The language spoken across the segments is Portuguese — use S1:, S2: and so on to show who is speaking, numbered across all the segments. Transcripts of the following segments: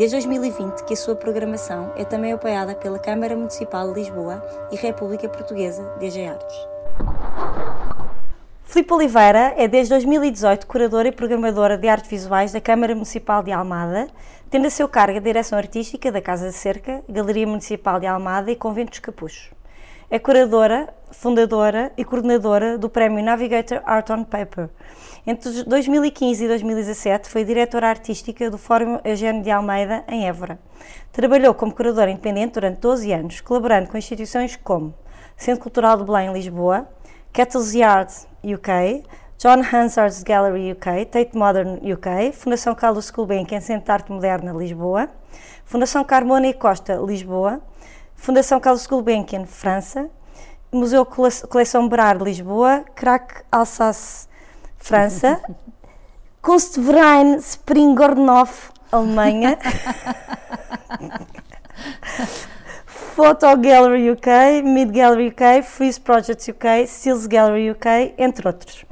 S1: Desde 2020 que a sua programação é também apoiada pela Câmara Municipal de Lisboa e República Portuguesa DG Artes. Filipe Oliveira é desde 2018 curadora e programadora de artes visuais da Câmara Municipal de Almada, tendo a seu cargo a direção artística da Casa de Cerca, Galeria Municipal de Almada e Convento dos Capuchos. É curadora, fundadora e coordenadora do Prémio Navigator Art on Paper, entre 2015 e 2017 foi diretora artística do Fórum Eugênio de Almeida, em Évora. Trabalhou como curadora independente durante 12 anos, colaborando com instituições como Centro Cultural de Belém, Lisboa, Kettle's Yard, UK, John Hansard's Gallery UK, Tate Modern UK, Fundação Carlos Gulbenkian Centro de Arte Moderna, Lisboa, Fundação Carmona e Costa, Lisboa, Fundação Carlos Gulbenkian, França, Museu Coleção Berard, Lisboa, Crac Alsace, França, Kunstverein Springornhof, Alemanha, Photo Gallery UK, Mid Gallery UK, Freeze Projects UK, Stills Gallery UK, entre outros.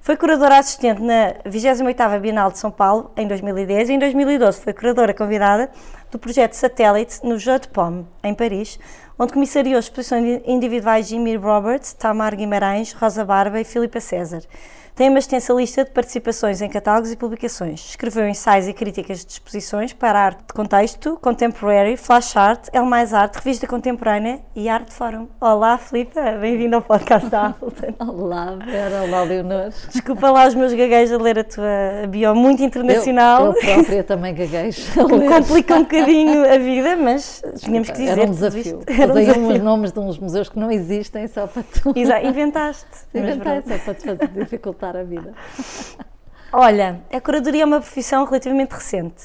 S1: Foi curadora assistente na 28ª Bienal de São Paulo, em 2010, e em 2012 foi curadora convidada do projeto Satellite no Jeu de Pomme, em Paris, onde comissariou exposições individuais de Jimmy Roberts, Tamar Guimarães, Rosa Barba e Filipa César. Tem uma extensa lista de participações em catálogos e publicações. Escreveu ensaios e críticas de exposições para arte de contexto, contemporary, flash art, El Mais Arte, revista contemporânea e arte fórum. Olá, Filipe, bem-vindo ao podcast da Appleton.
S2: Olá, Vera, olá, Leonor.
S1: Desculpa lá os meus gaguejos a ler a tua bio muito internacional.
S2: Eu, eu própria também gaguejo.
S1: Complica um bocadinho a vida, mas tínhamos que dizer.
S2: Era um desafio. Era um desafio. uns nomes de uns museus que não existem só para tu.
S1: Exato, inventaste.
S2: Inventei só para te fazer dificultar a vida.
S1: Olha, a curadoria é uma profissão relativamente recente.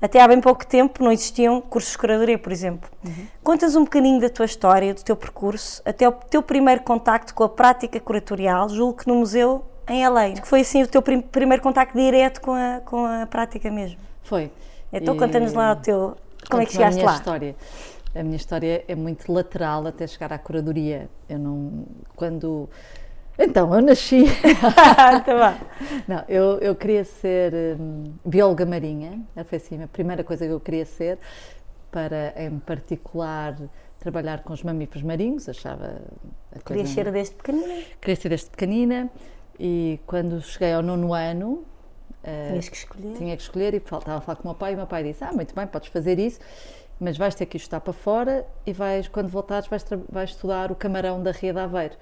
S1: Até há bem pouco tempo não existiam cursos de curadoria, por exemplo. Uhum. Contas um bocadinho da tua história, do teu percurso, até o teu primeiro contacto com a prática curatorial, julgo que no museu em LA. Que foi assim o teu prim primeiro contacto direto com a, com a prática mesmo.
S2: Foi.
S1: Então conta-nos lá o teu... Como é que chegaste a minha
S2: lá? História. A minha história é muito lateral até chegar à curadoria. Eu não... Quando então, eu nasci.
S1: tá
S2: Não, eu, eu queria ser hum, bióloga marinha, foi assim a primeira coisa que eu queria ser, para em particular trabalhar com os mamíferos marinhos, achava.
S1: Queria ser desde pequenina?
S2: Queria ser desde pequenina e quando cheguei ao nono ano.
S1: Tinhas que escolher?
S2: Tinha que escolher e estava a falar com o meu pai e o meu pai disse: Ah, muito bem, podes fazer isso mas vais ter que estudar para fora e vais, quando voltares, vais, vais estudar o camarão da Ria de Aveiro.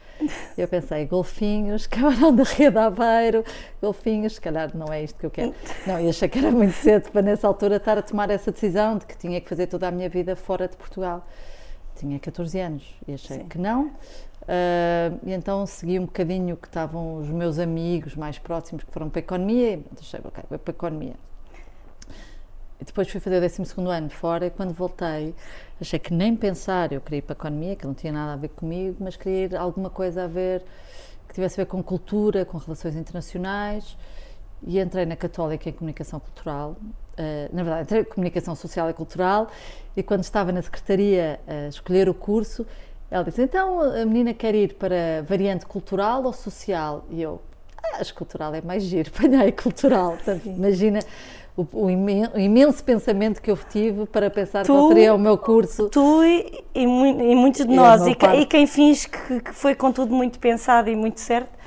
S2: Eu pensei, golfinhos, camarão da Ria de Aveiro, golfinhos, se calhar não é isto que eu quero. Não, e achei que era muito cedo para nessa altura estar a tomar essa decisão de que tinha que fazer toda a minha vida fora de Portugal. Tinha 14 anos e achei Sim. que não. Uh, e então segui um bocadinho que estavam os meus amigos mais próximos que foram para a economia e achei, ok, vou para a economia. Depois fui fazer o 12 ano fora e quando voltei achei que nem pensar, eu queria ir para a economia, que não tinha nada a ver comigo, mas queria ir alguma coisa a ver, que tivesse a ver com cultura, com relações internacionais. E entrei na Católica em Comunicação Cultural, uh, na verdade, entrei em Comunicação Social e Cultural, e quando estava na secretaria a escolher o curso, ela disse: Então a menina quer ir para variante cultural ou social? E eu, ah, acho cultural é mais giro, apanhei cultural. Portanto, imagina o, o, imenso pensamento que eu tive para pensar tu, qual seria o meu curso.
S1: Tu e, e, e muitos de nós, e, e, quem finge que, que, foi com tudo muito pensado e muito certo.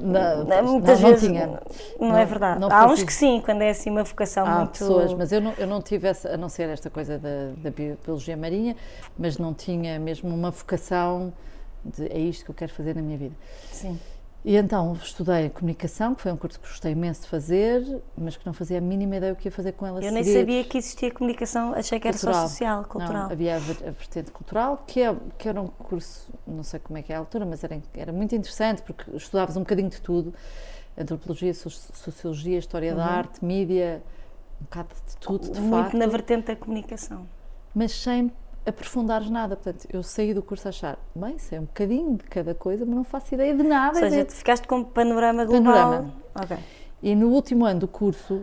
S2: Não, muitas não, vezes
S1: não, não, é verdade. Há uns que sim, quando é assim uma vocação
S2: Há
S1: muito.
S2: pessoas, mas eu não, eu não tive essa, a não ser esta coisa da, da biologia marinha, mas não tinha mesmo uma vocação de é isto que eu quero fazer na minha vida.
S1: Sim.
S2: E então estudei comunicação, que foi um curso que gostei imenso de fazer, mas que não fazia a mínima ideia o que ia fazer com ela.
S1: Eu nem sabia que existia comunicação, achei que era cultural. só social, cultural.
S2: Não, havia a vertente cultural, que, é, que era um curso, não sei como é que é a altura, mas era, era muito interessante, porque estudavas um bocadinho de tudo: antropologia, sociologia, história uhum. da arte, mídia, um bocado de tudo, de
S1: muito
S2: facto.
S1: na vertente da comunicação.
S2: Mas sem aprofundares nada. Portanto, eu saí do curso a achar, bem, sei um bocadinho de cada coisa, mas não faço ideia de nada.
S1: Ou seja, tu ficaste com um panorama global.
S2: Panorama.
S1: Ok.
S2: E no último ano do curso,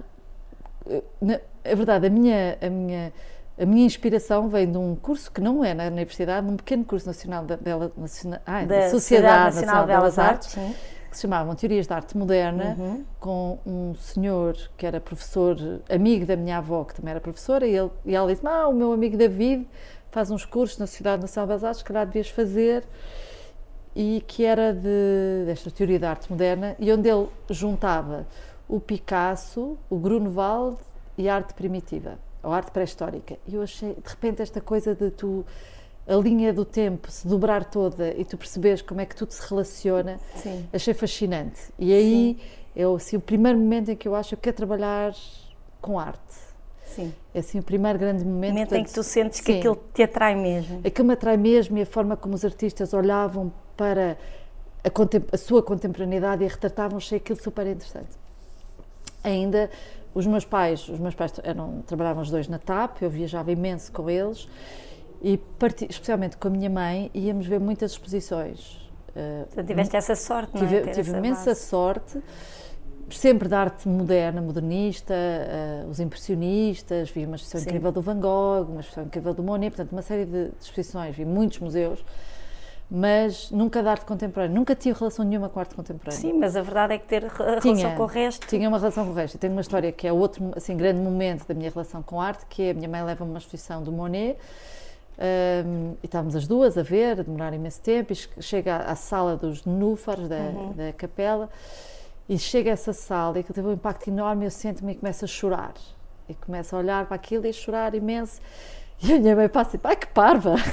S2: na, a verdade, a minha, a minha, a minha inspiração vem de um curso que não é na universidade, num pequeno curso nacional da, Bela, nacional, ai, da,
S1: Da
S2: Sociedade,
S1: Nacional
S2: Nacional de Belas Artes,
S1: sim.
S2: que se chamavam Teorias da Arte Moderna,
S1: Uhum.
S2: com um senhor que era professor, amigo da minha avó, que também era professora, e, ele, e ela disse: Ah, o meu amigo David faz uns cursos na Sociedade Nacional Belas Artes, se calhar devias fazer. E que era de, desta teoria da arte moderna, e onde ele juntava o Picasso, o Grunewald e a arte primitiva, ou arte pré-histórica. E eu achei, de repente, esta coisa de tu, a linha do tempo se dobrar toda e tu perceberes como é que tudo se relaciona,
S1: Sim.
S2: achei fascinante. E aí é assim, o primeiro momento em que eu acho que eu quero trabalhar com arte.
S1: Sim.
S2: É assim o primeiro grande momento.
S1: momento em que tu sentes que
S2: sim.
S1: aquilo te atrai mesmo.
S2: Aquilo me atrai mesmo e a forma como os artistas olhavam para a, a sua contemporaneidade e a retratavam, achei aquilo super interessante. Ainda os meus pais, os meus pais eram, trabalhavam os dois na TAP, eu viajava imenso com eles e parti- especialmente com a minha mãe íamos ver muitas exposições.
S1: Portanto, tiveste essa sorte, não é?
S2: tive, tive imensa
S1: base.
S2: sorte, sempre da arte moderna, modernista, eh, os impressionistas, vi uma exposição
S1: Sim.
S2: incrível do Van Gogh, uma exposição incrível do Monet, portanto, uma série de, de exposições, vi muitos museus, mas nunca da arte contemporânea, nunca tive relação nenhuma com a arte contemporânea.
S1: Sim, mas a verdade é que ter re- relação
S2: Tinha.
S1: com o resto.
S2: Tinha uma relação com o resto. Eu tenho uma história que é outro assim, grande momento da minha relação com a arte, que é a minha mãe leva-me uma exposição do Monet hum, e estávamos as duas a ver, a demorar imenso tempo, e che- chega à, à sala dos núfares da,
S1: Uhum.
S2: da capela e chega a essa sala e que teve um impacto enorme, eu sento-me e começo a chorar. E começo a olhar para aquilo e a chorar imenso. E a minha mãe passa e ai que parva!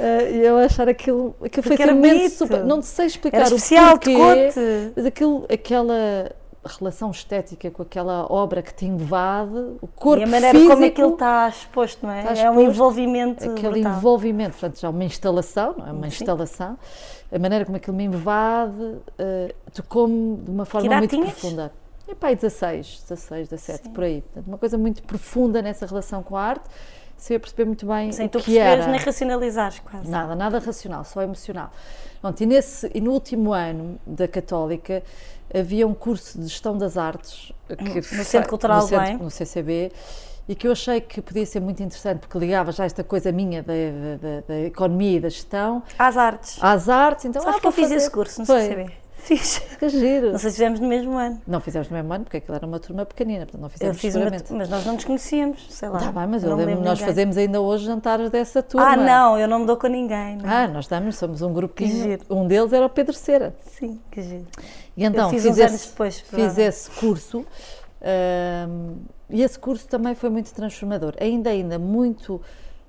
S2: Eh, E eu achar aquilo, aquilo foi
S1: Porque era bonito.
S2: super. Não sei explicar
S1: Era
S2: o
S1: especial,
S2: porquê,
S1: tocou-te.
S2: mas aquilo, aquela relação estética com aquela obra que te invade, o corpo
S1: E a maneira
S2: físico,
S1: como aquilo está exposto, não é?
S2: Está
S1: É um
S2: exposto,
S1: envolvimento
S2: aquele
S1: brutal.
S2: envolvimento, portanto já uma instalação, não é uma
S1: Sim.
S2: instalação, a maneira como aquilo me invade, uh, tocou-me de uma forma muito
S1: tinhas?
S2: profunda. E pá, 16, 16, 17,
S1: Sim.
S2: por aí. Portanto, uma coisa muito profunda nessa relação com a arte, sem eu perceber muito bem
S1: Sem
S2: o
S1: tu
S2: que
S1: perceberes nem racionalizares quase.
S2: Nada, nada racional, só emocional. Pronto, e, nesse, e no último ano da Católica havia um curso de Gestão das Artes que
S1: No Centro Cultural
S2: no,
S1: Belém.
S2: no CCB e que eu achei que podia ser muito interessante porque ligava já esta coisa minha da, da- da- economia e da gestão
S1: Às artes.
S2: às artes. Então,
S1: Sabes
S2: ah,
S1: que eu fiz
S2: fazer.
S1: esse curso no. CCB? Fiz.
S2: Que giro.
S1: Não sei se fizemos no mesmo ano.
S2: Não fizemos no mesmo ano porque aquilo era uma turma pequenina, portanto não
S1: Eu
S2: fizemos
S1: fiz uma, mas nós não nos conhecíamos, sei lá.
S2: Tá bem, mas
S1: Eu
S2: eu lembro,
S1: lembro
S2: nós
S1: ninguém.
S2: fazemos ainda hoje jantares dessa turma.
S1: Ah, não, eu não me dou com ninguém. não.
S2: Ah, nós damos, somos um grupinho.
S1: giro.
S2: Um deles era o Pedro Cera.
S1: Sim, que giro.
S2: E então
S1: fiz
S2: fiz,
S1: uns
S2: esse,
S1: anos depois,
S2: fiz esse curso ahm, e esse curso também foi muito transformador. Ainda, ainda muito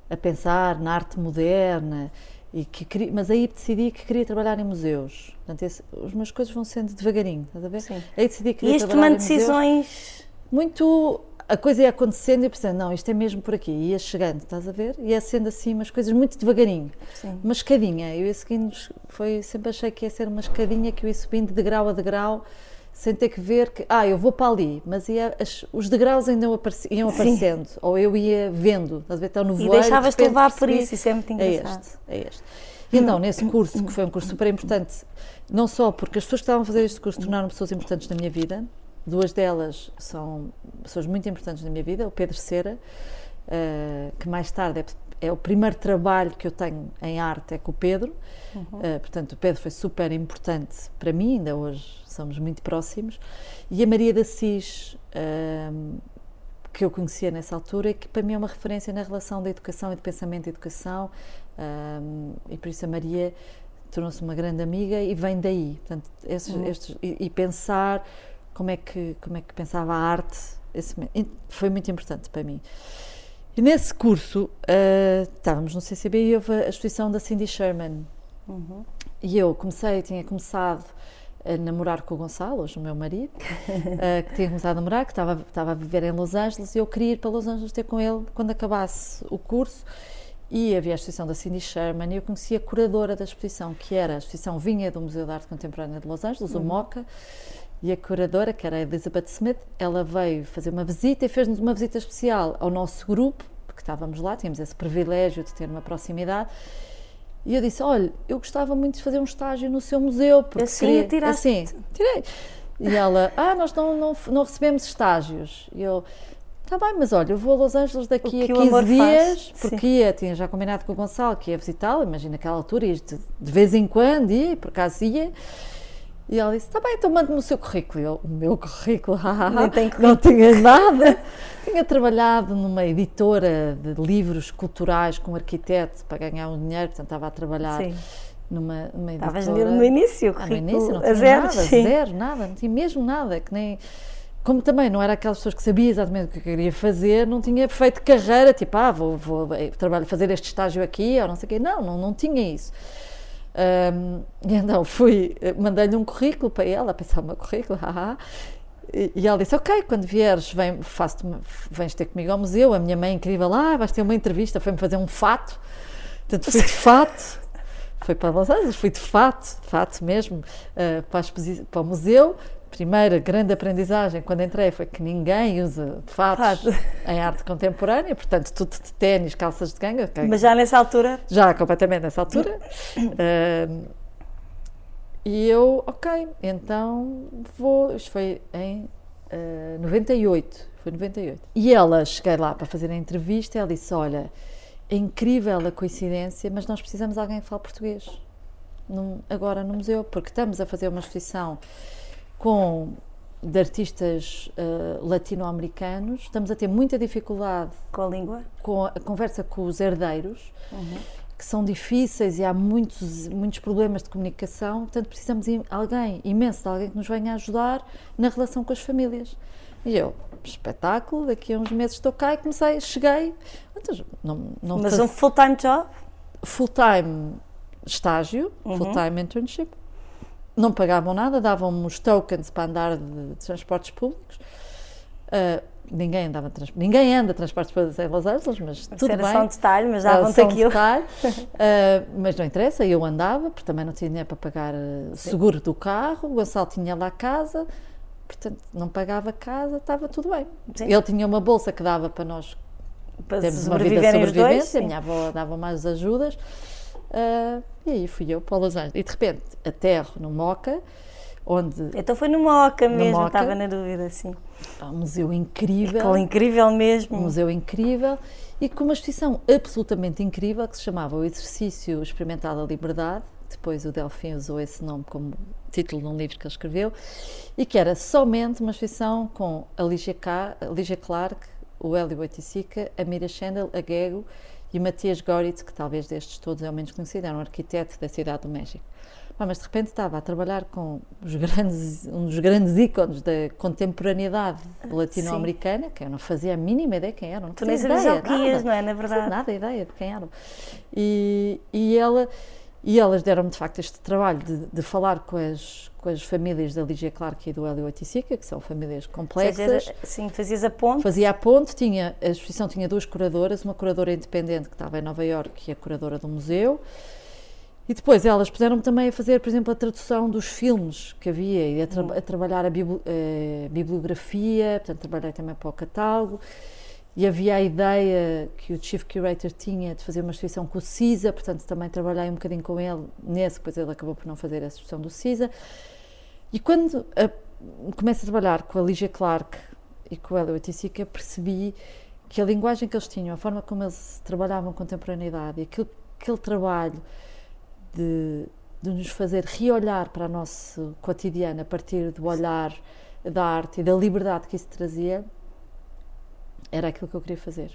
S2: a pensar na arte moderna, e que queria- mas aí decidi que queria trabalhar em museus. Portanto, esse, as minhas coisas vão sendo devagarinho, estás a ver?
S1: Sim.
S2: Aí decidi que
S1: E
S2: queria
S1: isto
S2: trabalhar
S1: tomando
S2: em museus.
S1: decisões.
S2: Muito. A coisa ia acontecendo e eu pensei, não, isto é mesmo por aqui. Ia chegando, estás a ver? Ia sendo assim umas coisas muito devagarinho.
S1: Sim.
S2: Uma escadinha. Eu ia seguindo, foi, sempre achei que ia ser uma escadinha que eu ia subindo de degrau a degrau, sem ter que ver que, ah, eu vou para ali, mas ia, as- os degraus ainda iam, apareci- iam
S1: Sim.
S2: aparecendo, ou eu ia vendo, estás a ver? Então, no
S1: E
S2: voeiro,
S1: deixavas-te
S2: de
S1: levar por isso, isso é muito
S2: É
S1: engraçado.
S2: este, é este. E então, nesse curso, que foi um curso super importante, não só porque as pessoas que estavam a fazer este curso tornaram pessoas importantes na minha vida, duas delas são pessoas muito importantes na minha vida, o Pedro Cera, eh, que mais tarde é, é o primeiro trabalho que eu tenho em arte é com o Pedro, Eh, portanto o Pedro foi super importante para mim, ainda hoje somos muito próximos, e a Maria da Cis, ehm, que eu conhecia nessa altura que para mim é uma referência na relação da educação e de pensamento de educação ahm, e por isso a Maria tornou-se uma grande amiga e vem daí. Portanto estes, estes- e, e pensar como é que como é que pensava a arte esse me- foi muito importante para mim. E nesse curso ah, estávamos no CCB e houve a exposição da Cindy Sherman.
S1: Uhum.
S2: e eu comecei, tinha começado a namorar com o Gonçalo, hoje o meu marido, eh, que tinha começado a namorar, que estava, estava a viver em Los Angeles, e eu queria ir para Los Angeles ter com ele quando acabasse o curso. E havia a exposição da Cindy Sherman, e eu conheci a curadora da exposição, que era a exposição vinha do Museu de Arte Contemporânea de Los Angeles, o MOCA, e a curadora, que era a Elizabeth Smith, ela veio fazer uma visita e fez-nos uma visita especial ao nosso grupo, porque estávamos lá, tínhamos esse privilégio de ter uma proximidade. E eu disse: Olha, eu gostava muito de fazer um estágio no seu museu. Porque
S1: Assim,
S2: queria...
S1: atiraste.
S2: Assim, tirei. E ela: Ah, nós não, não, não recebemos estágios. E eu. Está bem, mas olha, eu vou a Los Angeles daqui a
S1: o
S2: 15
S1: amor
S2: dias,
S1: faz.
S2: porque ia, tinha já combinado com o Gonçalo que ia visitá-lo, imagina naquela altura, de, de vez em quando ia, por acaso ia. E ela disse: Está bem, então mande-me o seu currículo. E eu, o meu currículo,
S1: Nem tem
S2: não tinha nada. tinha trabalhado numa editora de livros culturais com um arquiteto para ganhar um dinheiro, portanto estava a trabalhar
S1: Sim.
S2: numa, numa editora.
S1: Estavas no início, o
S2: Ah, no início não
S1: a
S2: tinha
S1: zero.
S2: nada,
S1: sim.
S2: zero, nada, não tinha mesmo nada, que nem... Como também não era aquelas pessoas que sabia exatamente o que eu queria fazer, não tinha feito carreira, tipo, ah, vou, vou eh, trabalho, fazer este estágio aqui, ou não sei o quê. Não, não, não tinha isso. Ahm, e então fui, eh, mandei-lhe um currículo para ela, a pensar o meu currículo, haha, e, ela disse, ok, quando vieres, vem, faço vens ter comigo ao museu, a minha mãe é incrível, lá, vais ter uma entrevista, foi-me fazer um fato, portanto fui de fato, foi para Los Angeles, fui de fato, fato mesmo, eh, para, para o museu. Primeira grande aprendizagem quando entrei foi que ninguém usa fatos
S1: Fato.
S2: em arte contemporânea, portanto, tudo de ténis, calças de ganga,
S1: Mas já nessa altura,
S2: já completamente nessa altura. Ahm, e eu, ok, então vou. Isto foi em ah, 98. Foi 98. E ela, cheguei lá para fazer a entrevista, ela disse: Olha, é incrível a coincidência, mas nós precisamos de alguém que fale português. num- agora no museu, porque estamos a fazer uma exposição com de artistas ah, latino-americanos, estamos a ter muita dificuldade
S1: com a língua,
S2: com a a conversa com os herdeiros, que são difíceis e há muitos, muitos problemas de comunicação, portanto precisamos de alguém, imenso, de alguém que nos venha ajudar na relação com as famílias. E eu, espetáculo, daqui a uns meses estou cá e comecei, cheguei, então, não, não
S1: mas
S2: faz-
S1: um full-time job,
S2: full-time estágio, full-time internship. Não pagavam nada, davam-me os tokens para andar de, transportes públicos. Ah, ninguém, andava ninguém anda transportes públicos em Los Angeles, mas
S1: isso
S2: tudo
S1: era
S2: bem.
S1: só um detalhe, mas
S2: Ah,
S1: davam-te
S2: só um
S1: aquilo.
S2: detalhe. Ah, mas não interessa, eu andava, porque também não tinha dinheiro para pagar ah, seguro do carro, o Gonçalo tinha lá casa, portanto não pagava casa, estava tudo bem.
S1: Sim.
S2: Ele tinha uma bolsa que dava para nós
S1: Para
S2: temos uma vida de
S1: sobreviverem os dois.
S2: sobrevivência, a
S1: sim.
S2: minha avó dava mais ajudas. Ah, e aí fui eu para Los Angeles. E de repente aterro no Moca, onde
S1: Então foi no Moca mesmo,
S2: Moca.
S1: estava na dúvida, sim.
S2: um museu incrível.
S1: Aquele incrível mesmo.
S2: um museu incrível e com uma exposição absolutamente incrível que se chamava O Exercício Experimental da Liberdade. Depois o Delfim usou esse nome como título de um livro que ele escreveu e que era somente uma exposição com a Lígia, Ca- a Lígia Clark, o Hélio Oiticica, a Mira Schendel, a Gego e o Matias Goritz, que talvez destes todos é o menos conhecido, era um arquiteto da cidade do México. Pá, mas de repente estava a trabalhar com grandes, um dos grandes ícones da contemporaneidade latino-americana, que eu não fazia a mínima ideia quem eram. Não
S1: Tu nem sabias
S2: ideia,
S1: o que ias,
S2: nada.
S1: não é? Na
S2: Não
S1: verdade.
S2: nada ideia de quem eram. E, e, ela, e elas deram-me de facto este trabalho de, de falar com as, com as famílias da Lígia Clark e do Hélio Oiticica, que são famílias
S1: seja,
S2: complexas.
S1: sim, fazias a ponte.
S2: Fazia a ponte, tinha, a exposição tinha duas curadoras, uma curadora independente que estava em Nova Iorque e a curadora do museu. E depois elas puseram-me também a fazer, por exemplo, a tradução dos filmes que havia e a, tra- a trabalhar a, bibli- eh, bibliografia, portanto trabalhei também para o catálogo. E havia a ideia que o Chief Curator tinha de fazer uma exposição com o CISA, portanto também trabalhei um bocadinho com ele nesse, depois ele acabou por não fazer a exposição do CISA. E quando a, começo a trabalhar com a Lígia Clark e com o Hélio Oiticica, percebi que a linguagem que eles tinham, a forma como eles trabalhavam contemporaneidade aquele, aquele trabalho de, de nos fazer reolhar para o nosso cotidiano a partir do olhar da arte e da liberdade que isso trazia, era aquilo que eu queria fazer.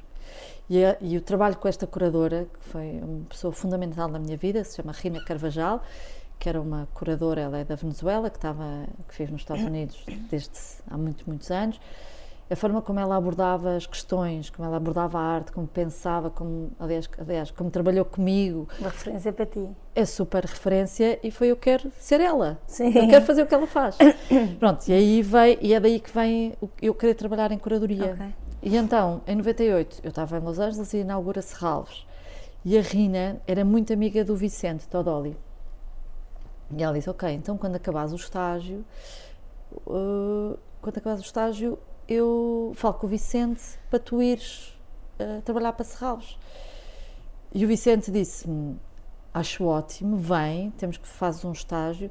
S2: E, a- e o trabalho com esta curadora, que foi uma pessoa fundamental na minha vida, se chama Rina Carvajal, que era uma curadora, ela é da Venezuela, que, estava, que vive nos Estados Unidos desde há muitos, muitos anos. A forma como ela abordava as questões, como ela abordava a arte, como pensava, como, aliás, aliás como trabalhou comigo,
S1: Uma referência para ti.
S2: é super referência e foi eu quero ser ela.
S1: Sim.
S2: Eu quero fazer o que ela faz. Pronto, e aí veio, e é daí que vem eu querer trabalhar em curadoria.
S1: Ok.
S2: E então, em 98, eu estava em Los Angeles e inaugura-se Ralves. E a Rina era muito amiga do Vicente Todoli. E ela disse: Ok, então quando acabares o estágio, uh, quando acabares o estágio, eu falo com o Vicente para tu ires uh, trabalhar para Serralves. E o Vicente disse-me: Acho ótimo, vem, temos que fazer um estágio,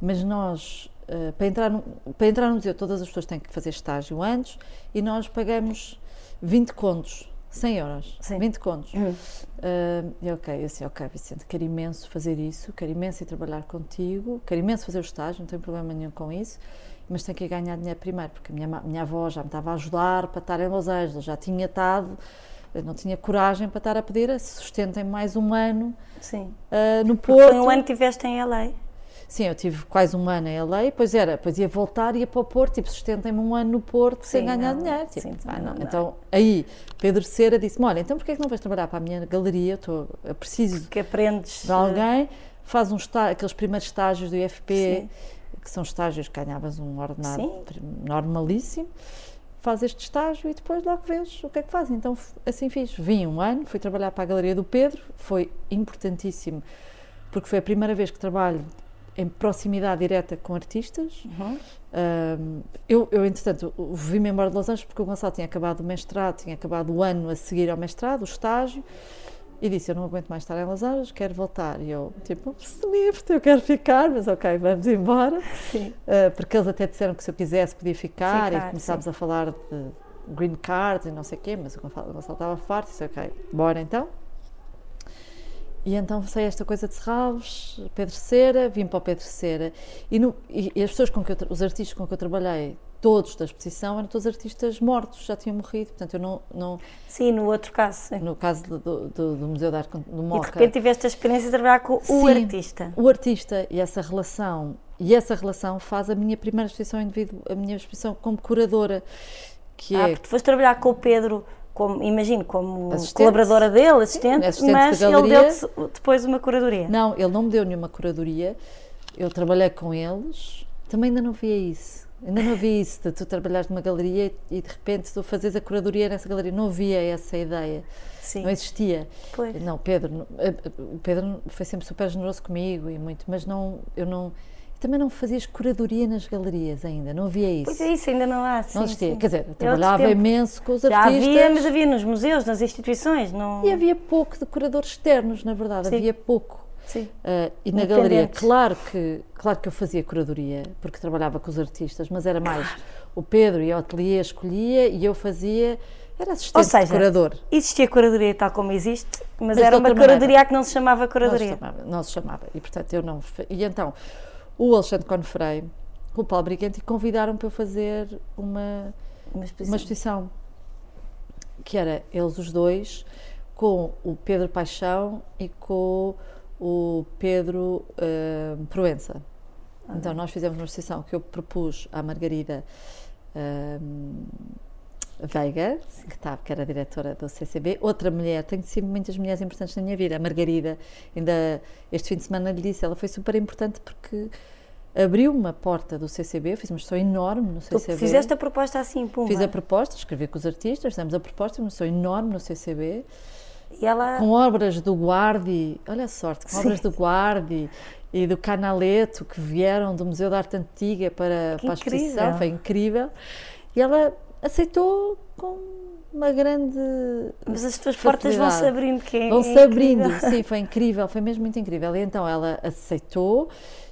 S2: mas nós, uh, para, entrar no, para entrar no museu, todas as pessoas têm que fazer estágio antes e nós pagamos 20 contos 100 euros, Sim. 20 contos. Uhum. Uh, e ok, eu disse, ok, Vicente, quero imenso fazer isso, quero imenso ir trabalhar contigo, quero imenso fazer o estágio, não tenho problema nenhum com isso, mas tenho que ganhar dinheiro primeiro, porque a minha, minha avó já me estava a ajudar para estar em Los Angeles, já tinha estado, não tinha coragem para estar a pedir, sustentem mais um ano
S1: Sim.
S2: Uh, no Porto.
S1: Foi um ano que estiveste em LA.
S2: Sim, eu tive quase um ano em LA, pois era, depois ia voltar, ia para o Porto, tipo, sustentem-me um ano no Porto sim, sem ganhar não, dinheiro. Tipo, sim, ah, não, não. Então, aí, Pedro Cera disse-me, olha, então porquê é que não vais trabalhar para a minha galeria? Estou, eu preciso
S1: que aprendes
S2: de alguém, faz um aqueles primeiros estágios do IFP, sim. que são estágios que ganhavas um ordenado sim. normalíssimo, faz este estágio e depois logo vês o que é que faz. Então, assim fiz. Vim um ano, fui trabalhar para a galeria do Pedro, foi importantíssimo, porque foi a primeira vez que trabalho em proximidade direta com artistas. Uhum. Um, eu, eu, entretanto, vim-me embora de Los Angeles porque o Gonçalo tinha acabado o mestrado, tinha acabado o ano a seguir ao mestrado, o estágio, e disse: Eu não aguento mais estar em Los Angeles, quero voltar. E eu, tipo, se livre, eu quero ficar, mas ok, vamos embora. Uh, porque eles até disseram que se eu quisesse podia ficar, ficar e começámos sim. a falar de green card e não sei o quê, mas o Gonçalo estava farto, disse: Ok, bora então. E então sei esta coisa de Serralves, Pedro Cera, vim para o Pedro Cera. E, no, e, e as pessoas com que eu, os artistas com que eu trabalhei, todos da exposição, eram todos artistas mortos, já tinham morrido. Portanto, eu não. não
S1: sim, no outro caso. Sim.
S2: No caso do, do, do, Museu de Arte do Moca.
S1: E de repente tiveste a experiência de trabalhar com sim, o artista.
S2: O artista e essa relação. E essa relação faz a minha primeira exposição a minha exposição como curadora. Que
S1: ah,
S2: é...
S1: porque foste trabalhar com o Pedro como, imagino, como assistente. colaboradora dele, assistente, assistente mas de ele deu-te depois uma curadoria.
S2: Não, ele não me deu nenhuma curadoria, eu trabalhei com eles, também ainda não via isso. Ainda não havia isso, de tu trabalhares numa galeria e de repente tu fazes a curadoria nessa galeria. Não havia essa ideia. Sim. Não existia.
S1: Pois.
S2: Não, Pedro, eh, o Pedro foi sempre super generoso comigo e muito, mas não, eu não, também não fazias curadoria nas galerias ainda, não havia isso.
S1: Pois é, isso ainda não há. Sim,
S2: não
S1: existia. Sim.
S2: Quer dizer, trabalhava imenso com os
S1: Já
S2: artistas.
S1: havia, mas havia nos museus, nas instituições. Não...
S2: E havia pouco de curadores externos, na verdade,
S1: sim.
S2: havia pouco.
S1: Sim.
S2: Uh, e na galeria, claro que, claro que eu fazia curadoria, porque trabalhava com os artistas, mas era mais o Pedro e o ateliê escolhia e eu fazia, era assistente Ou seja, curador.
S1: Existia curadoria tal como existe, mas, mas era uma curadoria que não se chamava curadoria.
S2: Não se chamava, não se chamava, e portanto eu não. E então, o Alexandre Confrei, com o Paulo Briganti, convidaram para eu fazer uma, uma exposição. uma, exposição. que era eles os dois, com o Pedro Paixão e com o Pedro uh, Proença. Ah, então nós fizemos uma exposição que eu propus à Margarida uh, Veiga, que, estava, que era diretora do CCB, outra mulher, tenho sido muitas mulheres importantes na minha vida, a Margarida, ainda este fim de semana lhe disse, ela foi super importante porque abriu uma porta do CCB, eu fiz uma exposição enorme no CCB. Tu
S1: fizeste a proposta assim, pumba.
S2: Fiz a proposta, escrevi com os artistas, fizemos a proposta, uma exposição enorme no CCB.
S1: E ela...
S2: Com obras do Guardi, olha a sorte, com Sim. obras do Guardi e do Canaleto que vieram do Museu da Arte Antiga para, para a exposição, foi incrível. E ela aceitou com uma grande.
S1: Mas as tuas portas vão se abrindo, que é,
S2: Vão se é abrindo, sim, foi incrível, foi mesmo muito incrível. E então ela aceitou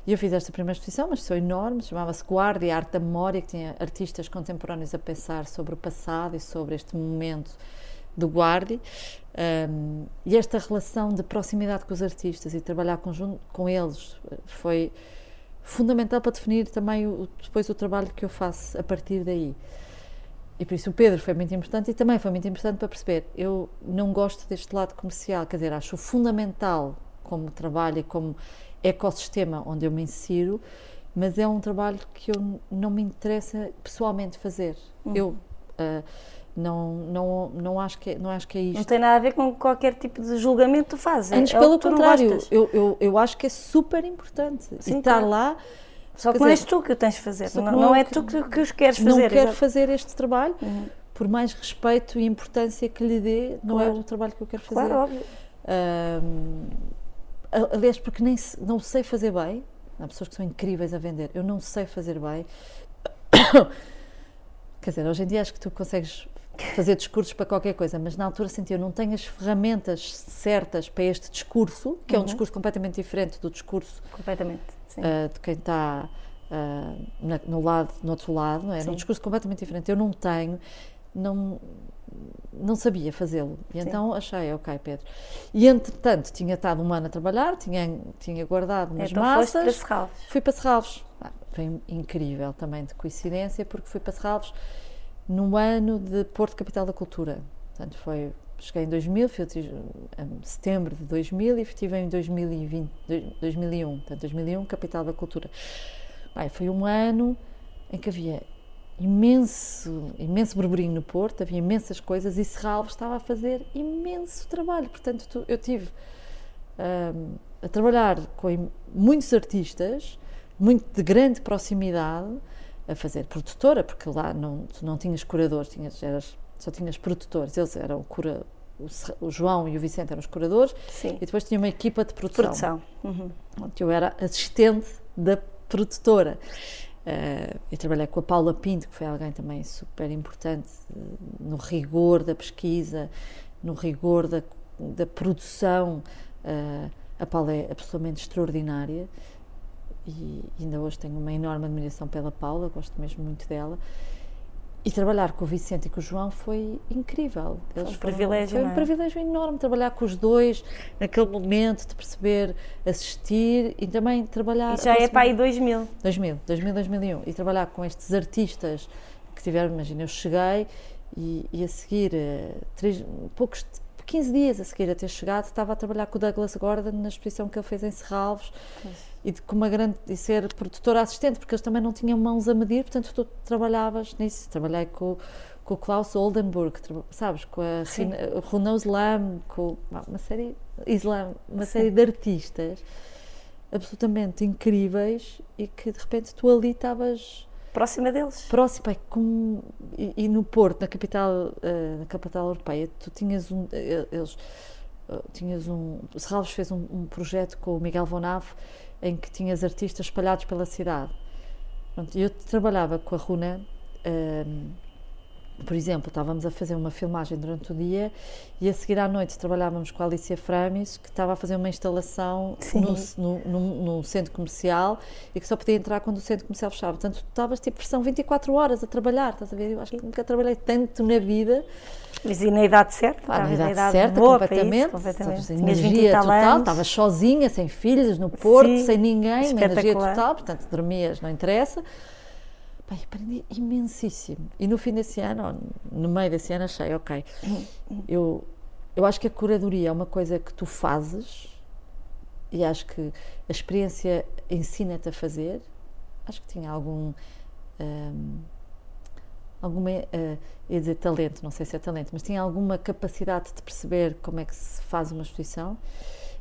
S2: e eu fiz esta primeira exposição, mas foi enorme, chamava-se Guardia, Arte da Memória, que tinha artistas contemporâneos a pensar sobre o passado e sobre este momento do Guardi. Um, e esta relação de proximidade com os artistas e trabalhar conjunto com eles foi fundamental para definir também o, depois o trabalho que eu faço a partir daí. E por isso o Pedro foi muito importante e também foi muito importante para perceber. Eu não gosto deste lado comercial, quer dizer, acho fundamental como trabalho e como ecossistema onde eu me insiro, mas é um trabalho que eu não me interessa pessoalmente fazer. Uhum. Eu uh, não, não, não, acho que, é, não acho que é isto.
S1: Não tem nada a ver com qualquer tipo de julgamento que tu fazes.
S2: Antes, é pelo contrário, eu, eu, eu acho que é super importante. Sim, estar claro. lá
S1: só que não és tu que o tens de fazer, não, não, é tu que, que os queres fazer.
S2: Não quero exatamente. fazer este trabalho, uhum. por mais respeito e importância que lhe dê, não é claro. é o trabalho que eu quero fazer.
S1: Claro, óbvio.
S2: Um, aliás, porque nem não sei fazer bem, há pessoas que são incríveis a vender, eu não sei fazer bem. Quer dizer, hoje em dia acho que tu consegues fazer discursos para qualquer coisa, mas na altura senti eu não tenho as ferramentas certas para este discurso, que é um
S1: Uhum.
S2: discurso completamente diferente do discurso
S1: Completamente.
S2: Uh, de quem está uh, na- no lado, no outro lado, não é? Era um discurso completamente diferente. Eu não tenho, não, não sabia fazê-lo. E
S1: Sim.
S2: então achei, ok, Pedro. E entretanto, tinha estado um ano a trabalhar, tinha, tinha guardado umas
S1: então foste para
S2: massas.
S1: Serralves.
S2: Fui para Serralves. Ah, foi incrível também de coincidência, porque fui para Serralves no ano de Porto Capital da Cultura. Portanto, foi, cheguei em 2000, fui em setembro de 2000 e estive em 2020, dois- 2001. Portanto, 2001, Capital da Cultura. Bem, foi um ano em que havia imenso, imenso burburinho no Porto, havia imensas coisas e Serralves estava a fazer imenso trabalho. Portanto, tu- eu tive hum, a trabalhar com muitos artistas, muito de grande proximidade, a fazer produtora, porque lá não, tu não tinhas curadores, tinhas, eras, só tinhas produtores. Eles eram cura, o, João e o Vicente eram os curadores
S1: Sim.
S2: e depois tinha uma equipa de produção.
S1: Produção. Uhum.
S2: Onde eu era assistente da produtora. Eh, eu trabalhei com a Paula Pinto, que foi alguém também super importante eh, no rigor da pesquisa, no rigor da, da produção. Eh, a Paula é absolutamente extraordinária e ainda hoje tenho uma enorme admiração pela Paula, gosto mesmo muito dela. E trabalhar com o Vicente e com o João foi incrível. Eles
S1: um
S2: foram-
S1: privilégio,
S2: Foi
S1: não
S2: um
S1: é?
S2: privilégio enorme trabalhar com os dois naquele momento, de perceber, assistir e também trabalhar.
S1: E já é para aí 2000.
S2: 2000, 2000, 2001. E trabalhar com estes artistas que tiveram, imagina, eu cheguei e, e a seguir, eh, três, poucos, 15 dias a seguir a ter chegado, estava a trabalhar com o Douglas Gordon na exposição que ele fez em Serralves e de, com uma grande, e ser produtora assistente, porque eles também não tinham mãos a medir, portanto tu trabalhavas nisso. Trabalhei com, com o Klaus Oldenburg, sabes, com a
S1: Sim.
S2: Renaud Islam, com uma série, Islam, uma série de artistas absolutamente incríveis e que de repente tu ali estavas
S1: Próxima deles.
S2: próximo é como e, e no Porto na capital eh, na capital europeia tu tinhas um eh, eles eh, tinhas um Serralves fez um, um projeto com o Miguel Vonave em que tinhas artistas espalhados pela cidade Pronto, eu trabalhava com a Runa ehm, por exemplo, estávamos a fazer uma filmagem durante o dia e a seguir à noite trabalhávamos com a Alicia Framis, que estava a fazer uma instalação num centro comercial e que só podia entrar quando o centro comercial fechava. Portanto, tu estavas tipo versão 24 horas a trabalhar, estás a ver? Eu acho que nunca trabalhei tanto na vida.
S1: Mas e na idade certa?
S2: Pá, na
S1: Estavas
S2: idade certa, completamente.
S1: isso, completamente.
S2: Estavas em
S1: Tinhas 20
S2: energia
S1: tal
S2: total, estavas sozinha, sem filhos, no Porto,
S1: Sim,
S2: sem ninguém, uma energia total, portanto dormias, não interessa. E aprendi imensíssimo. E no fim desse ano, no meio desse ano, achei, ok, eu, eu acho que a curadoria é uma coisa que tu fazes e acho que a experiência ensina-te a fazer. Acho que tinha algum. hum, alguma, eh, ia dizer talento, não sei se é talento, mas tinha alguma capacidade de perceber como é que se faz uma exposição,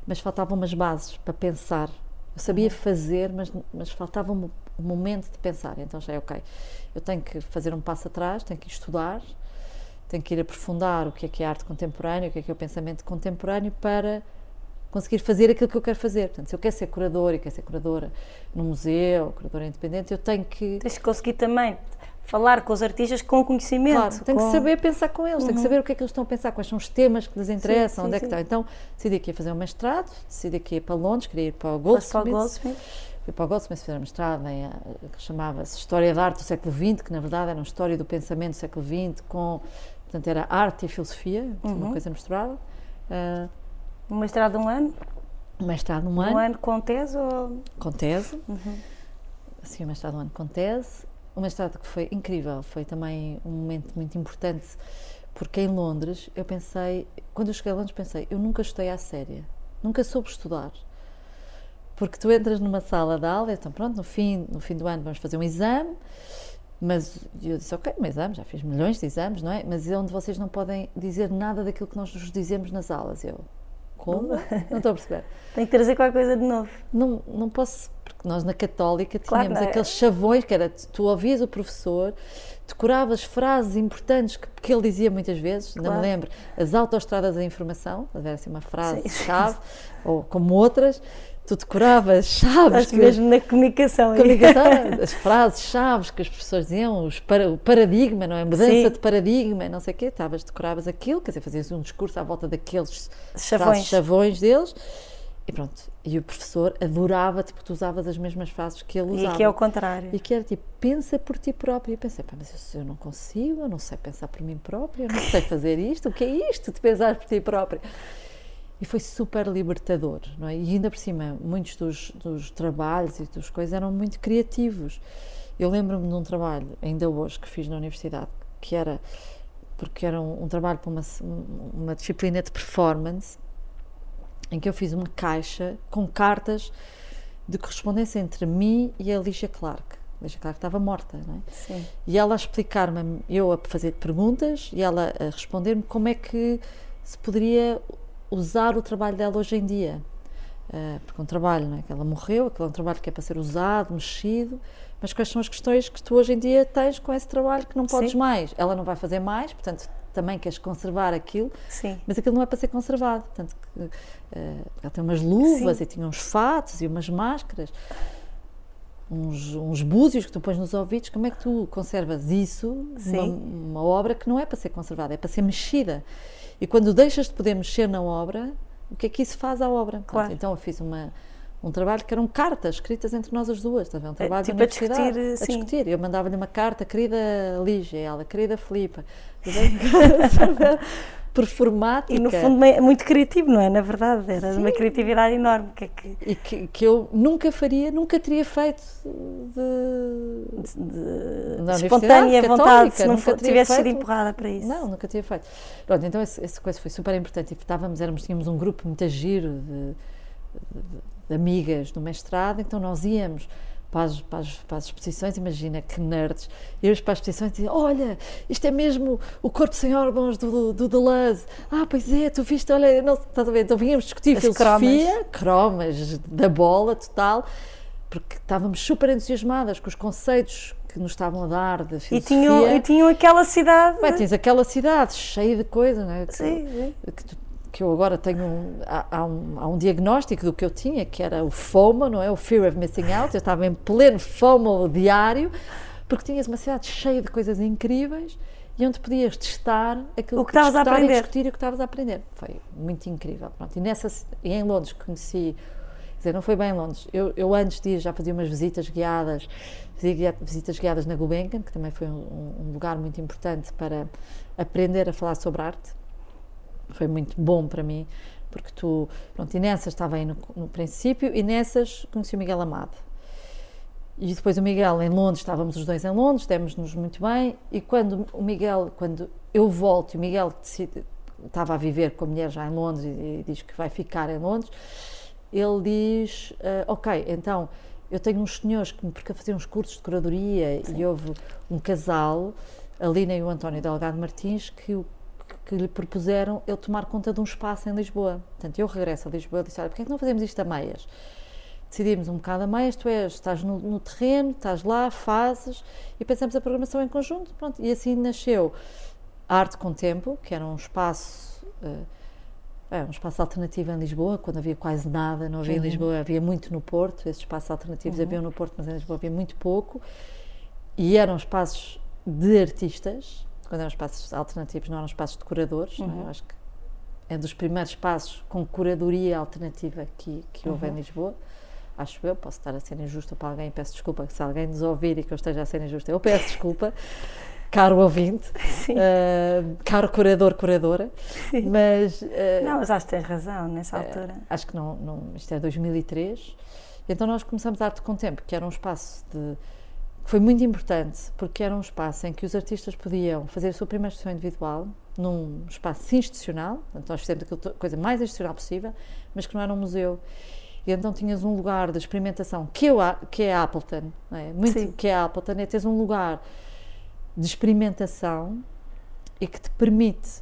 S2: mas faltavam umas bases para pensar. Eu sabia fazer, mas, mas faltava um, um momento de pensar. Então já é ok, eu tenho que fazer um passo atrás, tenho que estudar, tenho que ir aprofundar o que é que é arte contemporânea, o que é que é o pensamento contemporâneo para conseguir fazer aquilo que eu quero fazer. Portanto, se eu quero ser curadora e quero ser curadora num museu, curadora independente, eu tenho que
S1: Tens de conseguir também falar com os artistas com conhecimento.
S2: Claro, tem que
S1: com-
S2: saber pensar com eles, tem que saber o que é que eles estão a pensar, quais são os temas que lhes interessam,
S1: sim,
S2: onde é que
S1: sim.
S2: estão. Então, decidi que ia fazer um mestrado, decidi que ia para Londres, queria ir para o Goldsmiths.
S1: Goldsmith.
S2: Fui para o Goldsmith fazer um mestrado em, eh, que chamava-se História da Arte do século XX, que na verdade era uma história do pensamento do século XX, com, portanto, era arte e filosofia,
S1: Uhum.
S2: uma coisa misturada. Ah,
S1: Um mestrado de um ano?
S2: um mestrado num
S1: Um
S2: ano,
S1: ano com tese ou...
S2: com tese. Assim, um mestrado um ano com tese. Um mestrado que foi incrível, foi também um momento muito importante, porque em Londres eu pensei, quando eu cheguei a Londres pensei, eu nunca estudei à séria, nunca soube estudar. Porque tu entras numa sala de aula, então pronto, no fim, no fim do ano vamos fazer um exame, mas eu disse, ok, um exame, já fiz milhões de exames, não é? Mas é onde vocês não podem dizer nada daquilo que nós nos dizemos nas aulas. Eu, como? Não estou a perceber.
S1: Tenho que trazer qualquer coisa de novo.
S2: Não, não posso, porque nós na Católica
S1: Claro,
S2: tínhamos
S1: não é?
S2: aqueles chavões que era tu, ouvias o professor, decoravas frases importantes que, que ele dizia muitas vezes, não
S1: Claro.
S2: me lembro, as autoestradas da informação, era assim uma frase
S1: Sim.
S2: chave, ou como outras, tu decoravas chaves.
S1: Estás mesmo na comunicação. aí.
S2: comunicação, as frases chaves que as pessoas diziam, os para, o paradigma, não é? Mudança
S1: Sim.
S2: de paradigma, não sei o quê. Estavas, decoravas aquilo, quer dizer, fazias um discurso à volta daqueles
S1: Chavões.
S2: frases chavões deles. E pronto. E o professor adorava-te porque tu usavas as mesmas frases que ele
S1: E
S2: usava.
S1: aqui é o contrário.
S2: E que era tipo, pensa por ti próprio. E pensei, pá, mas eu, eu não consigo, eu não sei pensar por mim própria, eu não sei fazer isto. O que é isto de pensar por ti própria? E foi super libertador, não é? E ainda por cima, muitos dos, dos trabalhos e das coisas eram muito criativos. Eu lembro-me de um trabalho, ainda hoje, que fiz na universidade, que era, porque era um, um trabalho para uma, uma disciplina de performance, em que eu fiz uma caixa com cartas de correspondência entre mim e a Alicia Clark. A Alicia Clark estava morta, não é?
S1: Sim.
S2: E ela a explicar-me, eu a fazer perguntas e ela a responder-me como é que se poderia usar o trabalho dela hoje em dia. Uh, porque é um trabalho, não é? Que ela morreu, aquele é um trabalho que é para ser usado, mexido, mas quais são as questões que tu hoje em dia tens com esse trabalho que não podes
S1: Sim.
S2: mais? Ela não vai fazer mais, portanto também queres conservar aquilo,
S1: Sim.
S2: mas aquilo não é para ser conservado. Portanto, uh, ela tem umas luvas
S1: Sim.
S2: e tinha uns fatos e umas máscaras, uns, uns búzios que tu pões nos ouvidos. Como é que tu conservas isso, uma,
S1: Sim.
S2: uma obra que não é para ser conservada, é para ser mexida? E quando deixas de poder mexer na obra, o que é que isso faz à obra? Portanto,
S1: Claro.
S2: Então eu fiz uma, um trabalho que eram cartas escritas entre nós as duas, estás a ver? um trabalho
S1: tipo
S2: de
S1: a discutir,
S2: a
S1: sim.
S2: discutir. Eu mandava-lhe uma carta, querida Lígia, ela, querida Filipa, performática.
S1: E no fundo é muito criativo, não é? Na verdade, era de uma criatividade enorme. Que é que,
S2: e que, que eu nunca faria, nunca teria feito de,
S1: de-
S2: Na
S1: espontânea vontade, se não for, tivesse sido
S2: feito-
S1: empurrada para isso.
S2: Não, nunca tinha feito. Pronto, então esse- essa coisa foi super importante. E estávamos, éramos, tínhamos um grupo muito giro de, de- de amigas do mestrado, então nós íamos para as, para as- para as exposições, imagina que nerds, íamos para as exposições e diziam, olha, isto é mesmo o corpo sem órgãos do, do Deleuze. Ah, pois é, tu viste, olha, não, estás a ver? Então vínhamos discutir
S1: As
S2: filosofia, cromas da bola total, porque estávamos super entusiasmadas com os conceitos que nos estavam a dar de
S1: E
S2: filosofia.
S1: tinham, e tinham aquela cidade.
S2: Bem, tens aquela cidade cheia de coisa, não é? Que,
S1: Sim, sim.
S2: que, tu- que eu agora tenho. um- há, há um, há um diagnóstico do que eu tinha, que era o FOMO, não é? O Fear of Missing Out. Eu estava em pleno FOMO diário, porque tinhas uma cidade cheia de coisas incríveis e onde podias testar aquilo
S1: O que estavas a aprender.
S2: E discutir o que estavas a aprender. Foi muito incrível. Pronto. E, nessa, e em Londres conheci. Quer dizer, não foi bem em Londres. Eu, eu antes de ir já fazia umas visitas guiadas, fazia visitas guiadas na Gulbenkian, que também foi um, um lugar muito importante para aprender a falar sobre arte. Foi muito bom para mim, porque tu, pronto, e nessas estava aí no, no princípio, e nessas conheci o Miguel Amado. E depois o Miguel em Londres, estávamos os dois em Londres, demos-nos muito bem, e quando o Miguel, quando eu volto, e o Miguel decide, estava a viver com a mulher já em Londres e, e diz que vai ficar em Londres, ele diz, ah, ok, então eu tenho uns senhores que me porque faziam uns cursos de curadoria e houve um casal, a Lina e o António Delgado Martins, que, o- que lhe propuseram ele tomar conta de um espaço em Lisboa. Portanto, eu regresso a Lisboa e disse, olha, porquê é que não fazemos isto a meias? Decidimos um bocado a meias, tu és, estás no, no terreno, estás lá, fazes, e pensamos a programação em conjunto, pronto, e assim nasceu Arte com Tempo, que era um espaço... eh, é, um espaço alternativo em Lisboa, quando havia quase nada, não havia em Lisboa, havia muito no Porto, esses espaços alternativos haviam no Porto, mas em Lisboa havia muito pouco, e eram espaços de artistas, quando eram espaços alternativos, não eram espaços de curadores, é? eu acho que é dos primeiros espaços com curadoria alternativa que, que houve em Lisboa, acho eu, posso estar a ser injusta para alguém, peço desculpa, se alguém nos ouvir e que eu esteja a ser injusta, eu peço desculpa, caro ouvinte,
S1: Sim.
S2: eh, caro curador, curadora, mas... eh,
S1: Não, mas acho que tens razão nessa altura.
S2: acho que não, não, isto é 2003, então nós começamos a Arte com Tempo, que era um espaço de, foi muito importante, porque era um espaço em que os artistas podiam fazer a sua primeira exposição individual, num espaço institucional, portanto nós fizemos to- coisa mais institucional possível, mas que não era um museu. E então tinhas um lugar de experimentação, que, eu, a- que é a Appleton, é? Muito,
S1: Sim.
S2: que é a Appleton, é teres um lugar de experimentação e que te permite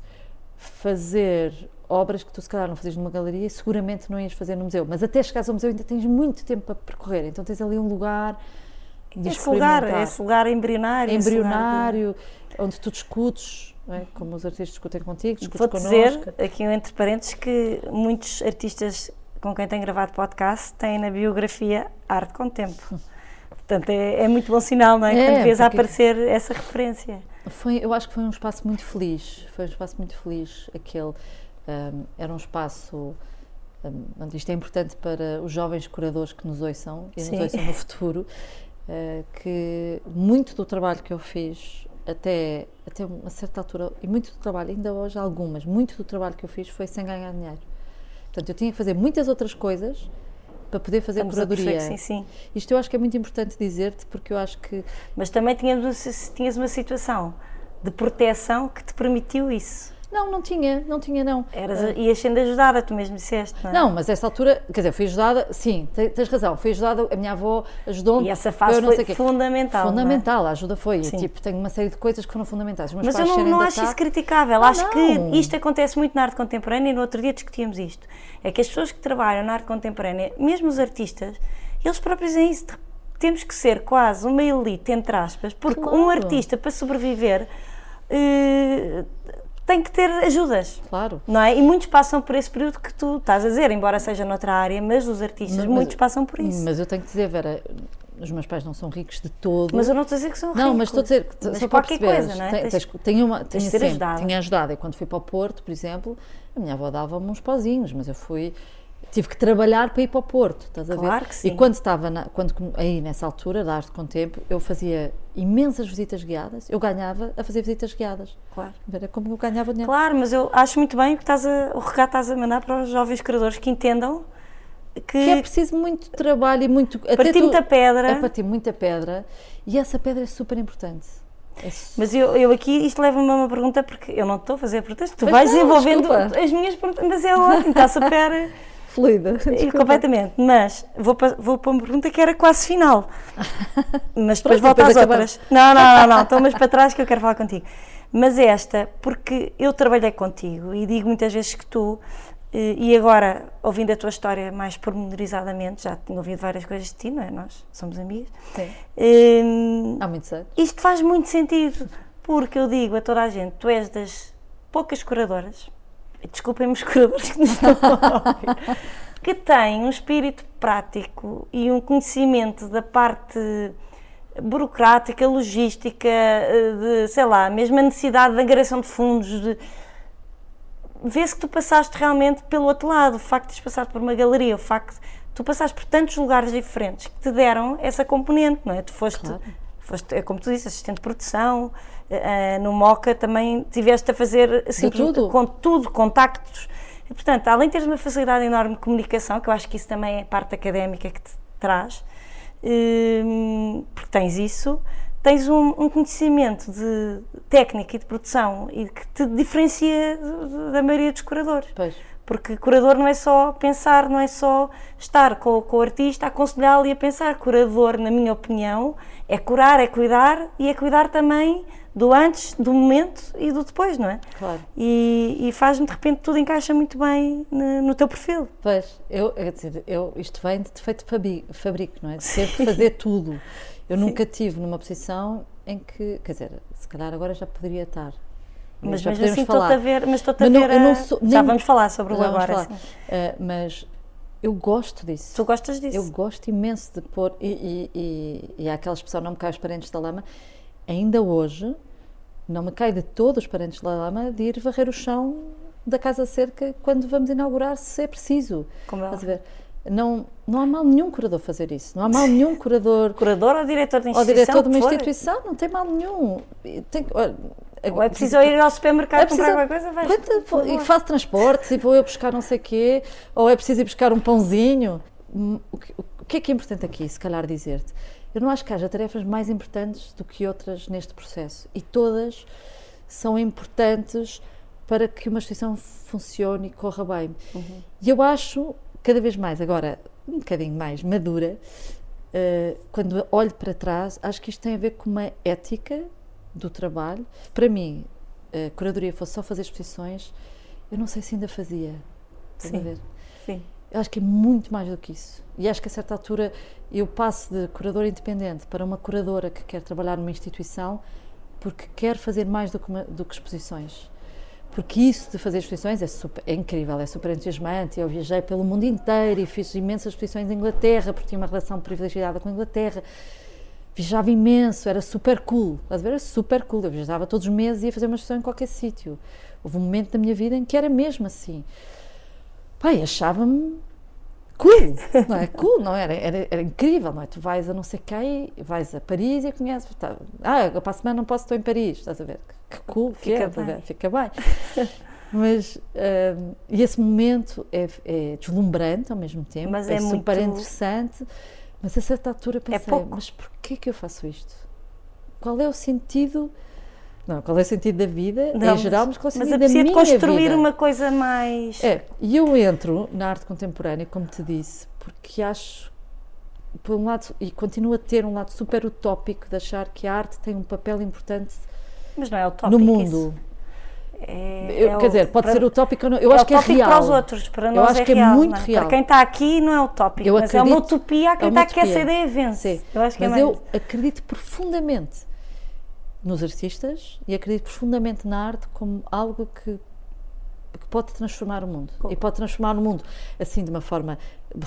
S2: fazer obras que tu se calhar não fazias numa galeria e seguramente não ias fazer no museu. Mas até chegares ao museu ainda tens muito tempo para percorrer. Então tens ali um lugar
S1: Esse lugar, esse lugar embrionário. lugar de-
S2: embrionário, onde tu discutes, é? como os artistas discutem contigo, discutes
S1: Vou
S2: connosco.
S1: dizer, aqui entre parênteses, que muitos artistas com quem tenho gravado podcast têm na biografia Arte com Tempo. Portanto, é, é muito bom sinal, não é?
S2: É,
S1: Quando vês a aparecer essa referência.
S2: Foi, eu acho que foi um espaço muito feliz. Foi um espaço muito feliz aquele. Ahm, era um espaço. onde isto é importante para os jovens curadores que nos ouçam e
S1: Sim.
S2: nos ouçam no futuro. eh, que muito do trabalho que eu fiz até, até uma certa altura, e muito do trabalho, ainda hoje algumas, muito do trabalho que eu fiz foi sem ganhar dinheiro. Portanto, eu tinha que fazer muitas outras coisas para poder fazer
S1: Estamos a
S2: curadoria.
S1: perceber, sim, sim.
S2: Isto eu acho que é muito importante dizer-te, porque eu acho que
S1: Mas também tínhamos, tinhas uma situação de proteção que te permitiu isso.
S2: Não, não tinha, não tinha não.
S1: Eras, ias sendo ajudada, tu mesmo disseste, não é?
S2: Não, mas essa altura, quer dizer, fui ajudada, sim, te- tens razão, fui ajudada, a minha avó ajudou-me.
S1: E essa fase foi fundamental, é?
S2: Fundamental, a ajuda foi.
S1: Sim.
S2: tipo, tenho uma série de coisas que foram fundamentais.
S1: Mas eu não, não acho isso criticável.
S2: Ah,
S1: acho
S2: não.
S1: que isto acontece muito na arte contemporânea e no outro dia discutíamos isto. É que as pessoas que trabalham na arte contemporânea, mesmo os artistas, eles próprios dizem isso. Temos que ser quase uma elite, entre aspas, porque um
S2: Claro.
S1: artista, para sobreviver, eh, tem que ter ajudas.
S2: Claro.
S1: Não é? E muitos passam por esse período que tu estás a dizer, embora seja noutra área, mas os artistas,
S2: Mas-
S1: muitos passam por isso.
S2: Mas eu tenho que dizer, Vera, os meus pais não são ricos de todo.
S1: Mas eu não estou a dizer que são
S2: Não, mas
S1: ricos.
S2: estou a dizer,
S1: Mas
S2: só para perceberes,
S1: coisa, não é? Tens-
S2: uma,
S1: tens
S2: tinha sempre, ajudado. E quando fui para o Porto, por exemplo, a minha avó dava-me uns pauzinhos, mas eu fui, tive que trabalhar para ir para o Porto, estás a ver?
S1: Claro que sim.
S2: E quando estava, na- quando, aí nessa altura, da arte com tempo, eu fazia imensas visitas guiadas, eu ganhava a fazer visitas guiadas.
S1: Claro.
S2: Era como eu ganhava dinheiro.
S1: Claro, mas eu acho muito bem o que estás a, o recado que estás a mandar para os jovens criadores que entendam que,
S2: Que é preciso muito trabalho e muito.
S1: partir
S2: tu-
S1: muita pedra.
S2: É partir muita pedra e essa pedra é super importante. É
S1: Mas eu, eu aqui, isto leva-me a uma pergunta, porque eu não estou a fazer perguntas, tu vais
S2: não,
S1: desenvolvendo
S2: desculpa.
S1: as minhas perguntas, mas é ótimo, está super.
S2: fluida. Desculpa.
S1: completamente. Mas vou para, vou para uma pergunta que era quase final. Mas depois volto às outras. Não, não, não, não, mais para trás que eu quero falar contigo. Mas esta, porque eu trabalhei contigo e digo muitas vezes que tu, eh, e agora, ouvindo a tua história mais pormenorizadamente, já tinha ouvido várias coisas de ti, não é? Nós somos amigos.
S2: Sim.
S1: Hum,
S2: Há muitos anos.
S1: isto faz muito sentido, porque eu digo a toda a gente, tu és das poucas curadoras, desculpem-me os curadores que nos estão a ouvir, que têm um espírito prático e um conhecimento da parte burocrática, logística, de, sei lá, mesmo a necessidade de angariação de fundos, de, vê-se que tu passaste realmente pelo outro lado, o facto de passado por uma galeria, o facto de tu passaste por tantos lugares diferentes que te deram essa componente, não é? Tu foste,
S2: Claro.
S1: foste é como tu disse, assistente de produção, eh, no MOCA também tiveste a fazer simplesmente
S2: tudo.
S1: com tudo, contactos. E, portanto, além de teres uma facilidade enorme de comunicação, que eu acho que isso também é parte académica que te traz, hum, porque tens isso, tens um, um conhecimento de técnica e de produção e que te diferencia da maioria dos curadores.
S2: Pois.
S1: Porque curador não é só pensar, não é só estar com, com o artista a aconselhá-lo e a pensar. Curador, na minha opinião, é curar, é cuidar e é cuidar também do antes, do momento e do depois, não é?
S2: Claro.
S1: E, e faz-me de repente tudo encaixa muito bem no, no teu perfil.
S2: Pois, eu, quer dizer, eu, isto vem de defeito fabi- fabrico, não é? De ter que fazer tudo. Eu nunca tive numa posição em que, quer dizer, se calhar agora já poderia estar.
S1: Mas
S2: já podemos
S1: assim estou-te a ver, mas estou-te a
S2: Mas não-
S1: ver.
S2: eu não
S1: a-
S2: sou-
S1: Já
S2: nem-
S1: vamos falar sobre o
S2: Já
S1: agora.
S2: falar.
S1: sim.
S2: Ah, mas eu gosto disso.
S1: Tu gostas disso?
S2: Eu gosto imenso de pôr, e, e, e, e há aquela expressão, não me cai os parentes da lama, ainda hoje não me cai de todos os parentes da lama de ir varrer o chão da casa cerca quando vamos inaugurar, se é preciso.
S1: Como é
S2: Estás a ver? Não, não há mal nenhum curador fazer isso, não há mal nenhum curador
S1: Curador ou diretor de
S2: ou
S1: instituição?
S2: diretor de uma instituição, não tem mal nenhum. Tem, olha,
S1: Ou é preciso ir ao supermercado
S2: é
S1: comprar
S2: preciso-
S1: qualquer coisa? Vais.
S2: Quanto- e faço transportes e vou eu buscar não sei o quê, ou é preciso ir buscar um pãozinho. Hum, O que, o que é que é importante aqui, se calhar dizer-te? Eu não acho que haja tarefas mais importantes do que outras neste processo e todas são importantes para que uma instituição funcione e corra bem. E eu acho, cada vez mais, agora um bocadinho mais madura, eh, quando olho para trás, acho que isto tem a ver com uma ética do trabalho. Para mim, a curadoria fosse só fazer exposições, eu não sei se ainda fazia.
S1: Sim. Sim.
S2: Eu acho que é muito mais do que isso. E acho que a certa altura eu passo de curadora independente para uma curadora que quer trabalhar numa instituição porque quer fazer mais do que, uma- do que exposições. porque isso de fazer exposições é, super, é incrível, é super entusiasmante. Eu viajei pelo mundo inteiro e fiz imensas exposições em Inglaterra, porque tinha uma relação privilegiada com a Inglaterra. Viajava imenso, era super cool. Estás? Era super cool. Eu viajava todos os meses e ia fazer uma exposição em qualquer sítio. Houve um momento da minha vida em que era mesmo assim. Pai, achava-me cool, não é? Cool, não é? era, era, era, incrível, não é? Tu vais a não sei quem, vais a Paris e conheces, tá, ah, eu para a semana não posso, estou em Paris, estás a ver? Que cool, que
S1: Fica
S2: é,
S1: bem.
S2: fica bem. Mas, um, e esse momento é, é, deslumbrante ao mesmo tempo,
S1: Mas
S2: é,
S1: é
S2: super
S1: muito-
S2: interessante, mas a certa altura pensei,
S1: pouco.
S2: mas porquê que eu faço isto? Qual é o sentido... Não, qual é o sentido da vida
S1: Não,
S2: em geral, mas qual é o
S1: mas
S2: sentido da minha
S1: de construir
S2: vida?
S1: uma coisa mais.
S2: É, e eu entro na arte contemporânea, como te disse, porque acho, por um lado, e continuo a ter um lado super utópico de achar que a arte tem um papel importante
S1: Mas não é utópico.
S2: no mundo.
S1: isso. É,
S2: Eu-
S1: é
S2: quer dizer, pode
S1: para-
S2: ser utópico ou não, eu
S1: é
S2: acho que é real.
S1: para os outros, para
S2: Eu
S1: nós
S2: acho
S1: é
S2: que é
S1: real.
S2: muito
S1: é?
S2: real.
S1: Para quem está aqui não é utópico,
S2: Eu
S1: mas é uma
S2: acredito-
S1: utopia a quem
S2: é uma
S1: está que essa ideia vence.
S2: Sim,
S1: Eu acho que
S2: mas
S1: é
S2: eu
S1: mais
S2: acredito profundamente nos artistas e acredito profundamente na arte como algo que, que pode transformar o mundo.
S1: Oh.
S2: E pode transformar o mundo assim de uma forma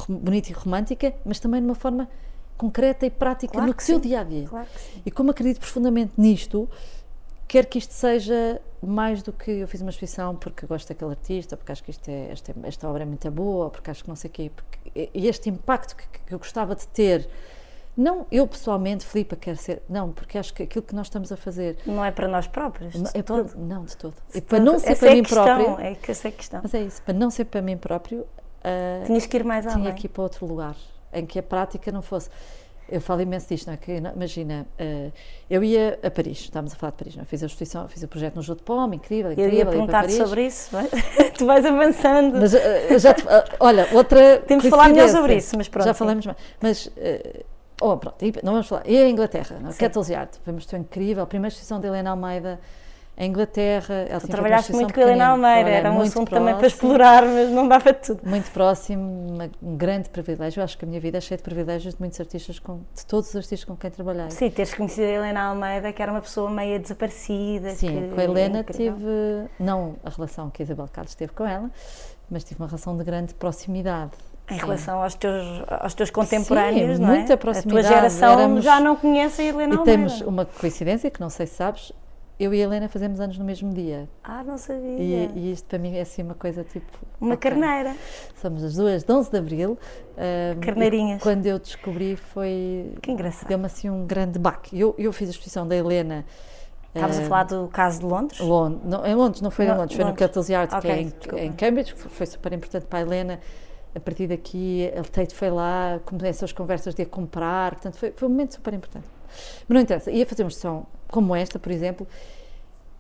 S2: bonita e romântica, mas também de uma forma concreta e prática
S1: Claro
S2: no
S1: sim.
S2: dia a dia.
S1: Claro.
S2: E como acredito profundamente nisto, quero que isto seja mais do que eu fiz uma exposição porque gosto daquele artista, porque acho que isto é, esta, esta obra é muito boa, porque acho que não sei o quê, porque, e este impacto que, que eu gostava de ter, não eu pessoalmente, Filipa, quero ser, não, porque acho que aquilo que nós estamos a fazer
S1: Não é para nós próprios, de
S2: não, é
S1: todo.
S2: para, não de todo.
S1: De
S2: E para
S1: todo.
S2: não ser
S1: Essa
S2: para
S1: é
S2: mim
S1: questão,
S2: próprio,
S1: É que essa é a questão.
S2: mas é isso, para não ser para mim próprio, ah,
S1: Tinhas que ir mais além.
S2: tinha que ir para outro lugar, em que a prática não fosse. Eu falo imenso disto, não é? Que, não- imagina, eh, eu ia a Paris, estávamos a falar de Paris, não é? Fiz a exposição, fiz o projeto no Jô de Pomme, incrível,
S1: Eu
S2: incrível.
S1: ia
S2: para
S1: perguntar sobre isso, mas tu vais avançando.
S2: Mas eu já te- ah, olha, outra.
S1: Temos de falar melhor sobre isso, mas pronto,
S2: Já
S1: sim.
S2: falamos mais. Mas, oh, pronto, e não vamos falar. E a Inglaterra, é?
S1: Sim.
S2: Kettle's foi uma exposição incrível, a primeira exposição de Helena Almeida em Inglaterra. Ela
S1: Tu trabalhaste muito com a Helena. Almeida, era um assunto também para
S2: próximo.
S1: explorar, mas não dá para tudo.
S2: muito próximo, um grande privilégio. Eu acho que a minha vida é cheia de privilégios de muitos artistas, com, de todos os artistas com quem trabalhei.
S1: Sim, teres conhecido a Helena Almeida, que era uma pessoa meio desaparecida.
S2: Sim,
S1: que
S2: com a Helena
S1: incrível.
S2: tive, não a relação que a Isabel Carlos teve com ela, mas tive uma relação de grande proximidade.
S1: Em relação aos teus, aos teus contemporâneos,
S2: Sim,
S1: não é?
S2: muita
S1: A tua
S2: proximidade,
S1: geração
S2: éramos-
S1: já não conhece a Helena
S2: E
S1: Almeida.
S2: temos uma coincidência que não sei se sabes, eu e a Helena fazemos anos no mesmo dia.
S1: Ah, não sabia.
S2: E, e isto para mim é assim uma coisa tipo.
S1: Uma
S2: ok.
S1: carneira.
S2: Somos as duas de 11 de Abril. ahm,
S1: Carneirinhas.
S2: Quando eu descobri foi.
S1: Que engraçado.
S2: Deu-me assim um grande baque. Eu, eu fiz a exposição da Helena.
S1: Estavas a falar do caso de Londres?
S2: Londres, não, em Londres, não foi
S1: Não,
S2: em Londres, foi no. Kettle's Art, que
S1: Ok,
S2: é em, em Cambridge, que foi super importante para a Helena. A partir daqui, a Tate foi lá, começou as conversas de a comprar, portanto, foi, foi um momento super importante. Mas não interessa, ia fazer uma exposição como esta, por exemplo,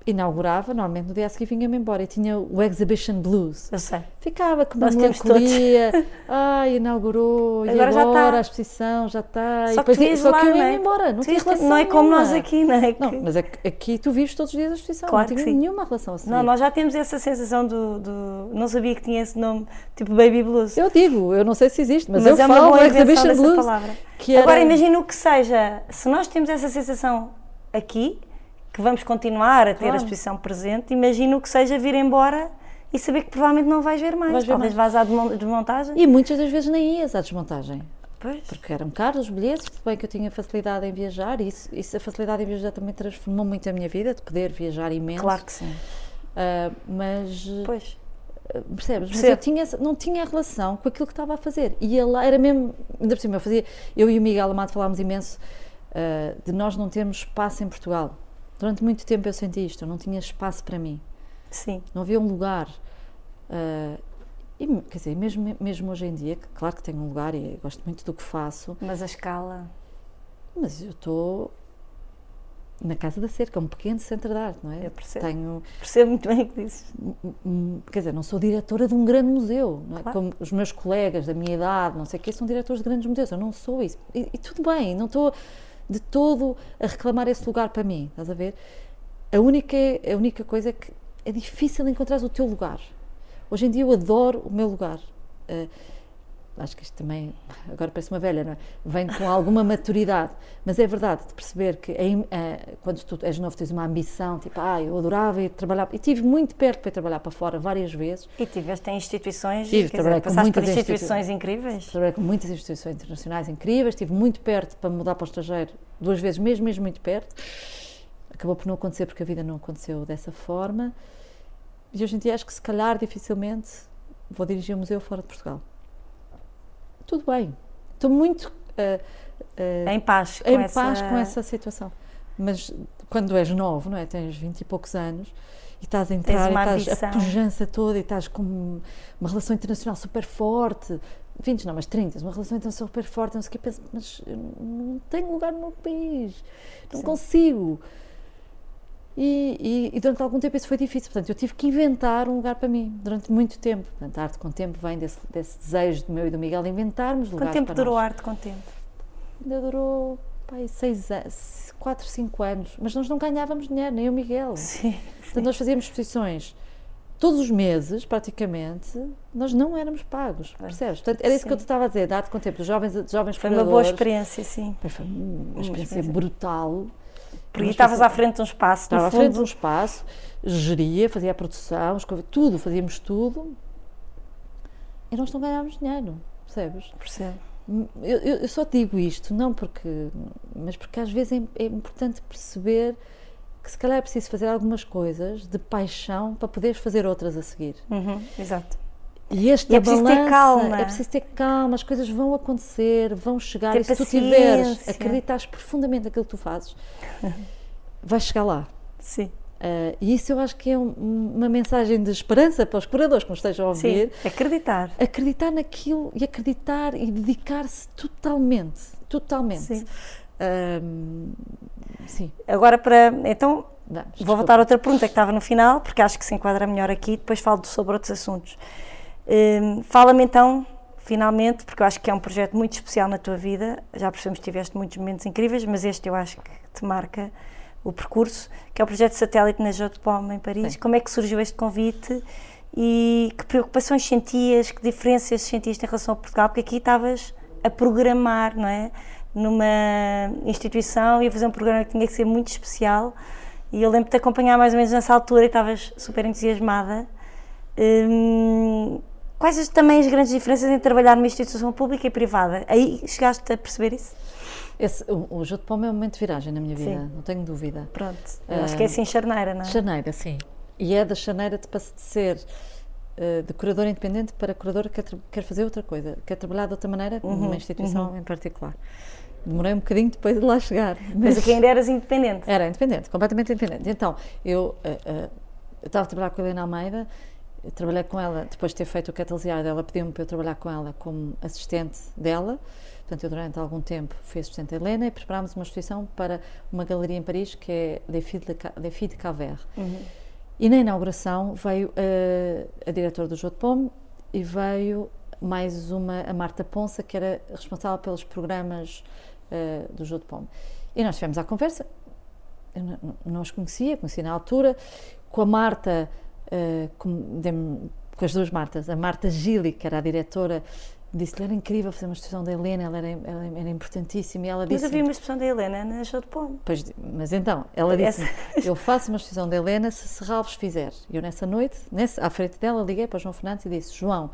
S2: inaugurava, normalmente no dia a seguir vinha-me embora e tinha o Exhibition Blues.
S1: Eu sei.
S2: Ficava com uma
S1: Nós
S2: melancolia, ai, inaugurou, e
S1: Agora já
S2: agora
S1: está.
S2: a exposição já está.
S1: Só
S2: e
S1: que
S2: depois
S1: tu ias
S2: só
S1: lá,
S2: que eu
S1: não
S2: ia
S1: é?
S2: embora, não tinha relação
S1: Não é como nós
S2: nenhuma.
S1: aqui, não é? Que-
S2: Não, mas aqui, aqui tu vives todos os dias a exposição,
S1: Claro
S2: não
S1: que
S2: tinha nenhuma relação a seguir.
S1: Não, nós já temos essa sensação do, do- Não sabia que tinha esse nome, tipo Baby Blues.
S2: Eu digo, eu não sei se existe, mas,
S1: Mas
S2: eu
S1: é uma
S2: falo
S1: invenção
S2: Exhibition Blues.
S1: palavra.
S2: Que era...
S1: Agora imagina o que seja, se nós temos essa sensação aqui, que vamos continuar a ter
S2: Claro.
S1: a exposição presente, imagina o que seja vir embora e saber que provavelmente não vais ver mais.
S2: Vais ver
S1: Talvez
S2: mais.
S1: vás à desmon- desmontagem.
S2: E muitas das vezes nem ias à desmontagem,
S1: Pois.
S2: porque eram caros os bilhetes, tudo bem que eu tinha facilidade em viajar, e isso, isso a facilidade em viajar também transformou muito a minha vida, de poder viajar imenso.
S1: Claro que sim.
S2: Ah, mas
S1: Pois.
S2: percebes? Mas eu tinha, não tinha relação com aquilo que estava a fazer. E lá era mesmo, ainda por cima, eu fazia, eu e o Miguel Amado falámos imenso ah, de nós não termos espaço em Portugal. Durante muito tempo eu senti isto, eu não tinha espaço para mim,
S1: Sim.
S2: não havia um lugar. ah, e, quer dizer, mesmo, mesmo hoje em dia, que claro que tenho um lugar e gosto muito do que faço,
S1: Mas a escala.
S2: mas eu estou na Casa da Cerca, um pequeno centro de arte, não é?
S1: Eu percebo.
S2: Tenho
S1: Percebo muito bem o que dizes.
S2: Quer dizer, não sou diretora de um grande museu, não é?
S1: Claro.
S2: como os meus colegas da minha idade, não sei o quê, são diretores de grandes museus, eu não sou isso. E, e tudo bem, não estou de todo a reclamar esse lugar para mim, estás a ver? A única, a única coisa é que é difícil encontrar o teu lugar. Hoje em dia eu adoro o meu lugar. Uh, acho que isto também, agora parece uma velha, não é? Vem com alguma maturidade, mas é verdade de perceber que em, eh, quando tu és novo tens uma ambição, tipo, ah, eu adorava ir trabalhar, e tive muito perto para ir trabalhar para fora várias vezes.
S1: E tiveste em instituições,
S2: Tive,
S1: quer dizer,
S2: com
S1: passaste por
S2: muitas
S1: instituições incríveis.
S2: Trabalhei com muitas instituições internacionais incríveis, estive muito perto para mudar para o estrangeiro, duas vezes mesmo, mesmo muito perto. Acabou por não acontecer porque a vida não aconteceu dessa forma. E hoje em dia acho que se calhar dificilmente vou dirigir um museu fora de Portugal. Tudo bem. Estou muito eh, eh,
S1: Em paz com
S2: em
S1: essa...
S2: paz com essa situação. Mas quando és novo, não é? Tens 20 e poucos anos e estás a entrar e estás a pujança toda e estás com uma relação internacional super forte. 20 não, mas 30, uma relação internacional super forte, não sei o que, penso, mas eu não tenho lugar no meu país, não
S1: Sim.
S2: consigo. E, e- e durante algum tempo isso foi difícil, portanto eu tive que inventar um lugar para mim, durante muito tempo. Portanto, a arte com tempo vem desse, desse desejo do meu e do Miguel de inventarmos
S1: Quanto
S2: lugares
S1: tempo
S2: para
S1: durou
S2: nós
S1: a arte com tempo?
S2: ainda durou pai, seis anos, quatro, cinco anos, mas nós não ganhávamos dinheiro, nem o Miguel.
S1: Sim.
S2: Portanto, nós fazíamos exposições todos os meses, praticamente, nós não éramos pagos, percebes? Portanto, era isso que eu te
S1: Sim.
S2: estava a dizer, dado com o tempo, dos jovens, dos jovens
S1: Foi uma boa experiência, sim.
S2: Foi uma experiência
S1: experiência.
S2: brutal.
S1: Porque estavas à frente de um espaço,
S2: Estava à frente de um espaço, geria, fazia a produção, tudo, fazíamos tudo. E nós não ganhávamos dinheiro, percebes?
S1: percebo.
S2: Eu, eu- eu só te digo isto, não porque. Mas porque às vezes é, é importante perceber que se calhar é preciso fazer algumas coisas de paixão para poderes fazer outras a seguir.
S1: Uhum, exato.
S2: E esta
S1: E é preciso ter calma.
S2: É preciso ter calma, as coisas vão acontecer, vão chegar.
S1: Ter
S2: e se tu tiveres,
S1: paciência.
S2: acreditares profundamente naquilo que tu fazes, vais chegar lá.
S1: Sim.
S2: Ah, e isso eu acho que é um- uma mensagem de esperança para os curadores que nos estejam a ouvir
S1: Sim. Acreditar.
S2: acreditar naquilo e acreditar e dedicar-se totalmente, totalmente.
S1: Sim.
S2: Ahm, sim,
S1: Agora para. Então,
S2: vamos.
S1: Vou voltar a outra pergunta que estava no final, porque acho que se enquadra melhor aqui, depois falo sobre outros assuntos. Hum, Fala-me então, finalmente, porque eu acho que é um projeto muito especial na tua vida, já percebemos que tiveste muitos momentos incríveis, mas este eu acho que te marca o percurso, que é o projeto satélite na Jô de Pomme, em Paris.
S2: Sim.
S1: Como é que surgiu este convite e que preocupações sentias, que diferenças sentiste em relação a Portugal? Porque aqui estavas a programar, não é? Numa instituição e a fazer um programa que tinha que ser muito especial. E eu lembro-te acompanhar mais ou menos nessa altura e estavas super entusiasmada. Hum, quais as, também as grandes diferenças em trabalhar numa instituição pública e privada? Aí chegaste a perceber isso?
S2: Esse, o, o Jô de Palma é um momento de viragem na minha vida,
S1: Sim.
S2: não tenho dúvida.
S1: Pronto, eu acho que é assim charneira, não é?
S2: Chaneira, sim. E é da chaneira de, ser eh, de curador independente para curador que quer, quer fazer outra coisa, quer trabalhar de outra maneira
S1: Uhum,
S2: numa instituição em particular. Demorei um bocadinho depois de lá chegar.
S1: Mas aqui ainda eras independente.
S2: Era independente, completamente independente. Então, eu eh, eu estava a trabalhar com a Helena Almeida, eu trabalhei com ela, depois de ter feito o Catalysiard, ela pediu-me para eu trabalhar com ela como assistente dela. Portanto, eu durante algum tempo fui assistente da Helena e preparámos uma exposição para uma galeria em Paris que é Les Filles de, Ca- Les Filles de Calvaire. E na inauguração veio eh, a diretora do Jô de Pomme e veio mais uma, a Marta Ponça, que era responsável pelos programas eh, do Jô de Pomme. E nós tivemos a conversa, eu não, não- os conhecia, conhecia na altura, com a Marta, eh, com, com as duas Martas, a Marta Gili, que era a diretora, disse-lhe era incrível fazer uma exposição da Helena, ela era, ela era importantíssima, e ela
S1: Mas
S2: disse
S1: havia uma expressão da Helena na Show de Pomme.
S2: Pois, mas então, ela disse
S1: Essa-
S2: eu faço uma exposição da Helena se Serralves fizer. E eu nessa noite, nesse, à frente dela, liguei para o João Fernandes e disse, João,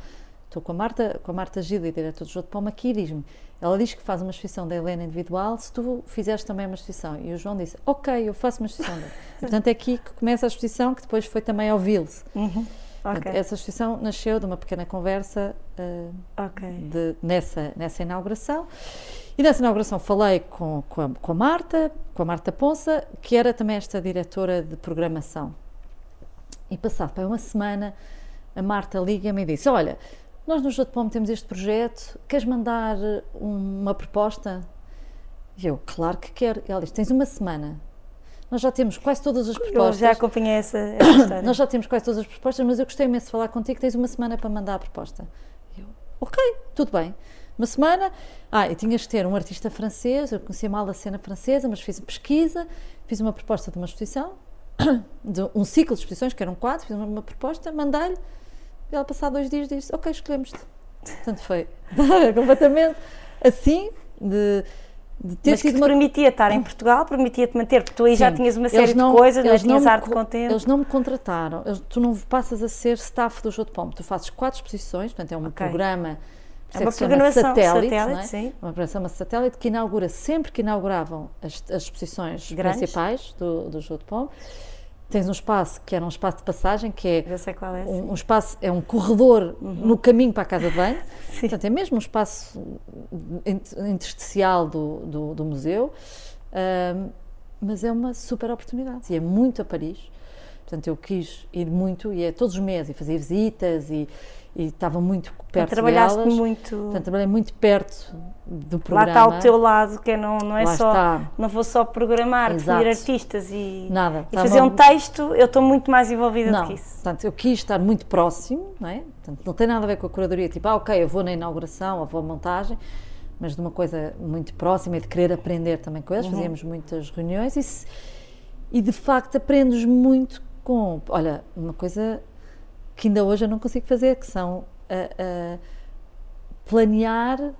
S2: estou com a Marta, com a Marta Gili, diretora do Jogo de Palma, aqui e diz-me, ela diz que faz uma exposição da Helena individual, se tu fizeres também uma exposição. E o João disse, ok, eu faço uma exposição dela. E, portanto, é aqui que começa a exposição, que depois foi também ao Vils.
S1: Uhum. Ok,
S2: Portanto, Essa exposição nasceu de uma pequena conversa eh,
S1: ok.
S2: de- nessa, nessa inauguração. E nessa inauguração falei com, com, a, com a Marta, com a Marta Ponça, que era também esta diretora de programação. E passado para uma semana, a Marta liga-me e disse: Olha, nós no Jô de temos este projeto, queres mandar uma proposta? E eu, claro que quero. E ela disse: Tens uma semana. Nós já temos quase todas as
S1: Eu
S2: propostas.
S1: já acompanhei essa, essa história.
S2: Nós já temos quase todas as propostas, mas eu gostei imenso de falar contigo, tens uma semana para mandar a proposta. E Eu, ok, tudo bem. Uma semana, ah, e tinhas que ter um artista francês, eu conhecia mal a cena francesa, mas fiz pesquisa, fiz uma proposta de uma exposição, de um ciclo de exposições, que era um quadro, fiz uma, uma proposta, mandei-lhe, e ela passado dois dias disse, ok, escolhemos-te. Portanto, foi completamente assim, de, de ter
S1: Mas que
S2: sido
S1: te
S2: uma
S1: permitia estar em Portugal, permitia-te manter, porque tu aí já
S2: Sim.
S1: tinhas uma série
S2: não-
S1: de coisas, não
S2: eles
S1: tinhas
S2: me
S1: arte
S2: co-
S1: com tempo.
S2: Eles não me contrataram, eles- tu não passas a ser staff do Jogo de Pombo, tu fazes quatro exposições, portanto é um
S1: Ok.
S2: programa
S1: É uma programação
S2: satélite,
S1: satélite,
S2: não é?
S1: sim.
S2: uma programação satélite que inaugura sempre que inauguravam as, as exposições
S1: Grandes.
S2: principais do, do Jogo de Pombo. Tens um espaço que era um espaço de passagem, que é
S1: é.
S2: um, um espaço, é um corredor no caminho para a casa de banho.
S1: Sim.
S2: Portanto, é mesmo um espaço int- intersticial do, do, do museu, ahm, mas é uma super oportunidade. E é muito a Paris. Portanto, eu quis ir muito, e é todos os meses, e fazia visitas, e, e estava muito perto
S1: Trabalhaste
S2: delas.
S1: muito.
S2: Portanto, trabalhei muito perto do
S1: Lá
S2: programa.
S1: está o teu lado, que é não, não é
S2: Lá
S1: só.
S2: está.
S1: Não vou só programar, definir artistas e,
S2: Nada.
S1: e fazer um texto, eu estou muito mais envolvida
S2: Não,
S1: do que isso.
S2: portanto, eu quis estar muito próximo, não é? Portanto, não tem nada a ver com a curadoria, tipo, ah, ok, eu vou na inauguração ou vou à montagem, mas de uma coisa muito próxima e de querer aprender também com eles.
S1: Uhum.
S2: Fazíamos muitas reuniões e, se- e de facto aprendes muito com. Olha, uma coisa que ainda hoje eu não consigo fazer, que são a- a planear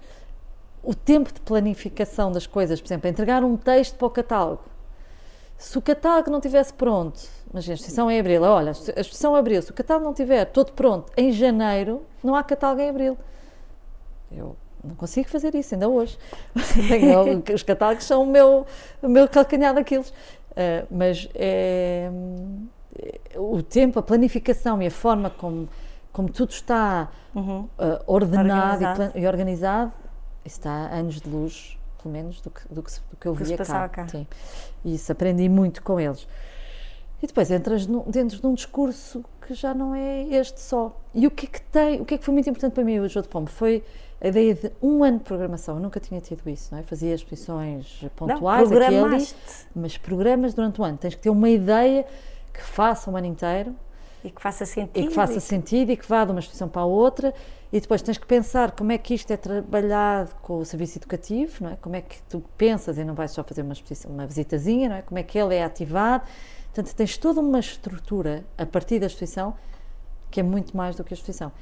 S2: o tempo de planificação das coisas, por exemplo, entregar um texto para o catálogo. Se o catálogo não estivesse pronto, mas a exposição é em abril, olha, a exposição é abril, se o catálogo não estiver todo pronto em janeiro, não há catálogo em abril. Eu não consigo fazer isso ainda hoje. Os catálogos são o meu, o meu calcanhar daqueles. Ah, mas é, o tempo, a planificação e a forma como, como tudo está
S1: Uhum.
S2: ah, ordenado e
S1: Organizado.
S2: plan- e, organizado, está a anos de luz, pelo menos, do que, do que, do que eu via cá.
S1: cá.
S2: Sim. E isso aprendi muito com eles. E depois entras no- dentro de um discurso que já não é este só. E o que é que tem, o que é que foi muito importante para mim o Jogo de Pombo? Foi a ideia de um ano de programação. Eu nunca tinha tido isso, não é? Fazia exposições
S1: Não,
S2: pontuais aqui e ali, mas programas durante o ano. Tens que ter uma ideia que faça o ano inteiro
S1: e que faça sentido.
S2: e que faça sentido e que vá de uma instituição para a outra e depois tens que pensar como é que isto é trabalhado com o serviço educativo, não é? Como é que tu pensas e não vais só fazer uma, uma visitazinha, não é? Como é que ele é ativado. Portanto, tens toda uma estrutura a partir da instituição que é muito mais do que a instituição.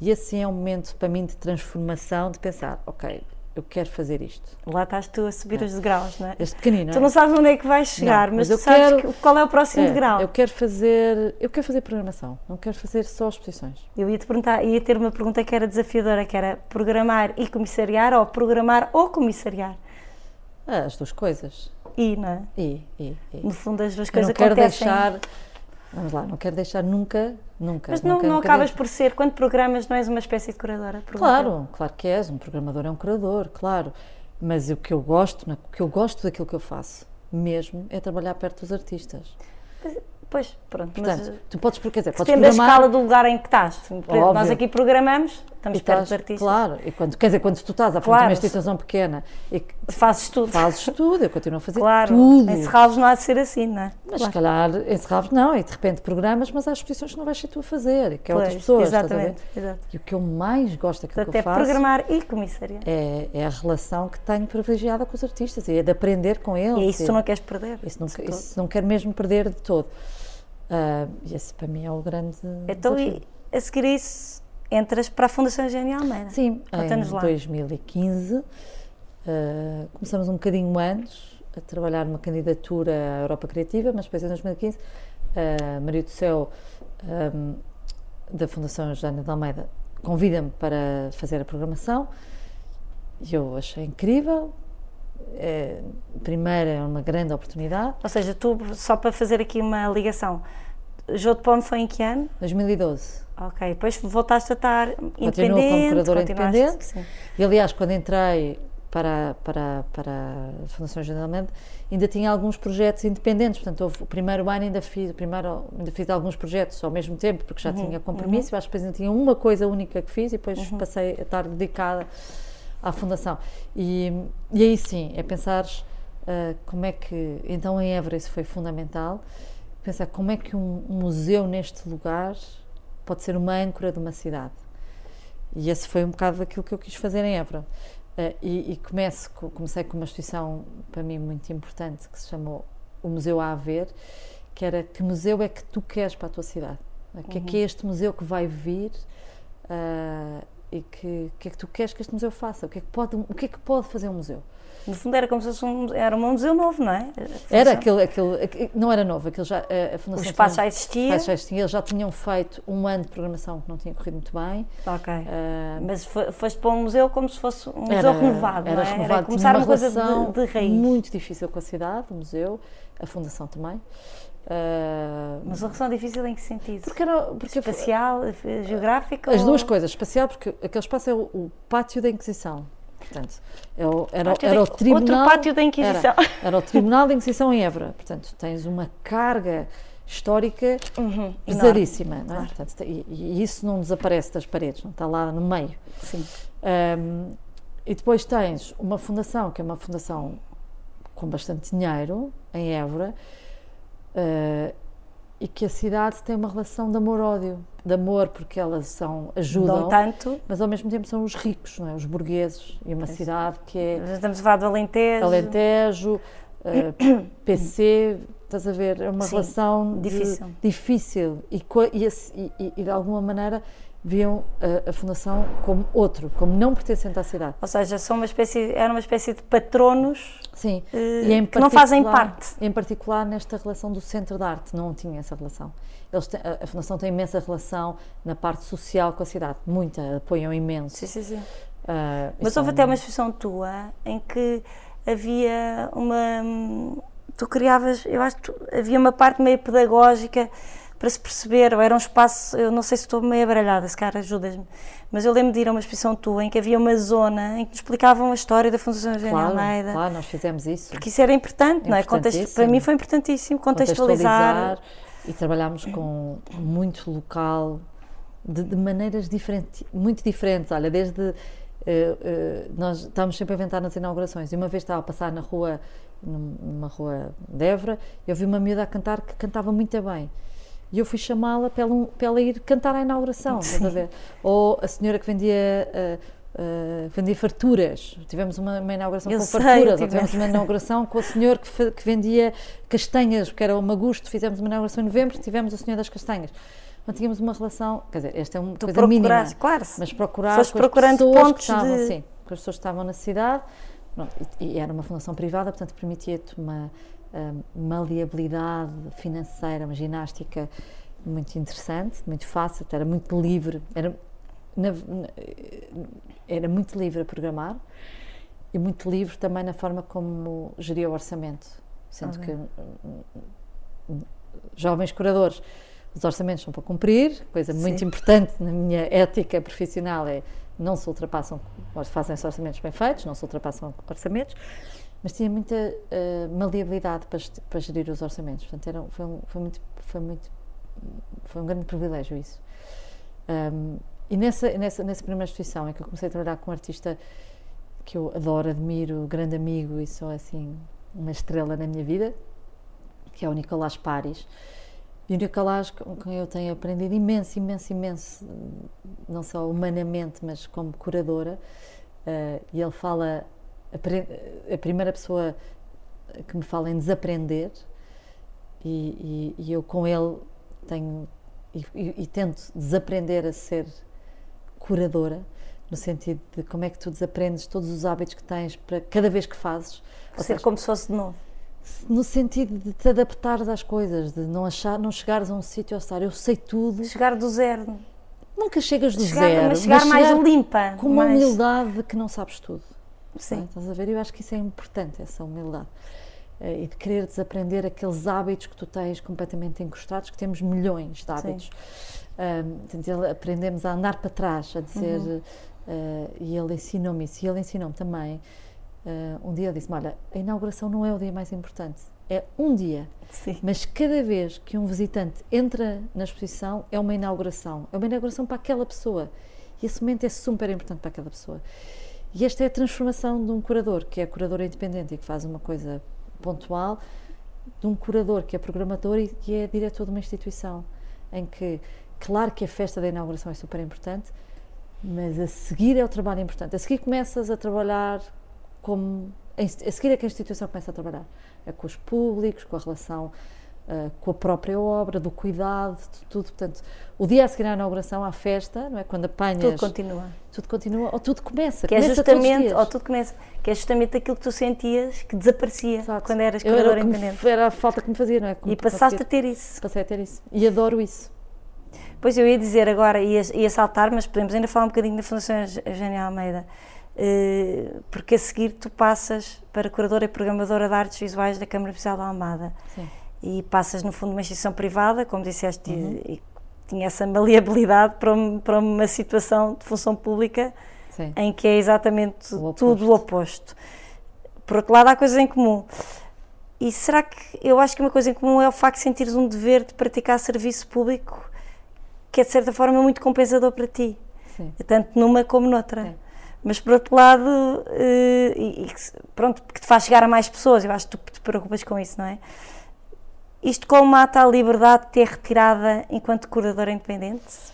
S2: E assim é um momento para mim de transformação, de pensar, ok, eu quero fazer isto.
S1: Lá estás tu a subir os degraus, não é?
S2: Este pequenino,
S1: Tu não sabes onde é que vais chegar,
S2: Não,
S1: mas,
S2: mas
S1: tu sabes
S2: quero-
S1: que- qual é o próximo
S2: É,
S1: degrau.
S2: eu quero fazer, eu quero fazer programação, não quero fazer só exposições.
S1: Eu ia te perguntar, ia ter uma pergunta que era desafiadora, que era programar e comissariar ou programar ou comissariar.
S2: Ah, as duas coisas.
S1: E, não é?
S2: E, e, e.
S1: No fundo as duas
S2: Eu
S1: coisas
S2: não quero
S1: acontecem.
S2: deixar, vamos lá, não quero deixar nunca, nunca.
S1: Mas não,
S2: nunca,
S1: não
S2: nunca
S1: acabas por ser, quando programas não és uma espécie de curadora?
S2: Claro, claro que és, um programador é um curador, claro. Mas o que eu gosto, o que eu gosto daquilo que eu faço, mesmo, é trabalhar perto dos artistas.
S1: Pois, pronto,
S2: Portanto,
S1: mas
S2: tu podes, quer dizer, podes
S1: depende da
S2: programar...
S1: escala do lugar em que estás. Exemplo, Nós
S2: Óbvio.
S1: aqui programamos, estamos perto dos artistas.
S2: Claro, e quando, quer dizer, quando tu estás à frente de
S1: Claro.
S2: uma instituição pequena e que
S1: Fazes tudo.
S2: fazes tudo, eu continuo a fazer
S1: Claro,
S2: tudo.
S1: encerrá-los não há de ser assim, não é?
S2: Mas
S1: Claro.
S2: se calhar encerravas, não, e de repente programas, mas há exposições que não vais ser tu a fazer, que é outras
S1: Pois,
S2: pessoas. a ver?
S1: Exatamente, exato.
S2: E o que eu mais gosto daquilo
S1: Portanto,
S2: que
S1: é
S2: eu faço
S1: programar e comissariar.
S2: é, é a relação que tenho privilegiada com os artistas e é de aprender com eles.
S1: E é isso que tu não queres perder.
S2: isso não, isso não quero mesmo perder de todo. Ah, e esse para mim é o grande
S1: Então,
S2: desafio.
S1: e a seguir isso, entras para a Fundação Eugênio Almeida.
S2: Sim, em
S1: Conta-nos lá.
S2: 2015 ah, começamos um bocadinho antes a trabalhar numa candidatura à Europa Criativa, mas depois em 2015 a Maria do Céu ah, da Fundação Eugênio de Almeida convida-me para fazer a programação e eu achei incrível. É, primeiro é uma grande oportunidade.
S1: Ou seja, tu, só para fazer aqui uma ligação, Jogo de Pomo foi em que ano?
S2: 2012.
S1: Ok, depois voltaste a estar
S2: como
S1: independente.
S2: curadora
S1: continuaste-
S2: independente.
S1: Sim.
S2: E aliás, quando entrei para, para, para a Fundação Generalmente, ainda tinha alguns projetos independentes. Portanto, houve, o primeiro ano ainda fiz, primeiro, ainda fiz alguns projetos ao mesmo tempo, porque já
S1: Uhum,
S2: tinha compromisso. Acho que depois ainda tinha uma coisa única que fiz e depois
S1: Uhum.
S2: passei a estar dedicada à Fundação. E, e aí sim, é pensar como é que. Então, em Évora, isso foi fundamental. Pensar como é que um, um museu neste lugar pode ser uma âncora de uma cidade. E esse foi um bocado daquilo que eu quis fazer em Évora. Uh, e, e começo, co- comecei com uma instituição para mim muito importante que se chamou o Museu a Haver, que era que museu é que tu queres para a tua cidade? O que é que é este museu que vai vir uh, e que que é que tu queres que este museu faça? O que é que pode, o que é que pode fazer um museu?
S1: No fundo era como se fosse um, era um museu novo, não é?
S2: Era aquele, aquele, não era novo, aquele já, a, a
S1: O
S2: Fundação
S1: espaço já existia.
S2: espaço já existia, eles já tinham feito um ano de programação que não tinha corrido muito bem.
S1: Ok.
S2: Ah,
S1: Mas fo- foste para um museu como se fosse um museu
S2: era,
S1: renovado,
S2: era
S1: não é?
S2: renovado,
S1: Era
S2: tinha
S1: começar uma, coisa de, de raiz.
S2: muito difícil com a cidade, o museu, a fundação também. Ah,
S1: Mas uma relação difícil em que sentido?
S2: porque era, porque
S1: Espacial, eh, geográfica?
S2: as
S1: ou-
S2: duas coisas, espacial, porque aquele espaço é o, o pátio da Inquisição. Portanto, é era,
S1: Pátio
S2: era o tribunal.
S1: Outro pátio da Inquisição.
S2: Era, era o Tribunal da Inquisição em Évora. Portanto, tens uma carga histórica
S1: Uhum, enorme.
S2: pesadíssima. não é?
S1: claro.
S2: Portanto, e, e isso não desaparece das paredes, não está lá no meio.
S1: Sim.
S2: Um, e depois tens uma fundação, que é uma fundação com bastante dinheiro, em Évora, uh, e que a cidade tem uma relação de amor-ódio. De amor, porque elas são, ajudam,
S1: Dão tanto.
S2: mas ao mesmo tempo são os ricos, não é? os burgueses. E uma cidade que é
S1: Estamos a falar do Alentejo.
S2: Alentejo, uh, PC, estás a ver? É uma
S1: Sim,
S2: relação de-
S1: difícil.
S2: difícil e, e- e- e de alguma maneira viam a, a Fundação como outro, como não pertencente à cidade.
S1: Ou seja, são uma espécie, era uma espécie de patronos
S2: Sim,
S1: eh, que não fazem parte.
S2: Em particular nesta relação do Centro de Arte, não tinha essa relação. Eles têm- a, a Fundação tem imensa relação na parte social com a cidade, muita, apoiam imenso.
S1: Sim, sim, sim.
S2: E
S1: Mas houve até uma expressão tua em que havia uma. Tu criavas, eu acho que havia uma parte meio pedagógica para se perceber, ou era um espaço, eu não sei se estou meio abaralhada, se cara ajudas-me, mas eu lembro de ir a uma expressão tua em que havia uma zona em que nos explicavam a história da Fundação Eugênio
S2: Claro,
S1: Almeida,
S2: claro, nós fizemos isso.
S1: porque isso era importante, não é? Contexto, para mim foi importantíssimo contextualizar.
S2: e trabalhámos com muito local, de, de maneiras diferentes, muito diferentes. Olha, desde. eh, eh, nós estávamos sempre a inventar nas inaugurações. E uma vez estava a passar na rua, num- numa rua de Évora, eu vi uma miúda a cantar que cantava muito bem. E eu fui chamá-la para, ela, para ela ir cantar à inauguração, estás a ver? Ou a senhora que vendia. eh, eh, vendia farturas. Tivemos uma, uma inauguração
S1: Eu
S2: com
S1: sei,
S2: farturas, ou
S1: tivemos.
S2: uma inauguração com o senhor que, que vendia castanhas, porque era o Magusto, fizemos uma inauguração em novembro, tivemos o senhor das castanhas. Então tínhamos uma relação, quer dizer, esta é uma
S1: Tu
S2: coisa mínima,
S1: claro.
S2: mas procurar
S1: Foste
S2: com
S1: procurando
S2: pessoas que estavam,
S1: de-
S2: sim, com as pessoas que estavam na cidade, e, e era uma fundação privada, portanto permitia-te uma maleabilidade financeira, uma ginástica muito interessante, muito fácil, era muito livre, era, na- era muito livre a programar e muito livre também na forma como geria o orçamento, sendo
S1: Ok.
S2: que hum, hum, jovens curadores os orçamentos são para cumprir, coisa muito
S1: Sim.
S2: importante na minha ética profissional é não se ultrapassam, fazem-se orçamentos bem feitos, não se ultrapassam orçamentos, mas tinha muita eh, maleabilidade para, para gerir os orçamentos. Portanto, era, foi, um, foi, muito, foi, muito, foi um grande privilégio isso. Um, e nessa, nessa, nessa primeira instituição é que eu comecei a trabalhar com um artista que eu adoro, admiro, grande amigo e sou assim uma estrela na minha vida, que é o Nicolás Paris. E o Nicolás, com quem eu tenho aprendido imenso, imenso, imenso, não só humanamente, mas como curadora, eh, e ele fala, a, pri- a primeira pessoa que me fala em desaprender, e, e- e eu com ele tenho, e, e- tento desaprender a ser curadora, no sentido de como é que tu desaprendes todos os hábitos que tens para cada vez que fazes. Ou
S1: Ser como se fosse de novo.
S2: no sentido de te adaptares às coisas, de não achar, não chegares a um sítio a estar, eu sei tudo.
S1: Chegar do zero.
S2: Nunca chegas do
S1: Chegar,
S2: zero,
S1: mas chegar mais limpa.
S2: com uma
S1: mais-
S2: humildade de que não sabes tudo. Não é?
S1: Sim.
S2: Estás a ver? Eu acho que isso é importante, essa humildade. Eh, E de querer desaprender aqueles hábitos que tu tens completamente encostados, que temos milhões de hábitos. Ele- aprendemos a andar para trás, a dizer,
S1: Uhum.
S2: eh, e ele ensinou-me isso, e ele ensinou-me também. eh, um dia ele disse-me: Olha, a inauguração não é o dia mais importante, é um dia.
S1: Sim.
S2: Mas cada vez que um visitante entra na exposição, é uma inauguração. É uma inauguração para aquela pessoa. E esse momento é super importante para aquela pessoa. E esta é a transformação de um curador, que é curador independente e que faz uma coisa pontual, de um curador que é programador e que é diretor de uma instituição. Em que, claro que a festa da inauguração é super importante, mas a seguir é o trabalho importante. A seguir começas a trabalhar como. A seguir é que a instituição começa a trabalhar. É com os públicos, com a relação uh, com a própria obra, do cuidado, de tudo. Portanto, o dia a seguir à inauguração, à festa, não é? Quando apanhas.
S1: Tudo continua.
S2: Tudo continua, ou tudo começa.
S1: Que é
S2: começa
S1: justamente, ou tudo começa, que é justamente aquilo que tu sentias que desaparecia
S2: Exato.
S1: quando eras
S2: Eu
S1: curadora
S2: era,
S1: independente.
S2: era a falta que me fazia, não é? Como
S1: E passaste a ter isso.
S2: Passei a ter isso. E adoro isso.
S1: Pois eu ia dizer agora, ia, ia saltar, mas podemos ainda falar um bocadinho da Fundação Eugénia Almeida, eh, porque a seguir tu passas para curadora e programadora de artes visuais da Câmara Oficial da Almada
S2: Sim.
S1: E passas no fundo uma instituição privada, como disseste,
S2: Uhum.
S1: e, tinha essa maleabilidade para, um- para uma situação de função pública
S2: Sim.
S1: em que é exatamente
S2: O
S1: tudo o oposto. Por outro lado, há coisas em comum. E será que eu acho que uma coisa em comum é o facto de sentires um dever de praticar serviço público que é de certa forma muito compensador para ti,
S2: Sim.
S1: tanto numa como noutra.
S2: É.
S1: Mas por outro lado, eh, e, e que pronto, porque te faz chegar a mais pessoas, eu acho que tu te preocupas com isso, não é? Isto como mata a liberdade de ter retirada enquanto curadora independente?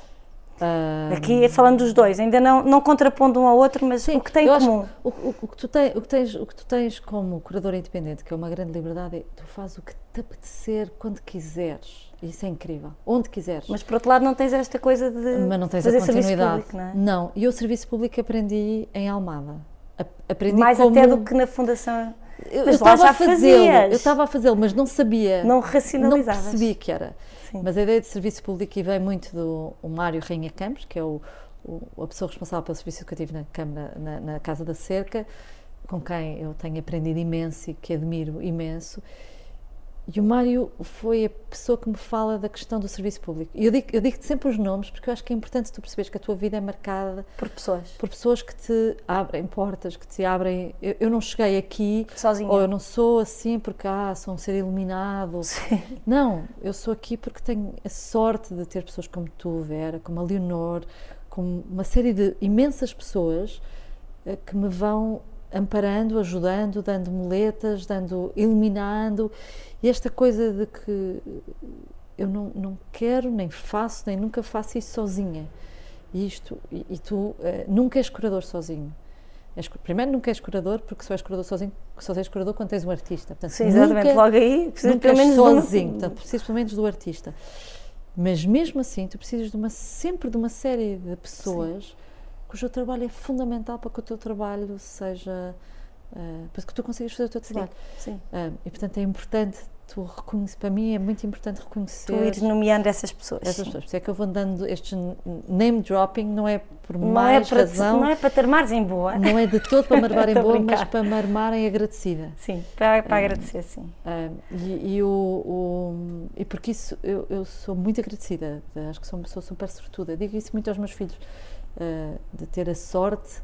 S2: Ah,
S1: Aqui é falando dos dois, ainda não, não contrapondo um ao outro, mas
S2: Sim,
S1: o que tem em comum.
S2: O, o- o que tu tens, o, que tens, o que tu tens como curadora independente, que é uma grande liberdade, é tu fazes o que te apetecer quando quiseres. Isso é incrível. Onde quiseres.
S1: Mas por outro lado não tens esta coisa de
S2: Mas não tens
S1: fazer
S2: a
S1: serviço
S2: continuidade.
S1: público, não é?
S2: Não, e o serviço público aprendi em Almada. Aprendi
S1: Mais
S2: como...
S1: até do que na fundação.
S2: Eu estava a fazê-lo, eu estava a fazê-lo, mas não sabia.
S1: Não
S2: não
S1: racionalizavas.
S2: percebi que era.
S1: Sim.
S2: Mas a ideia de serviço público e vem muito do o Mário Rainha Campos, que é o, o- a pessoa responsável pelo serviço educativo na, Câmara, na, na Casa da Cerca, com quem eu tenho aprendido imenso e que admiro imenso. E o Mário foi a pessoa que me fala da questão do serviço público. E eu digo, eu digo sempre os nomes porque eu acho que é importante tu perceberes que a tua vida é marcada
S1: Por pessoas.
S2: por pessoas que te abrem portas, que te abrem. Eu, eu não cheguei aqui
S1: Sozinha.
S2: ou eu não sou assim porque ah, sou um ser iluminado.
S1: Sim.
S2: Não, eu sou aqui porque tenho a sorte de ter pessoas como tu, Vera, como a Leonor, como uma série de imensas pessoas eh, que me vão amparando, ajudando, dando muletas, dando, iluminando. E esta coisa de que eu não, não quero, nem faço, nem nunca faço isso sozinha. E isto, e, e tu eh, nunca és curador sozinho. És primeiro, nunca és curador, porque só és curador sozinho, só és curador quando tens um artista. Portanto,
S1: Sim, exatamente.
S2: nunca-
S1: Logo aí, precisas
S2: nunca
S1: pelo menos
S2: sozinho, portanto, precisas pelo menos do artista. Mas mesmo assim, tu precisas de uma, sempre de uma série de pessoas cujo trabalho é fundamental para que o teu trabalho seja. Ah, para que tu consigas fazer o teu trabalho.
S1: Sim.
S2: Ah, e portanto é importante tu reconhecer, para mim é muito importante reconhecer
S1: Tu ires nomeando essas pessoas.
S2: essas
S1: sim.
S2: pessoas. Por isso é que eu vou dando estes n- name dropping, não é por
S1: Não é,
S2: mais
S1: para te-
S2: razão,
S1: não é para te armares em boa.
S2: não é de todo para me armar em boa, mas para me armarem agradecida.
S1: Sim, para, para agradecer, sim.
S2: Ah, e, e o, o- e porque isso eu, eu sou muito agradecida, acho que sou uma pessoa super sortuda. Digo isso muito aos meus filhos, ah, de ter a sorte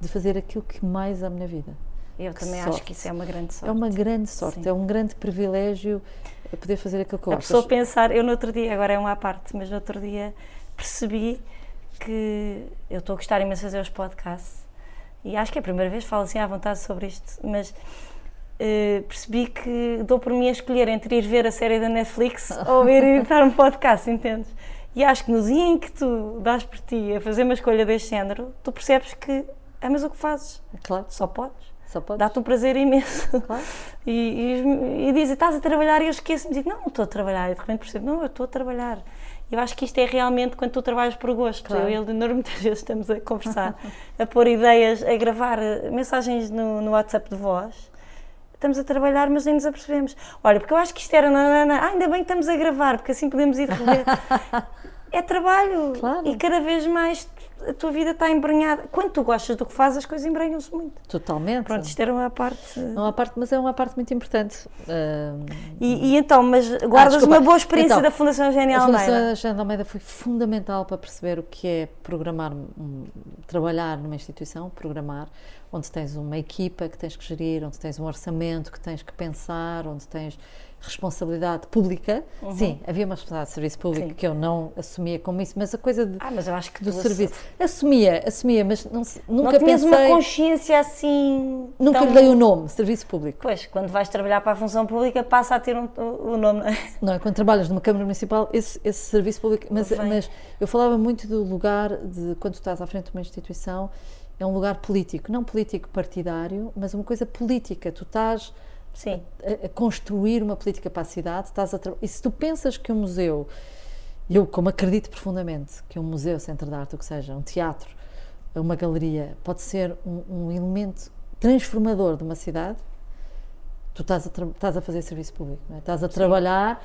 S2: de fazer aquilo que mais amo na vida.
S1: Eu
S2: Que
S1: também acho
S2: sorte.
S1: que isso é uma grande sorte.
S2: É uma grande sorte,
S1: Sim.
S2: é um grande privilégio poder fazer aquilo que eu
S1: A pessoa pensar, eu no outro dia, agora é uma à parte, mas no outro dia percebi que eu estou a gostar imenso de fazer os podcasts e acho que é a primeira vez que falo assim à vontade sobre isto, mas eh, percebi que dou por mim a escolher entre ir ver a série da Netflix ou ir editar um podcast, entendes? E acho que no dia em que tu dás por ti a fazer uma escolha deste género, tu percebes que amas o que fazes,
S2: Claro,
S1: só podes. Dá-te um prazer imenso.
S2: Claro.
S1: E, e, e dizem, estás a trabalhar e eu esqueço-me, digo, não, não estou a trabalhar. E de repente percebo, não, eu estou a trabalhar. E eu acho que isto é realmente quando tu trabalhas por gosto.
S2: Claro.
S1: Eu e a Leonor muitas vezes estamos a conversar, a pôr ideias, a gravar eh, mensagens no, no WhatsApp de voz. Estamos a trabalhar, mas nem nos apercebemos. Olha, porque eu acho que isto era. Ah, ainda bem que estamos a gravar, porque assim podemos ir rever. é trabalho.
S2: Claro.
S1: E cada vez mais a tua vida está embranhada. Quando tu gostas do que fazes, as coisas embranham-se muito.
S2: Totalmente.
S1: Pronto, isto era uma parte.
S2: Não há parte, mas é uma parte muito importante. Ah,
S1: E, e então, mas guardas
S2: desculpa.
S1: uma boa experiência
S2: Então,
S1: da Fundação Genial
S2: a
S1: Almeida?
S2: Fundação Jean de Almeida foi fundamental para perceber o que é programar, um, trabalhar numa instituição, programar, onde tens uma equipa que tens que gerir, onde tens um orçamento que tens que pensar, onde tens responsabilidade pública. Sim, havia uma responsabilidade de serviço público
S1: Uhum. Sim.
S2: que eu não assumia como isso, mas a coisa de,
S1: Ah, mas eu acho que
S2: do serviço. Assumia, assumia, mas não,
S1: não
S2: nunca
S1: tinhas
S2: pensei.
S1: uma consciência assim.
S2: Nunca
S1: tão-
S2: lhe dei o nome, serviço público.
S1: Pois, quando vais trabalhar para a função pública, passa a ter um, o nome. não é?
S2: Não, quando trabalhas numa Câmara Municipal, esse, esse serviço público. Mas, mas eu falava muito do lugar de quando estás à frente de uma instituição, é um lugar político, não político partidário, mas uma coisa política. Tu estás
S1: Sim.
S2: a, a construir uma política para a cidade, estás a e se tu pensas que um museu, eu como acredito profundamente que um museu, centro de arte, o que seja, um teatro, uma galeria, pode ser um, um elemento transformador de uma cidade, tu estás a, estás a fazer serviço público, é? estás a trabalhar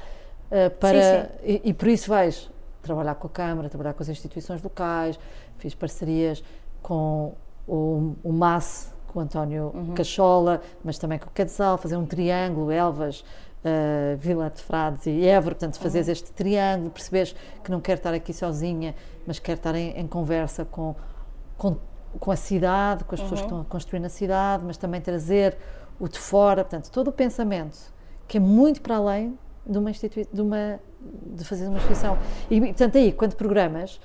S2: eh, para.
S1: Sim,
S2: E, e por isso vais trabalhar com a Câmara, trabalhar com as instituições locais, fiz parcerias com o, o MAS, com o António Cachola, mas também com o Quetzal, fazer um triângulo, Elvas. eh, Vila de Frades e Évora, portanto, fazeres este triângulo, percebes que não quer estar aqui sozinha, mas quer estar em, em conversa com, com, com a cidade, com as pessoas que estão a construir na cidade, mas também trazer o de fora, portanto, todo o pensamento que é muito para além de uma instituição, de, uma, de fazer uma instituição. E, portanto, aí, quando programas,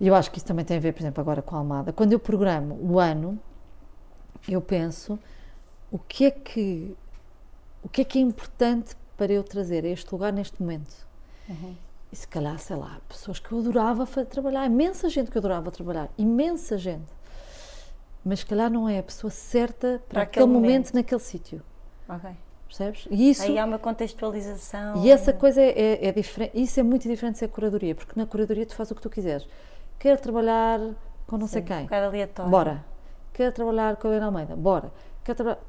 S2: e eu acho que isso também tem a ver, por exemplo, agora com a Almada, quando eu programo o ano, eu penso o que é que o que é que é importante para eu trazer a este lugar neste momento. E se calhar, sei lá, pessoas que eu adorava trabalhar, imensa gente que eu adorava trabalhar, imensa gente. Mas se calhar não é a pessoa certa para,
S1: Para
S2: aquele, momento,
S1: momento.
S2: naquele sítio.
S1: Ok.
S2: Percebes? E isso,
S1: Aí há uma contextualização.
S2: e essa coisa é, é, é diferente, isso é muito diferente de ser curadoria, porque na curadoria tu fazes o que tu quiseres. Quero trabalhar com não sei
S1: Sim,
S2: quem,
S1: Um bocado aleatório.
S2: bora. Quero trabalhar com a Helena Almeida, bora. Quero trabalhar...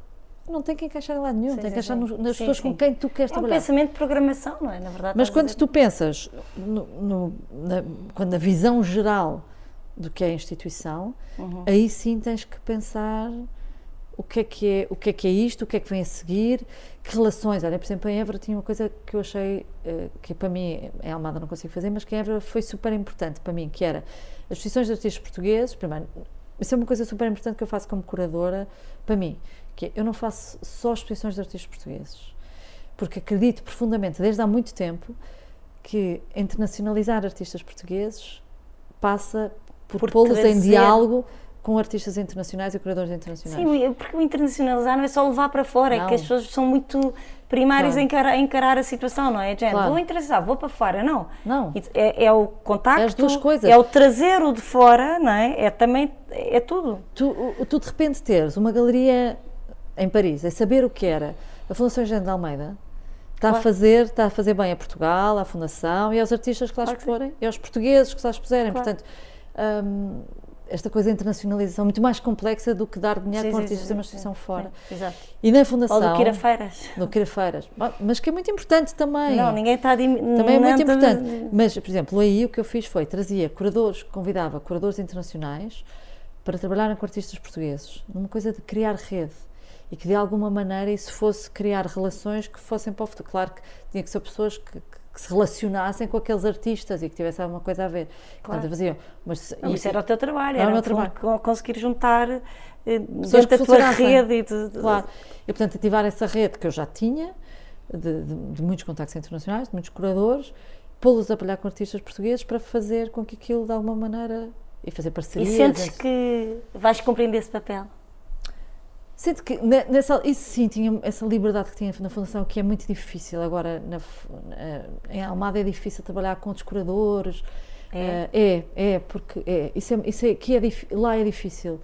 S2: Não tem que encaixar em lado nenhum,
S1: Sim,
S2: tem que
S1: sim,
S2: encaixar
S1: sim.
S2: nas
S1: Sim,
S2: pessoas com quem tu queres
S1: É um
S2: trabalhar.
S1: pensamento de programação, não é? Na verdade.
S2: Mas quando tu pensas no, no- na, quando a visão geral do que é a instituição,
S1: Uhum.
S2: aí sim tens que pensar o que é que é, o que é que é isto, o que é que vem a seguir, que relações. Olha, por exemplo, em Évora tinha uma coisa que eu achei eh, que para mim em Almada não consigo fazer, mas que em Évora foi super importante para mim, que era as instituições de artistas portugueses, primeiro, isso é uma coisa super importante que eu faço como curadora para mim, que é, eu não faço só exposições de artistas portugueses, porque acredito profundamente, desde há muito tempo, que internacionalizar artistas portugueses passa por,
S1: Por
S2: pô-los em diálogo com artistas internacionais e curadores internacionais.
S1: Sim, porque o internacionalizar não é só levar para fora, é
S2: Não.
S1: que as pessoas são muito primárias
S2: Claro.
S1: a encarar, a encarar a situação, não é? Gente,
S2: Claro.
S1: vou internacionalizar, vou para fora, não.
S2: Não.
S1: É, é o contacto,
S2: É as duas coisas.
S1: é o trazer o de fora, não é? É também, é tudo.
S2: Tu, tu de repente teres uma galeria em Paris, é saber o que era a Fundação Eugênio de Almeida, está a fazer, está a fazer bem a Portugal, à Fundação e aos artistas que lá
S1: Claro
S2: exporem, e aos portugueses que lá expuserem. Portanto, hum, esta coisa de internacionalização muito mais complexa do que dar dinheiro
S1: Sim,
S2: para
S1: sim,
S2: artista
S1: sim,
S2: ter uma
S1: sim,
S2: fora.
S1: sim, Exato.
S2: E na
S1: Ou
S2: Fundação.
S1: do que ir a feiras.
S2: do que ir a feiras. Mas que é muito importante também.
S1: Não, ninguém está a
S2: Também é muito importante. Mas, por exemplo, aí o que eu fiz foi trazia curadores, convidava curadores internacionais para trabalharem com artistas portugueses, numa coisa de criar rede e que de alguma maneira isso fosse criar relações que fossem para o futuro. Claro que tinha que ser pessoas que, que- que se relacionassem com aqueles artistas e que tivessem alguma coisa a ver.
S1: Claro.
S2: Portanto, faziam. Mas,
S1: Não,
S2: e-
S1: isso era o teu trabalho,
S2: Era
S1: era,
S2: o meu trabalho.
S1: co- conseguir juntar eh,
S2: pessoas
S1: dentro
S2: que
S1: da tua rede e de, de-
S2: Claro. E, portanto, ativar essa rede que eu já tinha, de, de- de muitos contactos internacionais, de muitos curadores, pô-los a trabalhar com artistas portugueses para fazer com que aquilo, de alguma maneira, e fazer
S1: E
S2: parcerias.
S1: sentes
S2: entre-
S1: que vais cumprindo esse papel?
S2: Sinto que ne- nessa, isso sim, tinha essa liberdade que tinha na Fundação, que é muito difícil. Agora, na na- em Almada é difícil trabalhar com outros curadores.
S1: É?
S2: Eh, é, é, porque é, isso, é, isso é, que é, lá é difícil.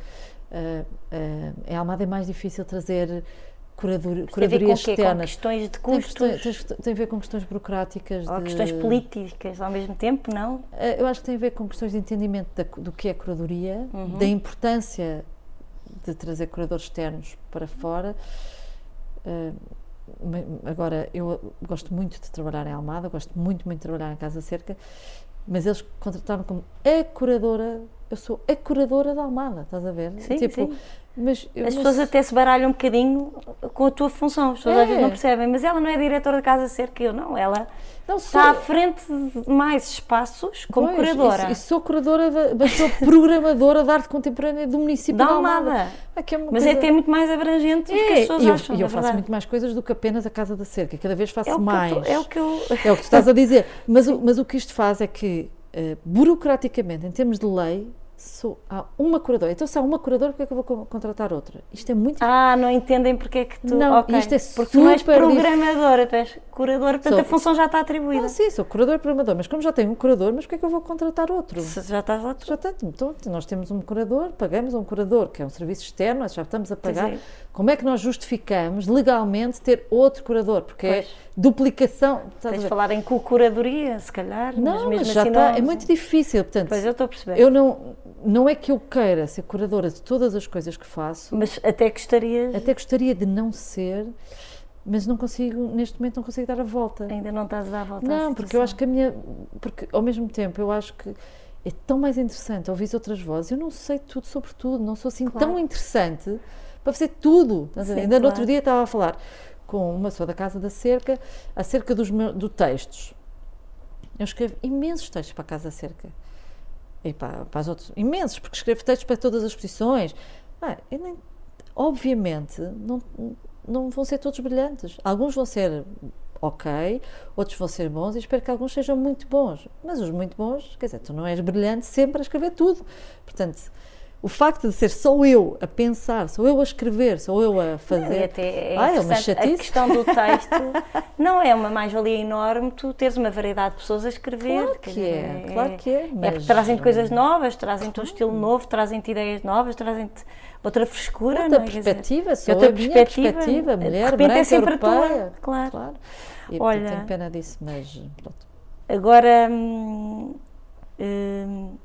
S2: Eh, eh, em Almada é mais difícil trazer curador,
S1: Tem a ver com
S2: curadorias
S1: quê? Com
S2: externas.
S1: questões de
S2: Tem,
S1: custos?
S2: questões- tem, tem a ver com questões burocráticas.
S1: Ou
S2: de-
S1: questões políticas ao mesmo tempo, não?
S2: Eu acho que tem a ver com questões de entendimento da- do que é curadoria, da importância de trazer curadores externos para fora. Ma- agora, eu gosto muito de trabalhar em Almada, gosto muito, muito de trabalhar em Casa Cerca, mas eles contrataram como a curadora. Eu sou a curadora da Almada, estás a ver?
S1: Sim,
S2: tipo,
S1: sim.
S2: Mas
S1: As pessoas até se baralham um bocadinho com a tua função. As pessoas às vezes
S2: É.
S1: não percebem, mas ela não é diretora da Casa Cerca, eu não. Ela
S2: não sou-
S1: está à frente de mais espaços como
S2: Pois,
S1: curadora.
S2: E, e sou curadora, da, mas sou programadora de arte contemporânea do município
S1: Da
S2: de Almada.
S1: Almada.
S2: Ah, é uma
S1: Mas
S2: coisa-
S1: é até muito mais abrangente do que as
S2: É,
S1: pessoas
S2: e eu,
S1: acham.
S2: e eu
S1: é
S2: faço
S1: verdade.
S2: muito mais coisas do que apenas a Casa da Cerca, cada vez faço
S1: é
S2: mais.
S1: tô- é o que eu.
S2: É o que tu estás a dizer. Mas, o, mas o que isto faz é que, eh, burocraticamente, em termos de lei, sou, há uma curadora. Então, se há uma curadora, porque é que eu vou contratar outra? Isto é muito
S1: Ah, não entendem porque é que tu.
S2: Não,
S1: okay.
S2: isto é
S1: Porque tu és programadora, tu és curadora, portanto
S2: Sou.
S1: a função já está atribuída.
S2: Ah, sim, sou curador e programador, mas como já tenho um curador, mas porque é que eu vou contratar outro?
S1: Se já estás lá, tu
S2: Já tenho, então nós temos um curador, pagamos a um curador, que é um serviço externo, já estamos a pagar.
S1: É.
S2: Como é que nós justificamos legalmente ter outro curador? Porque
S1: Pois.
S2: é duplicação. estás
S1: tens de falar em curadoria, se calhar.
S2: Não,
S1: mas
S2: mas já
S1: assim
S2: está,
S1: não-
S2: é muito difícil. Portanto,
S1: Pois eu estou a perceber.
S2: eu não, não é que eu queira ser curadora de todas as coisas que faço,
S1: Mas até gostarias.
S2: até gostaria de não ser, mas não consigo, neste momento, não consigo dar a volta.
S1: Ainda não estás a dar a volta
S2: Não, porque eu acho que a minha. Porque ao mesmo tempo eu acho que é tão mais interessante ouvir outras vozes. Eu não sei tudo sobre tudo, não sou assim
S1: Claro.
S2: tão interessante para fazer tudo.
S1: Sim,
S2: Ainda no outro
S1: claro.
S2: dia estava a falar com uma pessoa da Casa da Cerca acerca dos meus, do textos. Eu escrevo imensos textos para a Casa da Cerca. E para, para as outras, imensos, porque escrevo textos para todas as posições. Ah, nem- obviamente, não, não vão ser todos brilhantes. Alguns vão ser ok, outros vão ser bons e espero que alguns sejam muito bons. Mas os muito bons, quer dizer, tu não és brilhante sempre a escrever tudo. Portanto, o facto de ser só eu a pensar, sou eu a escrever, sou eu a fazer.
S1: até é
S2: Ah, é uma
S1: interessante. a
S2: chatice.
S1: questão do texto não é uma mais-valia enorme tu teres uma variedade de pessoas a escrever.
S2: Claro que
S1: dizer,
S2: é, claro que é,
S1: É
S2: mas-
S1: porque trazem-te coisas novas, trazem-te um estilo novo, trazem-te ideias novas, trazem-te outra frescura.
S2: Outra
S1: não é?
S2: Perspectiva, sou
S1: outra
S2: a
S1: perspectiva,
S2: perspectiva,
S1: de
S2: mulher,
S1: repente é
S2: branca,
S1: sempre a tua,
S2: europeia.
S1: claro.
S2: E
S1: Olha,
S2: tenho pena disso, mas pronto.
S1: Agora, hum, hum,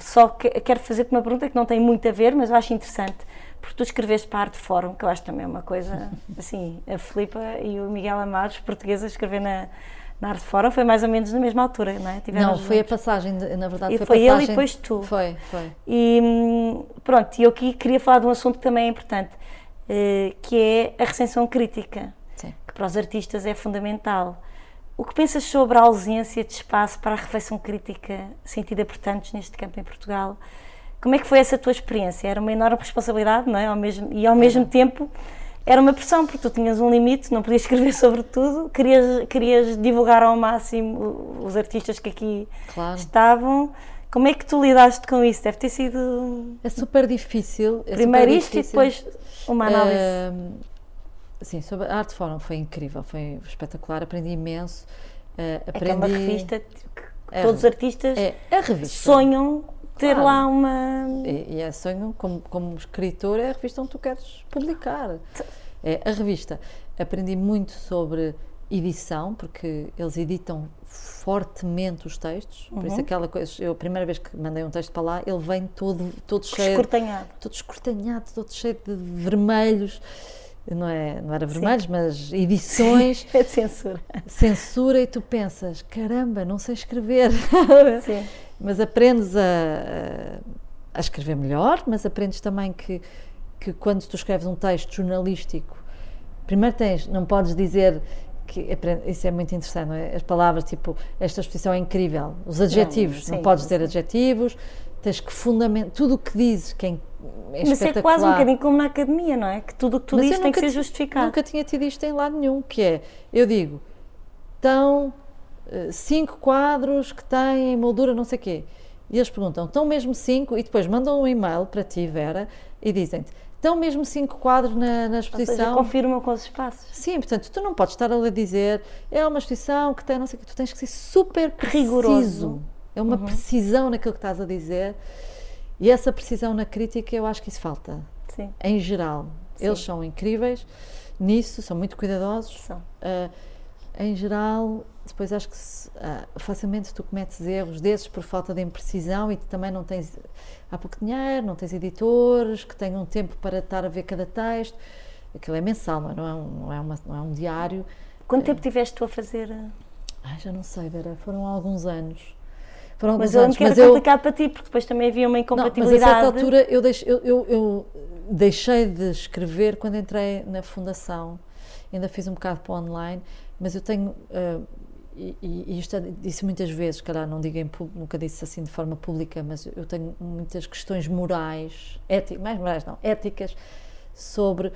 S1: só que, quero fazer-te uma pergunta que não tem muito a ver, mas eu acho interessante, porque tu escreveste para a Arte Fórum, que eu acho também uma coisa, assim, a Filipa e o Miguel Amados, os portugueses, a escrever na, na Arte Fórum, foi mais ou menos na mesma altura, não é? Tiveram
S2: Não, foi a
S1: juntos.
S2: passagem, de- na verdade,
S1: E
S2: foi,
S1: foi
S2: a
S1: ele e
S2: passagem.
S1: depois tu.
S2: Foi, foi.
S1: E hum, pronto, e eu aqui queria falar de um assunto que também é importante, eh, que é a recensão crítica,
S2: Sim.
S1: que para os artistas é fundamental. O que pensas sobre a ausência de espaço para a reflexão crítica sentida por tantos neste campo em Portugal? Como é que foi essa tua experiência? Era uma enorme responsabilidade, não é? Ao mesmo, e ao mesmo tempo era uma pressão, porque tu tinhas um limite, não podias escrever sobre tudo, querias, querias divulgar ao máximo os artistas que aqui
S2: Claro.
S1: estavam. Como é que tu lidaste com isso? Deve ter sido
S2: É super difícil. é
S1: primeiro
S2: super
S1: isto e
S2: difícil.
S1: depois uma análise.
S2: Ahm, sim, sobre a Arte Fórum foi incrível, foi espetacular, aprendi imenso.
S1: é que
S2: aprendi,
S1: é uma revista que
S2: É
S1: todos os artistas
S2: É revista.
S1: sonham ter
S2: Claro.
S1: lá uma.
S2: E, e é sonho, como, como escritor, é a revista onde tu queres publicar. É a revista. Aprendi muito sobre edição, porque eles editam fortemente os textos. Por
S1: Uhum.
S2: isso, aquela coisa, eu a primeira vez que mandei um texto para lá, ele vem todo, todo cheio.
S1: Escortanhado.
S2: todo escortanhado, todo cheio de vermelhos, não, é, não era vermelhos, mas edições,
S1: É de censura.
S2: censura, e tu pensas, caramba, não sei escrever.
S1: Sim.
S2: mas aprendes a, a- escrever melhor, mas aprendes também que, que quando tu escreves um texto jornalístico, primeiro tens, não podes dizer que aprende- isso é muito interessante, não é? As palavras tipo esta exposição é incrível, os adjetivos, não,
S1: sim,
S2: podes
S1: sim.
S2: ter adjetivos, tens que fundamentar tudo o que dizes, que é, é
S1: Mas é quase um bocadinho como na academia, não é? Que tudo o que tu
S2: Mas
S1: dizes tem que ser
S2: ti-
S1: justificado.
S2: Nunca tinha tido isto em lado nenhum, que é, eu digo, estão eh, cinco quadros que têm moldura não sei quê. E eles perguntam, estão mesmo cinco? E depois mandam um e-mail para ti, Vera, e dizem-te, estão mesmo cinco quadros na, na
S1: Ou seja,
S2: exposição?
S1: confirmam com os espaços.
S2: Sim, portanto, tu não podes estar ali a dizer, é uma exposição que tem não sei o quê, tu tens que ser super preciso.
S1: Rigoroso.
S2: É uma precisão naquilo que estás a dizer. E essa precisão na crítica, eu acho que isso falta
S1: Sim,
S2: em geral.
S1: Sim.
S2: Eles são incríveis nisso, são muito cuidadosos.
S1: são.
S2: Ah, em geral, depois acho que ah, facilmente tu cometes erros desses por falta de imprecisão e também não tens há pouco dinheiro, não tens editores que tenham tempo para estar a ver cada texto. Aquilo é mensal, não é, é, um, não é, uma- não é um diário.
S1: Quanto tempo tiveste tu a fazer? eh,
S2: Ai, já não sei, Vera, foram alguns anos. Foram
S1: Mas eu
S2: anos,
S1: lembro que
S2: mas eu,
S1: complicado para ti, porque depois também havia uma
S2: Não, mas a
S1: incompatibilidade.
S2: certa altura eu, deix- eu- eu- eu deixei de escrever quando entrei na fundação. Ainda fiz um bocado para online, mas eu tenho. ah, e, e- isto é- disse muitas vezes, calhar não digo em nunca disse assim de forma pública, mas eu tenho muitas questões morais, éticas, mais morais não, éticas, sobre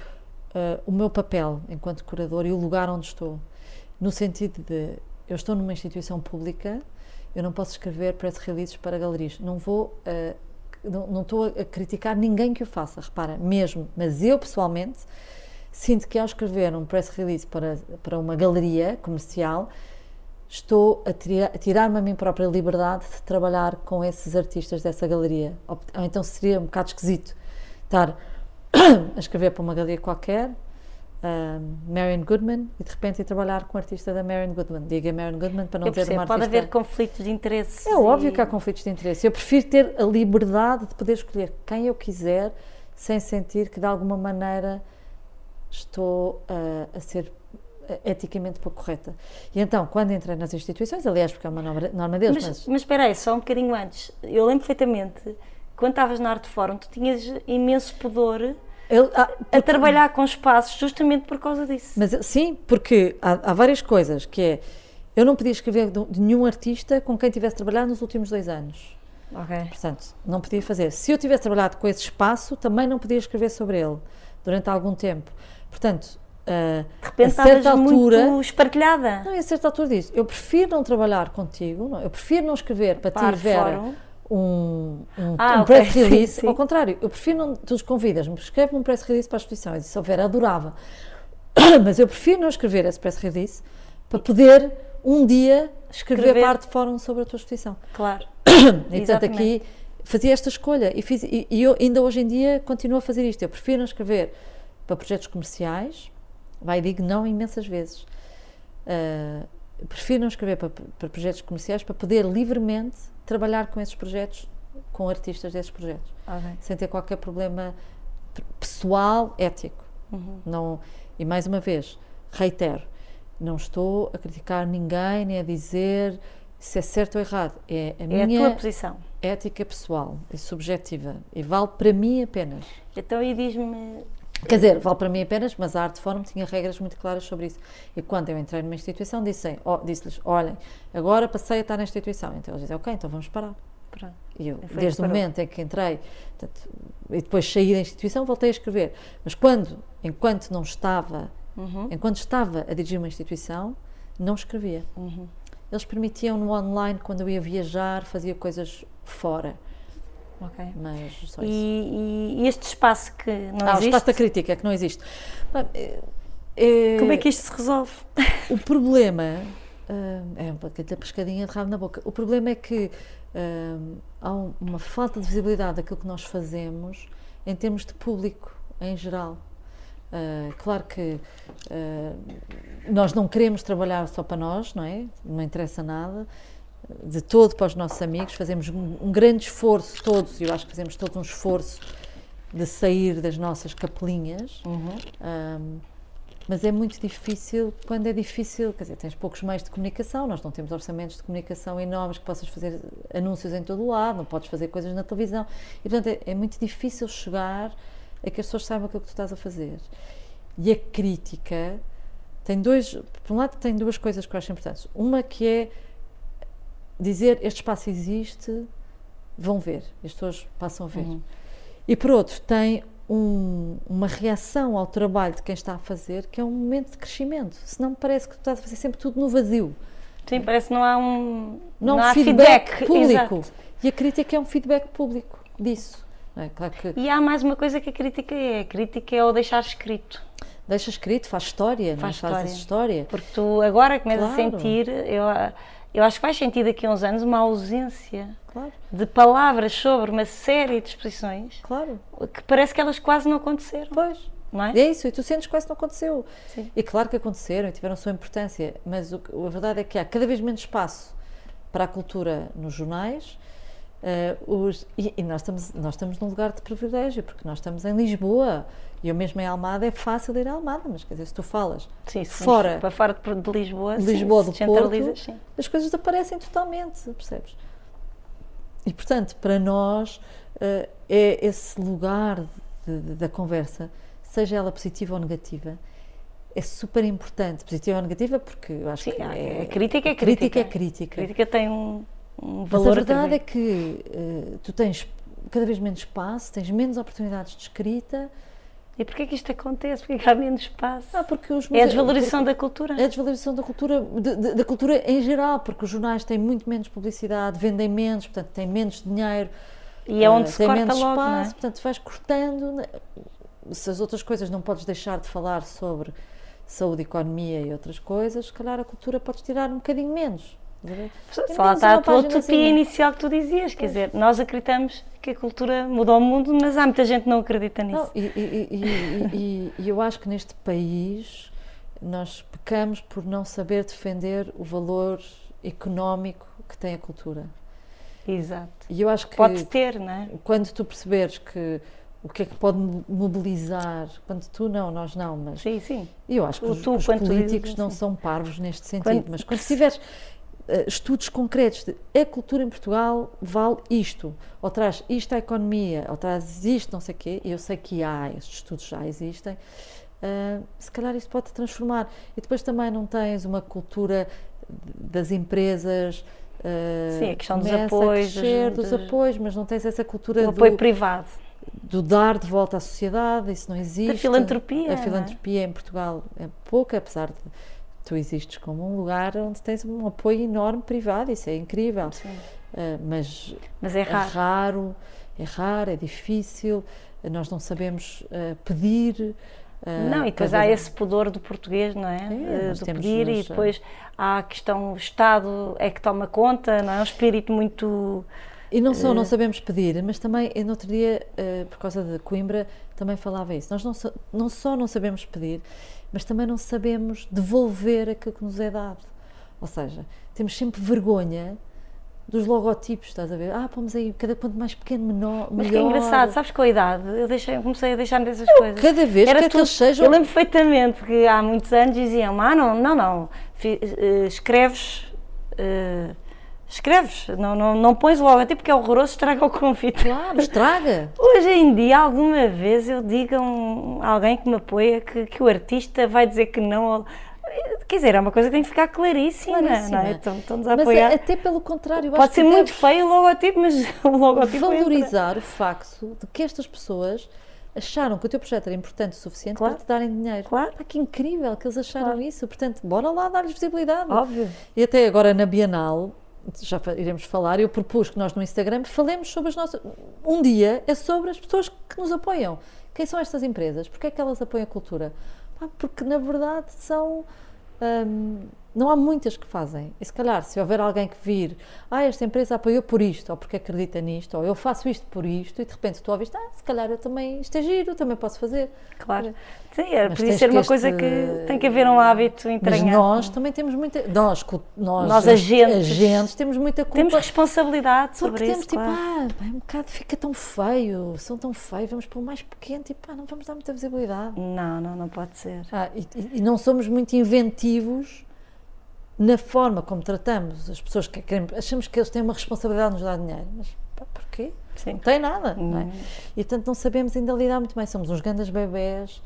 S2: ah, o meu papel enquanto curador e o lugar onde estou. No sentido de eu estou numa instituição pública, eu não posso escrever press releases para galerias. Não vou ah, não, estou a criticar ninguém que o faça, repara, mesmo, mas eu pessoalmente sinto que ao escrever um press release para, para uma galeria comercial, estou a, a tirar-me a mim própria liberdade de trabalhar com esses artistas dessa galeria. Ou, ou então seria um bocado esquisito estar a escrever para uma galeria qualquer, uh, Marion Goodman, e de repente ir trabalhar com um artista da Marion Goodman. Diga Marion Goodman para não
S1: Eu
S2: dizer
S1: percebo,
S2: uma
S1: pode
S2: artista...
S1: haver conflitos de interesse.
S2: É óbvio
S1: e-
S2: que há conflitos de interesse. Eu prefiro ter a liberdade de poder escolher quem eu quiser, sem sentir que de alguma maneira estou a, a ser eh, eticamente pouco correta. E então, quando entrei nas instituições, aliás, porque é uma norma, norma deles,
S1: Mas,
S2: mas,
S1: mas espera aí, só um bocadinho antes. Eu lembro perfeitamente, quando estavas na Arte Fórum, tu tinhas imenso pudor
S2: ah,
S1: a trabalhar com espaços justamente por causa disso.
S2: Mas sim, porque há, há várias coisas, que é, eu não podia escrever de, nenhum artista com quem tivesse trabalhado nos últimos dois anos.
S1: Ok.
S2: Portanto, não podia fazer. Se eu tivesse trabalhado com esse espaço, também não podia escrever sobre ele durante algum tempo. Portanto,
S1: De repente
S2: a certa altura,
S1: muito espartilhada.
S2: não, a certa altura diz, eu prefiro não trabalhar contigo, não, eu prefiro não escrever para
S1: Para
S2: ti, Vera,
S1: fórum.
S2: Um, um,
S1: Ah,
S2: um
S1: ok,
S2: press
S1: sim,
S2: release.
S1: sim.
S2: Ao contrário, eu prefiro não, tu os convidas-me, escreve um press release para a exposição. Eu disse, Vera, adorava. Mas eu prefiro não escrever esse press release para poder um dia escrever,
S1: Escrever.
S2: parte de fórum sobre a tua exposição.
S1: Claro.
S2: E portanto aqui fazia esta escolha e, fiz, e, e eu ainda hoje em dia continuo a fazer isto. Eu prefiro não escrever para projetos comerciais, vai e digo não imensas vezes. Ah, prefiro não escrever para, para projetos comerciais para poder livremente trabalhar com esses projetos, com artistas desses projetos,
S1: Ok.
S2: sem ter qualquer problema pessoal, ético.
S1: Uhum.
S2: Não, e mais uma vez, reitero, não estou a criticar ninguém, nem a dizer se é certo ou errado. É a
S1: É a
S2: minha
S1: tua posição.
S2: ética pessoal e subjetiva e vale para mim apenas.
S1: Então aí diz-me.
S2: Quer dizer, vale para mim apenas, mas a Arte Fórum tinha regras muito claras sobre isso. E quando eu entrei numa instituição, disse, oh, disse-lhes: olhem, agora passei a estar na instituição. Então eles dizem: ok, então vamos parar.
S1: Pronto.
S2: E eu, desde o momento em que entrei portanto, e depois saí da instituição, voltei a escrever. Mas quando, enquanto não estava,
S1: Uhum.
S2: enquanto estava a dirigir uma instituição, não escrevia.
S1: Uhum.
S2: Eles permitiam no online, quando eu ia viajar, fazia coisas fora. Mas só
S1: E,
S2: isso.
S1: e- e este espaço que não
S2: Ah, o
S1: existe,
S2: espaço da crítica, que não existe. É-
S1: como é que isto se resolve?
S2: O problema ah, é um pouquinho da pescadinha de rabo na boca. O problema é que ah, há um- uma falta de visibilidade daquilo que nós fazemos em termos de público em geral. Ah, claro que ah, nós não queremos trabalhar só para nós, não é? Não interessa nada. De todo para os nossos amigos, fazemos um, grande esforço, todos, e eu acho que fazemos todos um esforço de sair das nossas capelinhas. Um, mas é muito difícil quando é difícil, quer dizer, tens poucos meios de comunicação, nós não temos orçamentos de comunicação enormes que possas fazer anúncios em todo o lado, não podes fazer coisas na televisão. E portanto é, é muito difícil chegar a que as pessoas saibam aquilo que tu estás a fazer. E a crítica tem dois, por um lado tem duas coisas que eu acho importantes. Uma que é dizer este espaço existe, vão ver, as pessoas passam a ver.
S1: Uhum.
S2: E por outro, tem um- uma reação ao trabalho de quem está a fazer, que é um momento de crescimento. Senão parece que tu estás a fazer sempre tudo no vazio.
S1: Sim, parece que não há um.
S2: Não,
S1: há
S2: feedback, público.
S1: Exato.
S2: E a crítica é um feedback público disso. não é? Claro que
S1: E há mais uma coisa que a crítica é. A crítica é o deixar escrito.
S2: deixa escrito, faz história,
S1: Faz
S2: não é? faz história.
S1: Porque tu agora começas a
S2: Claro.
S1: sentir, eu, eu acho que vais sentir daqui a uns anos uma ausência
S2: Claro,
S1: de palavras sobre uma série de exposições
S2: claro.
S1: que parece que elas quase não aconteceram,
S2: Pois.
S1: não é?
S2: É isso, e tu sentes que quase não aconteceu.
S1: Sim.
S2: E claro que aconteceram e tiveram sua importância, mas o a verdade é que há cada vez menos espaço para a cultura nos jornais. eh, os- e e nós, estamos, nós estamos num lugar de privilégio, porque nós estamos em Lisboa e eu mesmo em Almada é fácil ir a Almada, mas quer dizer, se tu falas
S1: Sim, se
S2: fora
S1: para fora de, Lisboa,
S2: de
S1: sim,
S2: Lisboa,
S1: se
S2: do Porto,
S1: sim.
S2: as coisas desaparecem totalmente, percebes? E portanto, para nós eh, é esse lugar de- de- da conversa, seja ela positiva ou negativa, é super importante. Positiva ou negativa, porque eu acho
S1: Sim,
S2: que é,
S1: a crítica é
S2: crítica é
S1: crítica.
S2: crítica.
S1: A crítica tem um, um
S2: Mas
S1: valor
S2: a verdade é que eh, tu tens cada vez menos espaço, tens menos oportunidades de escrita.
S1: E porquê que isto acontece? Porquê que há menos espaço?
S2: Ah, porque os
S1: é a
S2: museus-
S1: desvalorização da cultura.
S2: É a desvalorização da cultura, de- de- da cultura em geral, porque os jornais têm muito menos publicidade, vendem menos, portanto têm menos dinheiro.
S1: E é onde
S2: uh,
S1: se corta
S2: menos
S1: logo,
S2: espaço,
S1: não é?
S2: portanto vais cortando. né? Se as outras coisas não podes deixar de falar sobre saúde, economia e outras coisas, se calhar a cultura podes tirar um bocadinho menos.
S1: Só lá está a tua
S2: páginazinha.
S1: utopia inicial que tu dizias, quer dizer, nós acreditamos que a cultura mudou o mundo, mas há muita gente que não acredita nisso.
S2: Não, e, e- e- e- eu acho que neste país nós pecamos por não saber defender o valor económico que tem a cultura.
S1: Exato.
S2: E eu acho que
S1: Pode ter, não é?
S2: quando tu perceberes que o que é que pode mo- mobilizar, quando tu não, nós não, mas
S1: Sim, sim.
S2: eu acho que
S1: O
S2: os,
S1: tu,
S2: os políticos
S1: dizes
S2: não
S1: assim.
S2: são parvos neste sentido,
S1: Quando-
S2: mas quando tiveres estudos concretos de a cultura em Portugal vale isto, ou traz isto à economia, ou traz isto, não sei o quê, eu sei que há, estes estudos já existem, eh, se calhar isto pode transformar. E depois também não tens uma cultura das empresas. eh,
S1: Sim, a questão dos apoios,
S2: crescer,
S1: dos-
S2: dos apoios, mas não tens essa cultura do,
S1: apoio privado.
S2: do dar de volta à sociedade, isso não existe.
S1: filantropia, não
S2: A
S1: é?
S2: filantropia em Portugal é pouca, apesar de tu existes como um lugar onde tens um apoio enorme privado, isso é incrível.
S1: Sim.
S2: Ah, mas
S1: Mas é raro.
S2: raro, é raro, é difícil, nós não sabemos ah, pedir. ah,
S1: Não, e depois
S2: cada
S1: há esse pudor do português, não é?
S2: É,
S1: do pedir e depois há a questão, o Estado é que toma conta, não é? Um espírito muito.
S2: E não só
S1: Eh,
S2: não sabemos pedir, mas também, no outro dia, eh, por causa de Coimbra, também falava isso. Nós não só não sabemos pedir, mas também não sabemos devolver aquilo que nos é dado. Ou seja, temos sempre vergonha dos logotipos, estás a ver? Ah, vamos aí, cada quanto mais pequeno, menor,
S1: Mas que é
S2: melhor.
S1: engraçado, sabes com a idade, eu deixei, comecei a deixar dessas coisas.
S2: Cada vez
S1: Era
S2: que
S1: tudo-
S2: eles sejam...
S1: Eu lembro perfeitamente que há muitos anos diziam: ah, não, não, não, eh, escreves. eh, escreves, não, não, não pões logo, até porque é horroroso, estraga o convite.
S2: Claro, estraga.
S1: Hoje em dia, alguma vez eu digo a um, alguém que me apoia que, que o artista vai dizer que não. Quer dizer, é uma coisa que tem que ficar claríssima,
S2: Claríssima.
S1: não é? Estão- Estão-nos a
S2: Mas
S1: apoiar.
S2: até pelo contrário, eu acho
S1: Pode ser
S2: que
S1: muito feio o logotipo, mas o logotipo entra.
S2: valorizar o facto de que estas pessoas acharam que o teu projeto era importante o suficiente
S1: Claro.
S2: para te darem dinheiro.
S1: Claro.
S2: Pá, que incrível que eles acharam
S1: Claro.
S2: isso. Portanto, bora lá dar-lhes visibilidade.
S1: Óbvio.
S2: E até agora na Bienal, já iremos falar, eu propus que nós no Instagram falemos sobre as nossas. Um dia é sobre as pessoas que nos apoiam. Quem são estas empresas? Porquê é que elas apoiam a cultura? Porque na verdade são. hum, não há muitas que fazem. E se calhar, se houver alguém que vir, ah, esta empresa apoiou por isto, ou porque acredita nisto, ou eu faço isto por isto, e de repente tu ouviste, ah, se calhar eu também, isto é giro, também posso fazer.
S1: Claro. Sim, é,
S2: Mas
S1: podia ser uma
S2: este-
S1: coisa que tem que haver um hábito
S2: Mas
S1: entranhado.
S2: nós também temos muita. Nós, nós,
S1: Nós, agentes.
S2: agentes, temos muita culpa.
S1: Temos responsabilidade sobre
S2: Porque temos
S1: isso,
S2: tipo,
S1: claro.
S2: ah, pá, um bocado fica tão feio, são tão feios, vamos pôr mais pequeno, tipo, pá, não vamos dar muita visibilidade.
S1: Não, não, não pode ser.
S2: Ah, e- e não somos muito inventivos na forma como tratamos as pessoas que queremos. Achamos que eles têm uma responsabilidade de nos dar dinheiro, mas pá, porquê?
S1: Sim.
S2: Não tem nada, não é?
S1: Hum.
S2: E portanto não sabemos ainda lidar muito bem, somos uns grandes bebés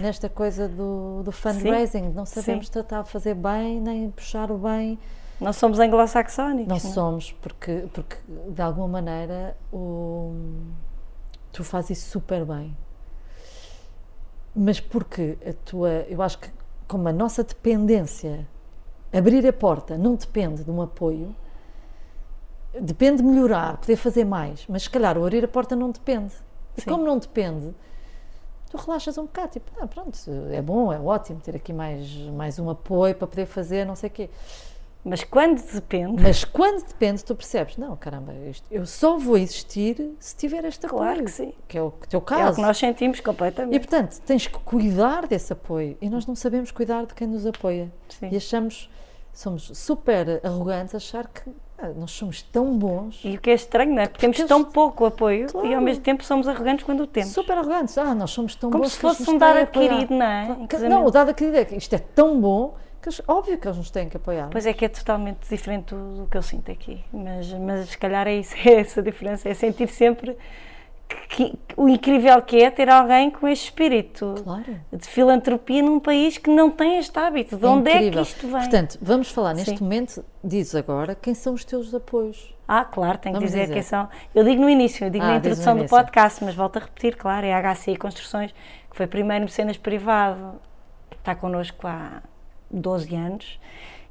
S2: nesta coisa do, do fundraising, não sabemos
S1: Sim.
S2: tratar de fazer bem, nem puxar o bem.
S1: Não somos anglo-saxónicos.
S2: Não
S1: é?
S2: somos, porque, porque de alguma maneira o, tu fazes isso super bem. Mas porque a tua. Eu acho que como a nossa dependência, abrir a porta, não depende de um apoio, depende de melhorar, poder fazer mais, mas se calhar o abrir a porta não depende. E
S1: Sim.
S2: como não depende, tu relaxas um bocado, tipo, ah, pronto, é bom, é ótimo ter aqui mais, mais um apoio para poder fazer, não sei o quê.
S1: Mas quando depende,
S2: Mas quando depende, tu percebes, não, caramba, isto- eu só vou existir se tiver este apoio.
S1: Claro que sim.
S2: Que é o teu
S1: é o
S2: caso.
S1: que nós sentimos
S2: E
S1: completamente.
S2: portanto, tens que cuidar desse apoio. E nós não sabemos cuidar de quem nos apoia.
S1: Sim.
S2: E achamos, somos super arrogantes achar que ah, nós somos tão bons.
S1: E o que é estranho, não é? Porque temos tão pouco apoio e
S2: Claro.
S1: ao mesmo tempo somos arrogantes quando o temos.
S2: Super arrogantes. Ah, nós somos tão
S1: Como
S2: bons
S1: se
S2: que eles
S1: fosse um
S2: apoiar.
S1: adquirido, não é?
S2: Que-. Não, o dado adquirido é que isto é tão bom que eles- óbvio que eles nos têm que apoiar.
S1: Pois é que é totalmente diferente do, do que eu sinto aqui. Mas, mas se calhar é isso, é essa diferença. É sentir sempre que, que- o incrível que é ter alguém com este espírito
S2: Claro.
S1: de filantropia num país que não tem este hábito. De onde é que
S2: incrível.
S1: isto vem?
S2: Portanto, vamos falar neste
S1: Sim.
S2: momento, dizes agora, quem são os teus apoios.
S1: Ah, claro, tenho que
S2: Vamos
S1: dizer,
S2: dizer.
S1: quem são. Eu digo no início, eu digo
S2: Ah,
S1: na
S2: diz
S1: introdução do podcast, mas volto a repetir, claro, é a HCI Construções, que foi primeiro mecenas privado, que está connosco há 12 anos,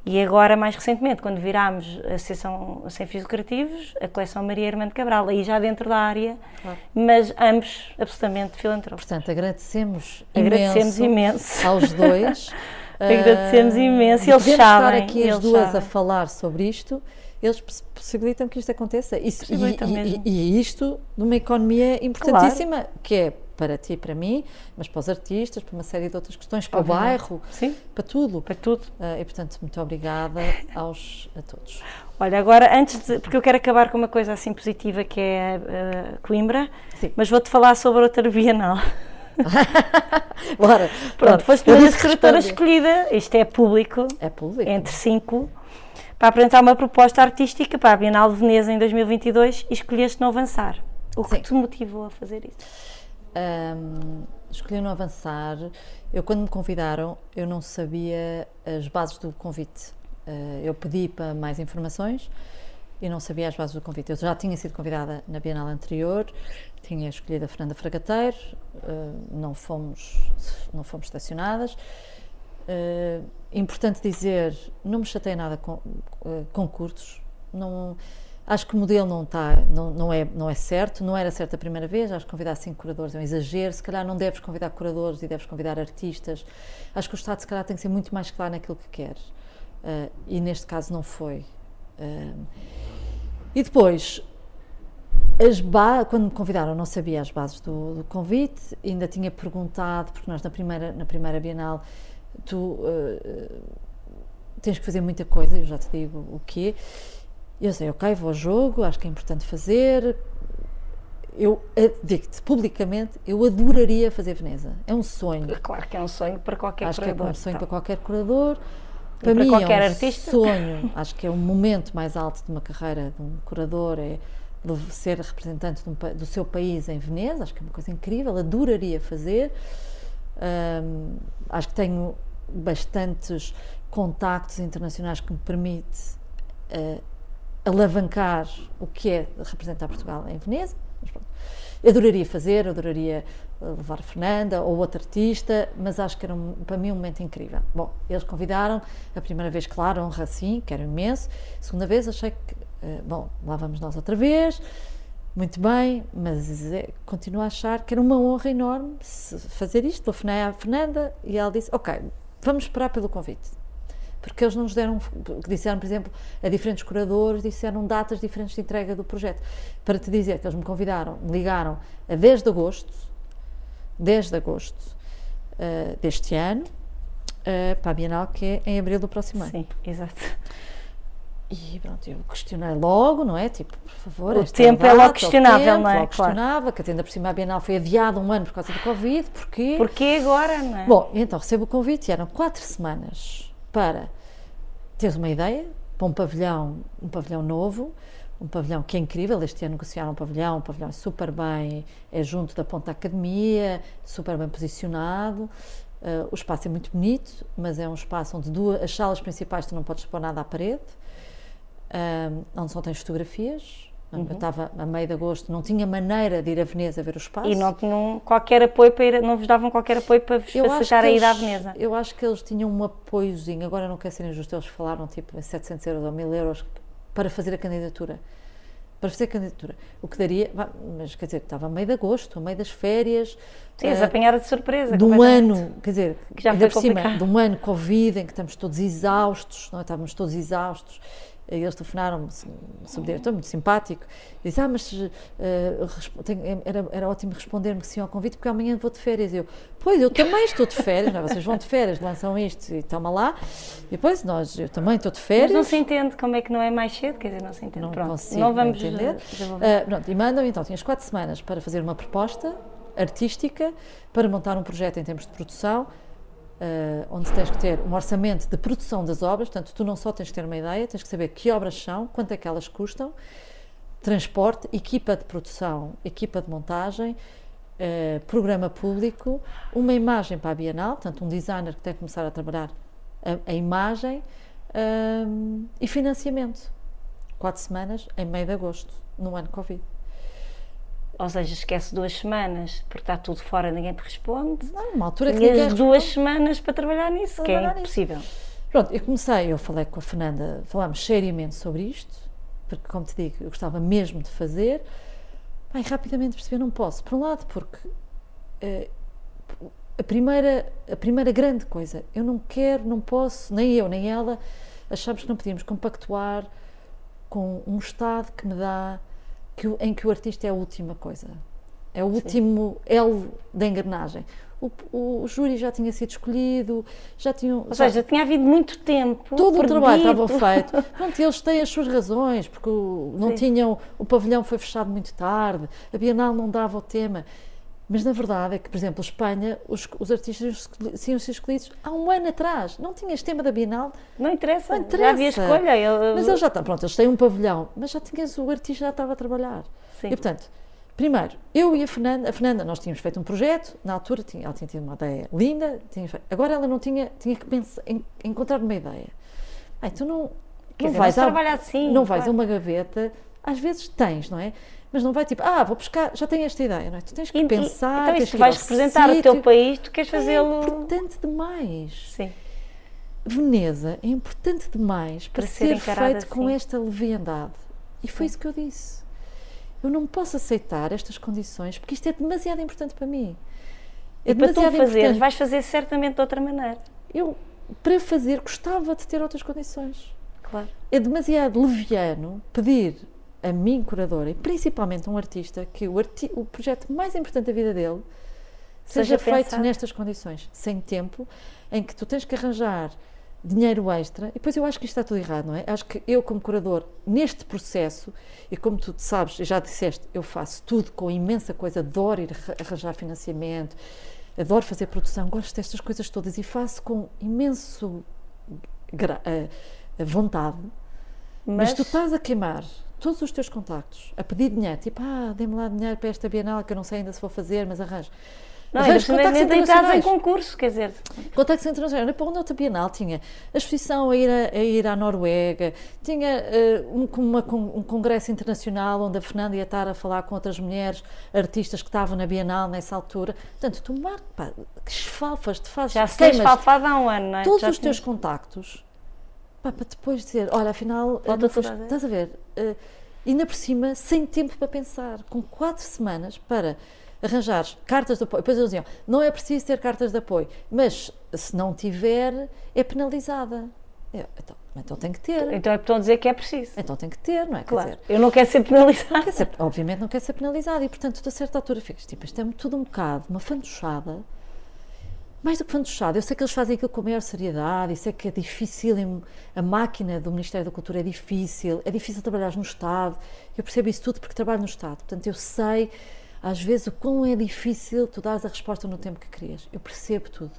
S1: E agora, mais recentemente, quando virámos a Associação Sem Fins Lucrativos, a coleção Maria Irmã de Cabral, aí já dentro da área,
S2: Claro.
S1: mas ambos absolutamente filantrópicos.
S2: Portanto, agradecemos,
S1: Agradecemos
S2: imenso,
S1: imenso.
S2: aos dois.
S1: Agradecemos
S2: Ah,
S1: imenso,
S2: de
S1: eles sabem,
S2: estar aqui as duas
S1: sabem.
S2: a falar sobre isto, eles poss- possibilitam que isto aconteça. Isso- e, e- e- e isto numa economia importantíssima, que é para ti e para mim, mas para os artistas, para uma série de outras questões, para
S1: Obviamente.
S2: o bairro,
S1: Sim,
S2: para tudo.
S1: para tudo.
S2: Ah, e portanto, muito obrigada aos, a todos.
S1: Olha, agora, antes de. Porque eu quero acabar com uma coisa assim positiva que é eh, Coimbra,
S2: Sim.
S1: mas vou-te falar sobre outra Bienal.
S2: Bora,
S1: Pronto, foste
S2: eu
S1: uma escritora escolhida, isto é público,
S2: É público.
S1: entre cinco, para apresentar uma proposta artística para a Bienal de Veneza em 2022 e escolheste não avançar. O que
S2: Sim.
S1: te motivou a fazer isso?
S2: Ahm, escolhi não avançar. Eu, quando me convidaram, eu não sabia as bases do convite. Ah, eu pedi para mais informações e não sabia as bases do convite. Eu já tinha sido convidada na Bienal anterior, tinha escolhido a Fernanda Fragateiro, ah, não fomos, não fomos estacionadas. Ah, importante dizer, não me chatei nada com concursos. Não, acho que o modelo não, está, não, não, é, não é certo, não era certo a primeira vez. Acho que convidar cinco curadores é um exagero. Se calhar não deves convidar curadores e deves convidar artistas. Acho que o Estado, se calhar, tem que ser muito mais claro naquilo que quer. Ah, e neste caso não foi. Ah, e depois, quando me convidaram, não sabia as bases do, do convite, ainda tinha perguntado, porque nós na primeira, na primeira Bienal, tu eh, tens que fazer muita coisa, eu já te digo o quê. Eu sei, ok, vou ao jogo, acho que é importante fazer. Eu eh, digo-te publicamente, eu adoraria fazer Veneza. É um sonho.
S1: Claro que é um sonho para qualquer
S2: Acho que é
S1: curador.
S2: um sonho
S1: então.
S2: para qualquer curador.
S1: E
S2: Para
S1: para
S2: mim
S1: qualquer
S2: é um
S1: artista.
S2: sonho. Acho que é o momento mais alto de uma carreira de um curador é ser representante um do seu país em Veneza. Acho que é uma coisa incrível. Adoraria fazer. Acho que tenho bastantes contactos internacionais que me permite eh, alavancar o que é representar Portugal em Veneza. Mas adoraria fazer, adoraria eh, levar a Fernanda ou outro artista, mas acho que era um- para mim um momento incrível. Bom, eles convidaram, a primeira vez, claro, honra sim, quero imenso. A segunda vez achei que, eh, bom, lá vamos nós outra vez, muito bem, mas eh, continuo a achar que era uma honra enorme fazer isto. Telefonei à Fernanda e ela disse: Ok, vamos esperar pelo convite porque eles não nos deram, disseram, por exemplo, a diferentes curadores, disseram datas diferentes de entrega do projeto. Para te dizer que eles me convidaram, me ligaram a 10 de agosto, 10 de agosto eh, deste ano, eh, para a Bienal, que é em abril do próximo ano.
S1: Sim, exato.
S2: E pronto, eu questionei logo, não é? Tipo, por favor,
S1: O tempo é logo questionável,
S2: tempo,
S1: não é?
S2: Logo
S1: Claro.
S2: questionava, que ainda por cima a Bienal foi adiada um ano por causa do Covid, porquê?
S1: Porquê agora, não é?
S2: Bom, então recebo o convite e eram quatro semanas para teres uma ideia para um pavilhão, um pavilhão novo, um pavilhão que é incrível. Este ano negociaram um pavilhão, um pavilhão super bem, é junto da Ponta Academia, super bem posicionado. Uh, o espaço é muito bonito, mas é um espaço onde duas, as salas principais tu não podes pôr nada à parede, um, onde só tens fotografias. Eu estava a meio de agosto, não tinha maneira de ir a Veneza ver o espaço.
S1: E não tinham qualquer apoio para ir, não vos davam qualquer apoio para vos facilitar a ida à Veneza.
S2: Eu acho que eles tinham um apoiozinho, agora não quero ser injusto, eles falaram tipo em 700 euros ou 1000 euros para fazer a candidatura. Para fazer a candidatura. O que daria, mas quer dizer, estava a meio de agosto, a meio das férias,
S1: Sim, eles
S2: eh,
S1: apanharam de surpresa.
S2: de um ano, quer dizer,
S1: Que já
S2: ainda
S1: foi
S2: por cima,
S1: complicado.
S2: de um ano Covid, em que estamos todos exaustos, não é? estávamos todos exaustos. E Eles telefonaram-me, o subdiretor, muito simpático, e disse: Ah, mas eh, respo- tenho- era, era ótimo responder-me que sim ao convite, porque amanhã vou de férias. Eu, pois, eu também estou de férias, não é? vocês vão de férias, lançam isto e toma lá. E depois nós, eu também estou de
S1: Mas
S2: férias.
S1: não se entende como é que não é mais cedo, quer dizer, não se entende.
S2: Não
S1: Pronto,
S2: consigo
S1: não vamos
S2: entender.
S1: eh.
S2: Ah, pronto, e mandam, então, tinhas quatro semanas para fazer uma proposta artística, para montar um projeto em termos de produção, ah, onde tens que ter um orçamento de produção das obras, portanto, tu não só tens que ter uma ideia, tens que saber que obras são, quanto é que elas custam, transporte, equipa de produção, equipa de montagem, eh, programa público, uma imagem para a Bienal, portanto, um designer que tem que começar a trabalhar a, a imagem ahm, e financiamento. Quatro semanas em meio de agosto, no ano Covid.
S1: Ou seja, esquece duas semanas, porque está tudo fora, ninguém te responde.
S2: Não, uma altura que
S1: Tinhas duas semanas para trabalhar nisso, que é
S2: Trabalhar nisso.
S1: impossível.
S2: Pronto, eu comecei, eu falei com a Fernanda, falámos seriamente sobre isto, porque, como te digo, eu gostava mesmo de fazer. Bem, rapidamente percebi, não posso. Por um lado, porque eh, a, primeira, a primeira grande coisa, eu não quero, não posso, nem eu, nem ela, achamos que não podíamos compactuar com um Estado que me dá, que, em que o artista é a última coisa. É o último elo da engrenagem. O, o, o júri já tinha sido escolhido, já tinham.
S1: Ou
S2: já-
S1: seja, tinha havido muito tempo.
S2: todo o trabalho
S1: perdido.
S2: estava feito. Pronto, eles têm as suas razões, porque o- não
S1: Sim.
S2: tinham. O pavilhão foi fechado muito tarde, a Bienal não dava o tema. Mas na verdade é que, por exemplo, Espanha, os, os artistas tinham sido escolhidos há um ano atrás. Não tinhas tema da Bienal,
S1: Não interessa.
S2: Não
S1: Já havia
S2: interessa.
S1: escolha. ele-
S2: mas eles já estão. Pronto, eles têm um pavilhão, mas já tinhas o artista já estava a trabalhar.
S1: Sim.
S2: E portanto, primeiro, eu e a Fernanda, a Fernanda, nós tínhamos feito um projeto, na altura tinha, ela tinha tido uma ideia linda, tinha feito- agora ela não tinha, tinha que pensar, em, encontrar uma ideia. Ah, tu não,
S1: Quer
S2: não
S1: dizer,
S2: vais
S1: não trabalha assim,
S2: não vais
S1: claro.
S2: a uma gaveta, às vezes tens, não é? Mas não vai tipo, ah, vou buscar, já tenho esta ideia, não é? Tu tens que
S1: E- e-
S2: pensar,
S1: então, e
S2: tens
S1: se
S2: que
S1: vais representar o
S2: sítio.
S1: teu país, tu queres
S2: É
S1: fazê-lo.
S2: importante demais.
S1: Sim.
S2: Veneza é importante demais para,
S1: Para ser
S2: ser, feito com
S1: assim.
S2: esta leviandade. E foi isso que eu disse. Eu não posso aceitar estas condições porque isto é demasiado importante para mim. É
S1: E para tu
S2: demasiado
S1: fazeres,
S2: importante.
S1: vais fazer certamente de outra maneira.
S2: Eu, para fazer, gostava de ter outras condições.
S1: Claro.
S2: É demasiado leviano pedir a mim, curadora, e principalmente a um artista, que o, arti- o projeto mais importante da vida dele
S1: Seja
S2: seja, feito
S1: pensado.
S2: nestas condições, sem tempo, em que tu tens que arranjar dinheiro extra. E depois eu acho que isto está tudo errado, não é? Acho que eu, como curador, neste processo, e como tu sabes, já disseste, eu faço tudo com imensa coisa, adoro ir arra- arranjar financiamento, adoro fazer produção, gosto destas coisas todas e faço com imenso eh, vontade. Mas, tu estás a queimar todos os teus contactos, a pedir dinheiro, tipo, ah, dê-me lá dinheiro para esta Bienal que eu não sei ainda se vou fazer, mas arranjo.
S1: Não,
S2: Arranjo
S1: nem estás em
S2: internacionais.
S1: concurso, quer dizer.
S2: Contactos internacionais. Olha, Para onde outra Bienal tinha a exposição a ir, a, a ir à Noruega, tinha eh, um, uma- um congresso internacional onde a Fernanda ia estar a falar com outras mulheres, artistas que estavam na Bienal nessa altura. Portanto, tu marca, pá, que esfalfas, te fazes,
S1: Já se falfado há um ano, não é?
S2: todos
S1: Já
S2: os teus contactos pá, para depois dizer, olha, afinal,
S1: Volta
S2: foste-
S1: a
S2: estás a ver? Eh, ainda por cima, sem tempo para pensar, com quatro semanas para arranjares cartas de apoio. Depois eles diziam, não é preciso ter cartas de apoio, mas se não tiver, é penalizada. Eu, então, então tem que ter.
S1: Então é para dizer que é preciso.
S2: Então tem que ter, não é?
S1: Claro.
S2: dizer,
S1: Eu não quero ser penalizado.
S2: quer ser- obviamente não quer ser penalizado e, portanto, a certa altura ficas tipo, isto é tudo um bocado, uma fantochada. Mais do que fantochada, eu sei que eles fazem aquilo com a maior seriedade, e sei que é difícil, a máquina do Ministério da Cultura é difícil, é difícil trabalhar no Estado, eu percebo isso tudo porque trabalho no Estado, portanto eu sei às vezes o quão é difícil tu dares a resposta no tempo que querias, eu percebo tudo.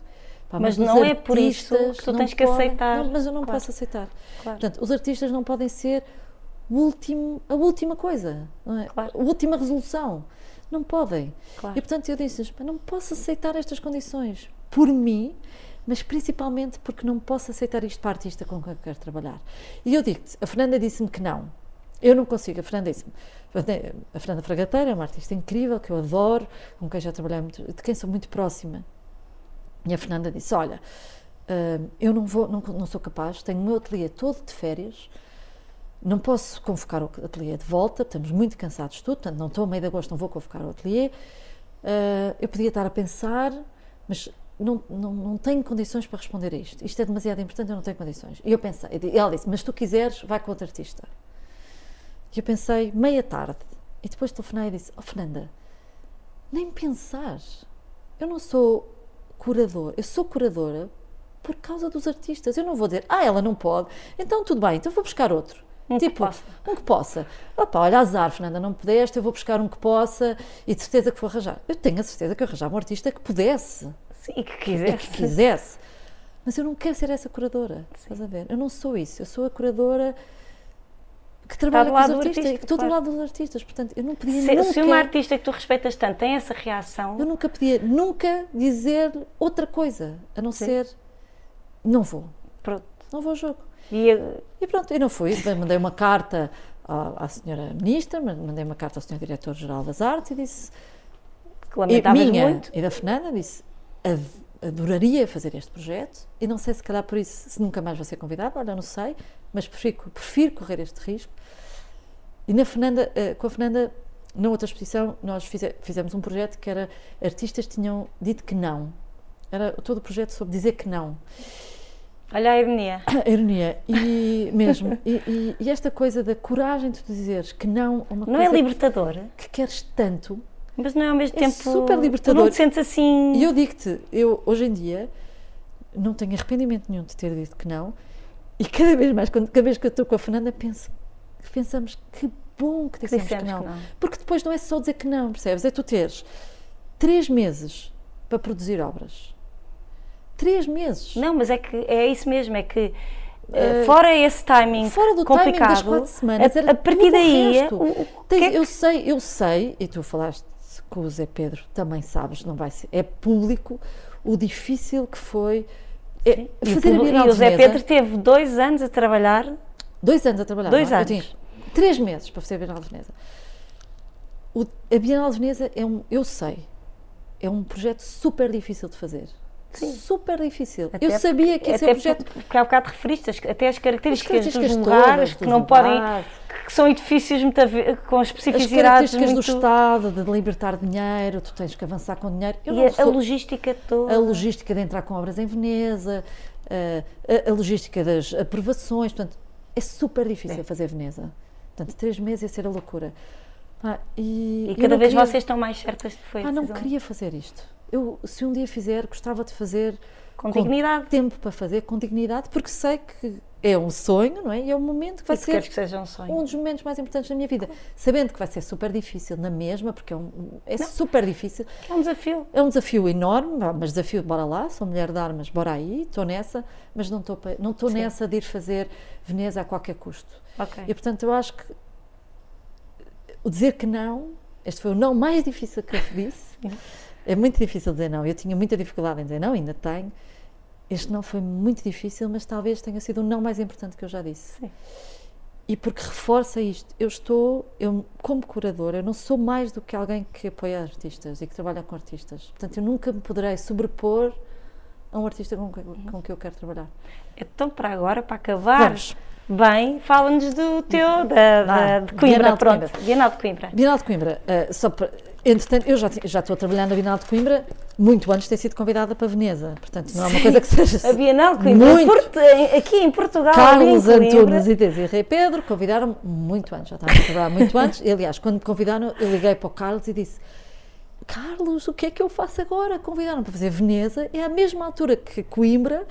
S2: Pá,
S1: Mas
S2: os
S1: não é por isso que tu tens que
S2: podem-
S1: aceitar.
S2: não, mas eu não
S1: Claro.
S2: posso aceitar.
S1: Claro.
S2: Portanto, os artistas não podem ser o último, a última coisa, é?
S1: Claro.
S2: a última resolução. Não podem.
S1: Claro.
S2: E portanto eu disse-lhes, "Pá, não posso aceitar estas condições por mim, mas principalmente porque não posso aceitar isto para a artista com quem eu quero trabalhar. E eu digo-te, a Fernanda disse-me que não. Eu não consigo. A Fernanda disse-me. A Fernanda Fragateira é uma artista incrível, que eu adoro, com quem já trabalhei muito, de quem sou muito próxima. E a Fernanda disse: Olha, hum, eu não, vou, não, não sou capaz, tenho o meu ateliê todo de férias, não posso convocar o ateliê de volta, estamos muito cansados de tudo, portanto, não estou a meio de agosto, não vou convocar o ateliê. Uh, eu podia estar a pensar, mas não, não, não tenho condições para responder a isto. Isto é demasiado importante, eu não tenho condições. E eu pensei, e ela disse: Mas tu quiseres, vai com outro artista. E eu pensei, meia tarde, e depois telefonei e disse: Oh, Fernanda, nem pensar. Eu não sou curador, eu sou curadora por causa dos artistas. Eu não vou dizer, ah, ela não pode, então tudo bem, então vou buscar outro.
S1: Um que
S2: tipo,
S1: possa.
S2: um que possa. Opa, olha, azar, Fernanda, não pudeste, eu vou buscar um que possa e de certeza que vou arranjar. Eu tenho a certeza que eu arranjava um artista que pudesse
S1: Sim, e que
S2: e
S1: quiser.
S2: que quisesse. Mas eu não quero ser essa curadora, estás a ver? Eu não sou isso, eu sou a curadora que trabalha
S1: do
S2: com os
S1: do
S2: artistas,
S1: artista,
S2: que estou do
S1: claro.
S2: lado dos artistas. Portanto, eu não podia
S1: Se,
S2: nunca...
S1: se uma artista que tu respeitas tanto tem essa reação,
S2: Eu nunca podia nunca dizer outra coisa, a não
S1: Sim.
S2: ser não vou,
S1: pronto.
S2: não vou ao jogo.
S1: E, eh,
S2: E pronto, eu não fui, mandei uma carta à, à senhora ministra, ma- mandei uma carta ao senhor diretor-geral das artes e disse,
S1: que
S2: e minha
S1: muito.
S2: e da Fernanda, disse, adoraria fazer este projeto e não sei se calhar por isso, se nunca mais vou ser convidada, olha, não sei, mas prefiro, prefiro correr este risco. E na Fernanda, uh, com a Fernanda, na outra exposição, nós fize, fizemos um projeto que era artistas tinham dito que não. Era todo o projeto sobre dizer que não.
S1: Olha a ironia.
S2: A ironia, e mesmo. e, e, e, esta coisa da coragem de tu dizeres que não a uma
S1: não
S2: coisa.
S1: Não é libertador?
S2: Que queres tanto.
S1: Mas não é ao mesmo
S2: é
S1: tempo.
S2: super libertador.
S1: Tu não te sentes assim.
S2: E eu digo-te, eu hoje em dia não tenho arrependimento nenhum de ter dito que não. E cada vez mais, quando, cada vez que eu estou com a Fernanda, penso, pensamos que bom que dissemos que não. que não. Porque depois não é só dizer que não, percebes? É tu teres três meses para produzir obras Três meses.
S1: Não, mas é que é isso mesmo, é que uh, fora esse timing
S2: fora do
S1: complicado,
S2: timing das quatro semanas,
S1: a, a partir daí,
S2: o, o, Tens, é que... eu sei, eu sei, e tu falaste o Zé Pedro, também sabes, não vai ser, é público o difícil que foi é, fazer
S1: e, a E o Zé Pedro teve dois anos a trabalhar.
S2: Dois anos a trabalhar.
S1: Dois
S2: não?
S1: anos.
S2: Eu tinha três meses para fazer a Bienal de Veneza. O, a Bienal de Veneza é um, eu sei, é um projeto super difícil de fazer. Sim. super difícil. Até eu sabia que esse é projeto.
S1: Porque há bocado referiste até as características, as características dos lugares que não podem. que são edifícios muito com especificidades. As
S2: características
S1: muito...
S2: do Estado, de libertar dinheiro, tu tens que avançar com dinheiro.
S1: Eu e a, sou... a, logística toda.
S2: A logística de entrar com obras em Veneza, a, a, a logística das aprovações. Portanto, é super difícil é. fazer Veneza. Portanto, três meses ia ser a loucura.
S1: Ah, e, e cada vez queria... vocês estão mais certas de foi.
S2: Ah, não queria fazer isto eu, se um dia fizer, gostava de fazer
S1: com, com dignidade.
S2: tempo para fazer, com dignidade, porque sei que é um sonho, não é? E é um momento que vai ser
S1: que seja um, sonho.
S2: um dos momentos mais importantes da minha vida. Sabendo que vai ser super difícil na mesma, porque é, um, é super difícil.
S1: É um desafio.
S2: É um desafio enorme, mas desafio, bora lá, sou mulher de armas, bora aí, estou nessa, mas não estou não nessa de ir fazer Veneza a qualquer custo.
S1: Okay.
S2: E portanto eu acho que o dizer que não, este foi o não mais difícil que eu disse. É muito difícil dizer não. Eu tinha muita dificuldade em dizer não, ainda tenho. Este não foi muito difícil, mas talvez tenha sido o não mais importante que eu já disse.
S1: Sim.
S2: E porque reforça isto, eu estou, eu como curadora, eu não sou mais do que alguém que apoia artistas e que trabalha com artistas. Portanto, eu nunca me poderei sobrepor a um artista com, com que eu quero trabalhar.
S1: Então, para agora, para acabar, Vamos. bem, fala-nos do teu, da, da, de Coimbra, Bienal pronto. De Coimbra. Bienal de Coimbra.
S2: Bienal de Coimbra, uh, só para Entretanto, eu já, já estou a trabalhar na Bienal de Coimbra muito antes de ter sido convidada para Veneza. Portanto, não é uma coisa que seja.
S1: A Bienal de Coimbra, muito... Porto, aqui em Portugal.
S2: Carlos Antunes e Desirê Pedro convidaram-me muito antes, já estava a trabalhar muito antes. Aliás, quando me convidaram, eu liguei para o Carlos e disse: Carlos, o que é que eu faço agora? Convidaram-me para fazer Veneza, é a mesma altura que Coimbra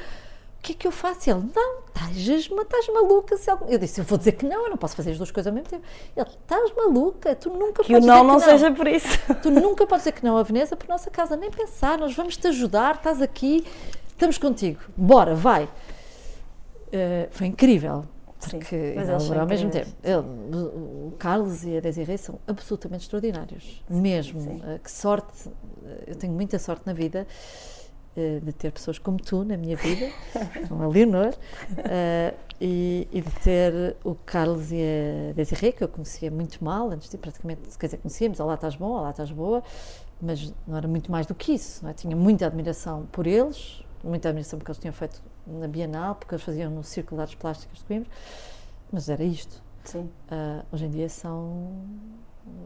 S2: que é que eu faço? Ele, não, estás, estás maluca. Se Eu disse, eu vou dizer que não, eu não posso fazer as duas coisas ao mesmo tempo. Ele, estás maluca, tu nunca
S1: que
S2: podes
S1: dizer não que não. Que o não não seja por isso.
S2: Tu nunca podes dizer que não a Veneza por nossa casa, nem pensar, nós vamos te ajudar, estás aqui, estamos contigo, bora, vai. Uh, foi incrível. Porque Sim, mas ao mesmo tempo, ele, o Carlos e a Desiree são absolutamente extraordinários, mesmo. Uh, que sorte, eu tenho muita sorte na vida eh, de ter pessoas como tu na minha vida, como a Leonor, uh, e, e, de ter o Carlos e a Desirê, que eu conhecia muito mal, antes de praticamente, quer dizer, conhecíamos, olá estás bom, olá estás boa, mas não era muito mais do que isso, é? tinha muita admiração por eles, muita admiração porque eles tinham feito na Bienal, porque eles faziam no Círculo de Artes Plásticas de Coimbra, mas era isto.
S1: Sim.
S2: Uh, hoje em dia são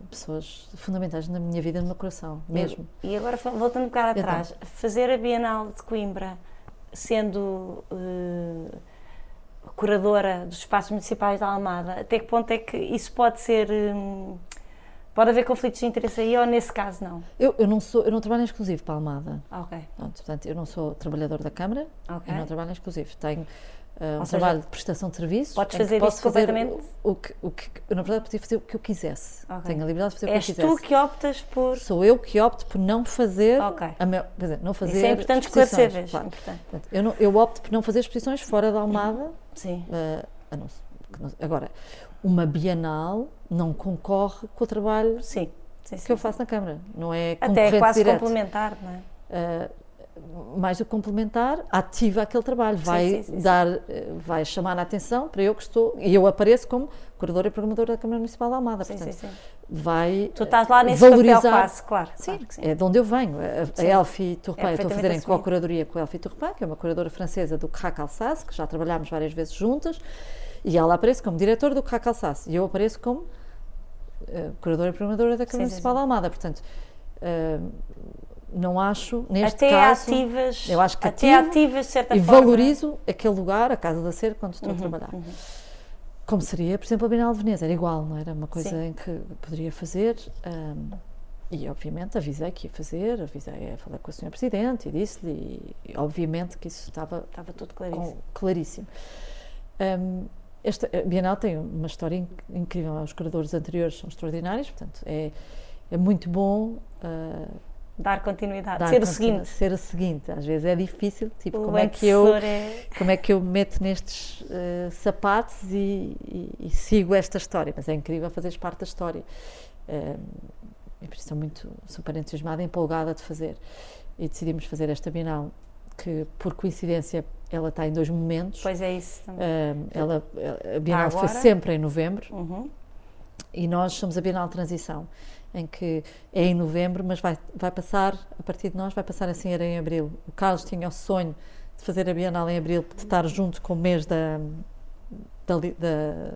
S2: pessoas fundamentais na minha vida e no meu coração, mesmo.
S1: E, e agora, voltando um bocado então. atrás, fazer a Bienal de Coimbra sendo uh, curadora dos espaços municipais da Almada, até que ponto é que isso pode ser. Um, pode haver conflitos de interesse aí ou nesse caso não?
S2: Eu, eu não sou, eu não trabalho em exclusivo para a Almada.
S1: Ok.
S2: Pronto, portanto, eu não sou trabalhador da Câmara,
S1: okay.
S2: eu não trabalho em exclusivo. Tenho um seja, trabalho de prestação de serviços.
S1: Podes fazer isso completamente?
S2: O, o, que, o que, eu, na verdade, podia fazer o que eu quisesse. Okay. Tenho a liberdade de fazer
S1: És
S2: o que eu quisesse.
S1: És tu que optas por...
S2: Sou eu que opto por não fazer...
S1: Ok.
S2: A meu, quer dizer, não fazer
S1: Isso é importante esclarecer, claro. importante.
S2: Portanto, eu, não, eu opto por não fazer exposições fora da Almada.
S1: Sim.
S2: Uh, não, agora, uma Bienal não concorre com o trabalho
S1: sim, sim, sim.
S2: que eu faço na Câmara. Não é
S1: Até é quase
S2: direto.
S1: complementar, não é?
S2: Uh, mais do que complementar, ativa aquele trabalho, vai
S1: sim, sim, sim.
S2: dar, eh, vai chamar a atenção para eu que estou, e eu apareço como curadora e programadora da Câmara Municipal de Almada, portanto, vai
S1: Tu estás lá
S2: eh,
S1: nesse
S2: valorizar,
S1: papel quase, claro.
S2: Sim,
S1: claro
S2: é de onde eu venho. A, a
S1: Sim.
S2: Elfie Turpin,
S1: É
S2: eu estou a fazer em co-curadoria com a Elfie Turpin, que é uma curadora francesa do Crac Alsace, que já trabalhámos várias vezes juntas, e ela aparece como diretora do Crac Alsace, e eu apareço como eh, curadora e programadora da Câmara Municipal de Almada. Portanto, eh, não acho, neste
S1: Até
S2: caso,
S1: ativas,
S2: eu acho que
S1: até
S2: ativo
S1: ativas de certa
S2: e
S1: forma.
S2: valorizo aquele lugar, a Casa da Cerca, onde estou
S1: Uhum,
S2: a trabalhar. Como seria, por exemplo, a Bienal de Veneza, era igual, não era? Uma coisa
S1: Sim.
S2: em que poderia fazer. ahm, e, obviamente, avisei que ia fazer, avisei, falei com o Sr. Presidente e disse-lhe, e, obviamente, que isso estava
S1: Estava tudo claríssimo.
S2: com- claríssimo. Ahm, esta Bienal tem uma história inc- incrível, os curadores anteriores são extraordinários, portanto, é, é muito bom. ah,
S1: Dar continuidade,
S2: dar
S1: ser o
S2: continu-
S1: seguinte.
S2: Ser o seguinte, às vezes é difícil, tipo,
S1: O
S2: como é que eu
S1: é-
S2: como é que eu me meto nestes eh, sapatos e, e- e sigo esta história, mas é incrível fazeres parte da história. Eh, e por isso estou muito super entusiasmada empolgada de fazer. E decidimos fazer esta Bienal, que por coincidência ela está em dois momentos.
S1: Pois é isso também.
S2: Eh, ela, a Bienal foi sempre em novembro
S1: Uhum.
S2: e nós somos a Bienal de Transição, em que é em novembro, mas vai, vai passar, a partir de nós, vai passar assim era em abril. O Carlos tinha o sonho de fazer a Bienal em abril, de estar junto com o mês da, da, da,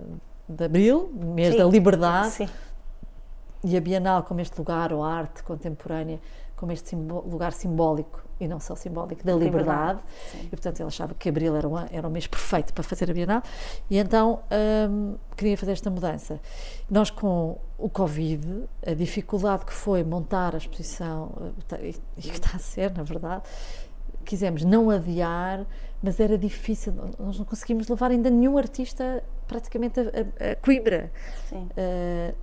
S2: de abril, mês
S1: Sim.
S2: da liberdade,
S1: Sim.
S2: e a Bienal como este lugar, ou arte contemporânea, como este simbo- lugar simbólico, e não só simbólico, da liberdade.
S1: Liberdade.
S2: E, portanto, ele achava que abril era, um, an- era o mês perfeito para fazer a Bienal e então hum, queria fazer esta mudança. Nós, com o Covid, a dificuldade que foi montar a exposição, eh, tá- e e que está a ser, na verdade, quisemos não adiar, mas era difícil, nós não conseguimos levar ainda nenhum artista praticamente a, a, a Coimbra. Eh,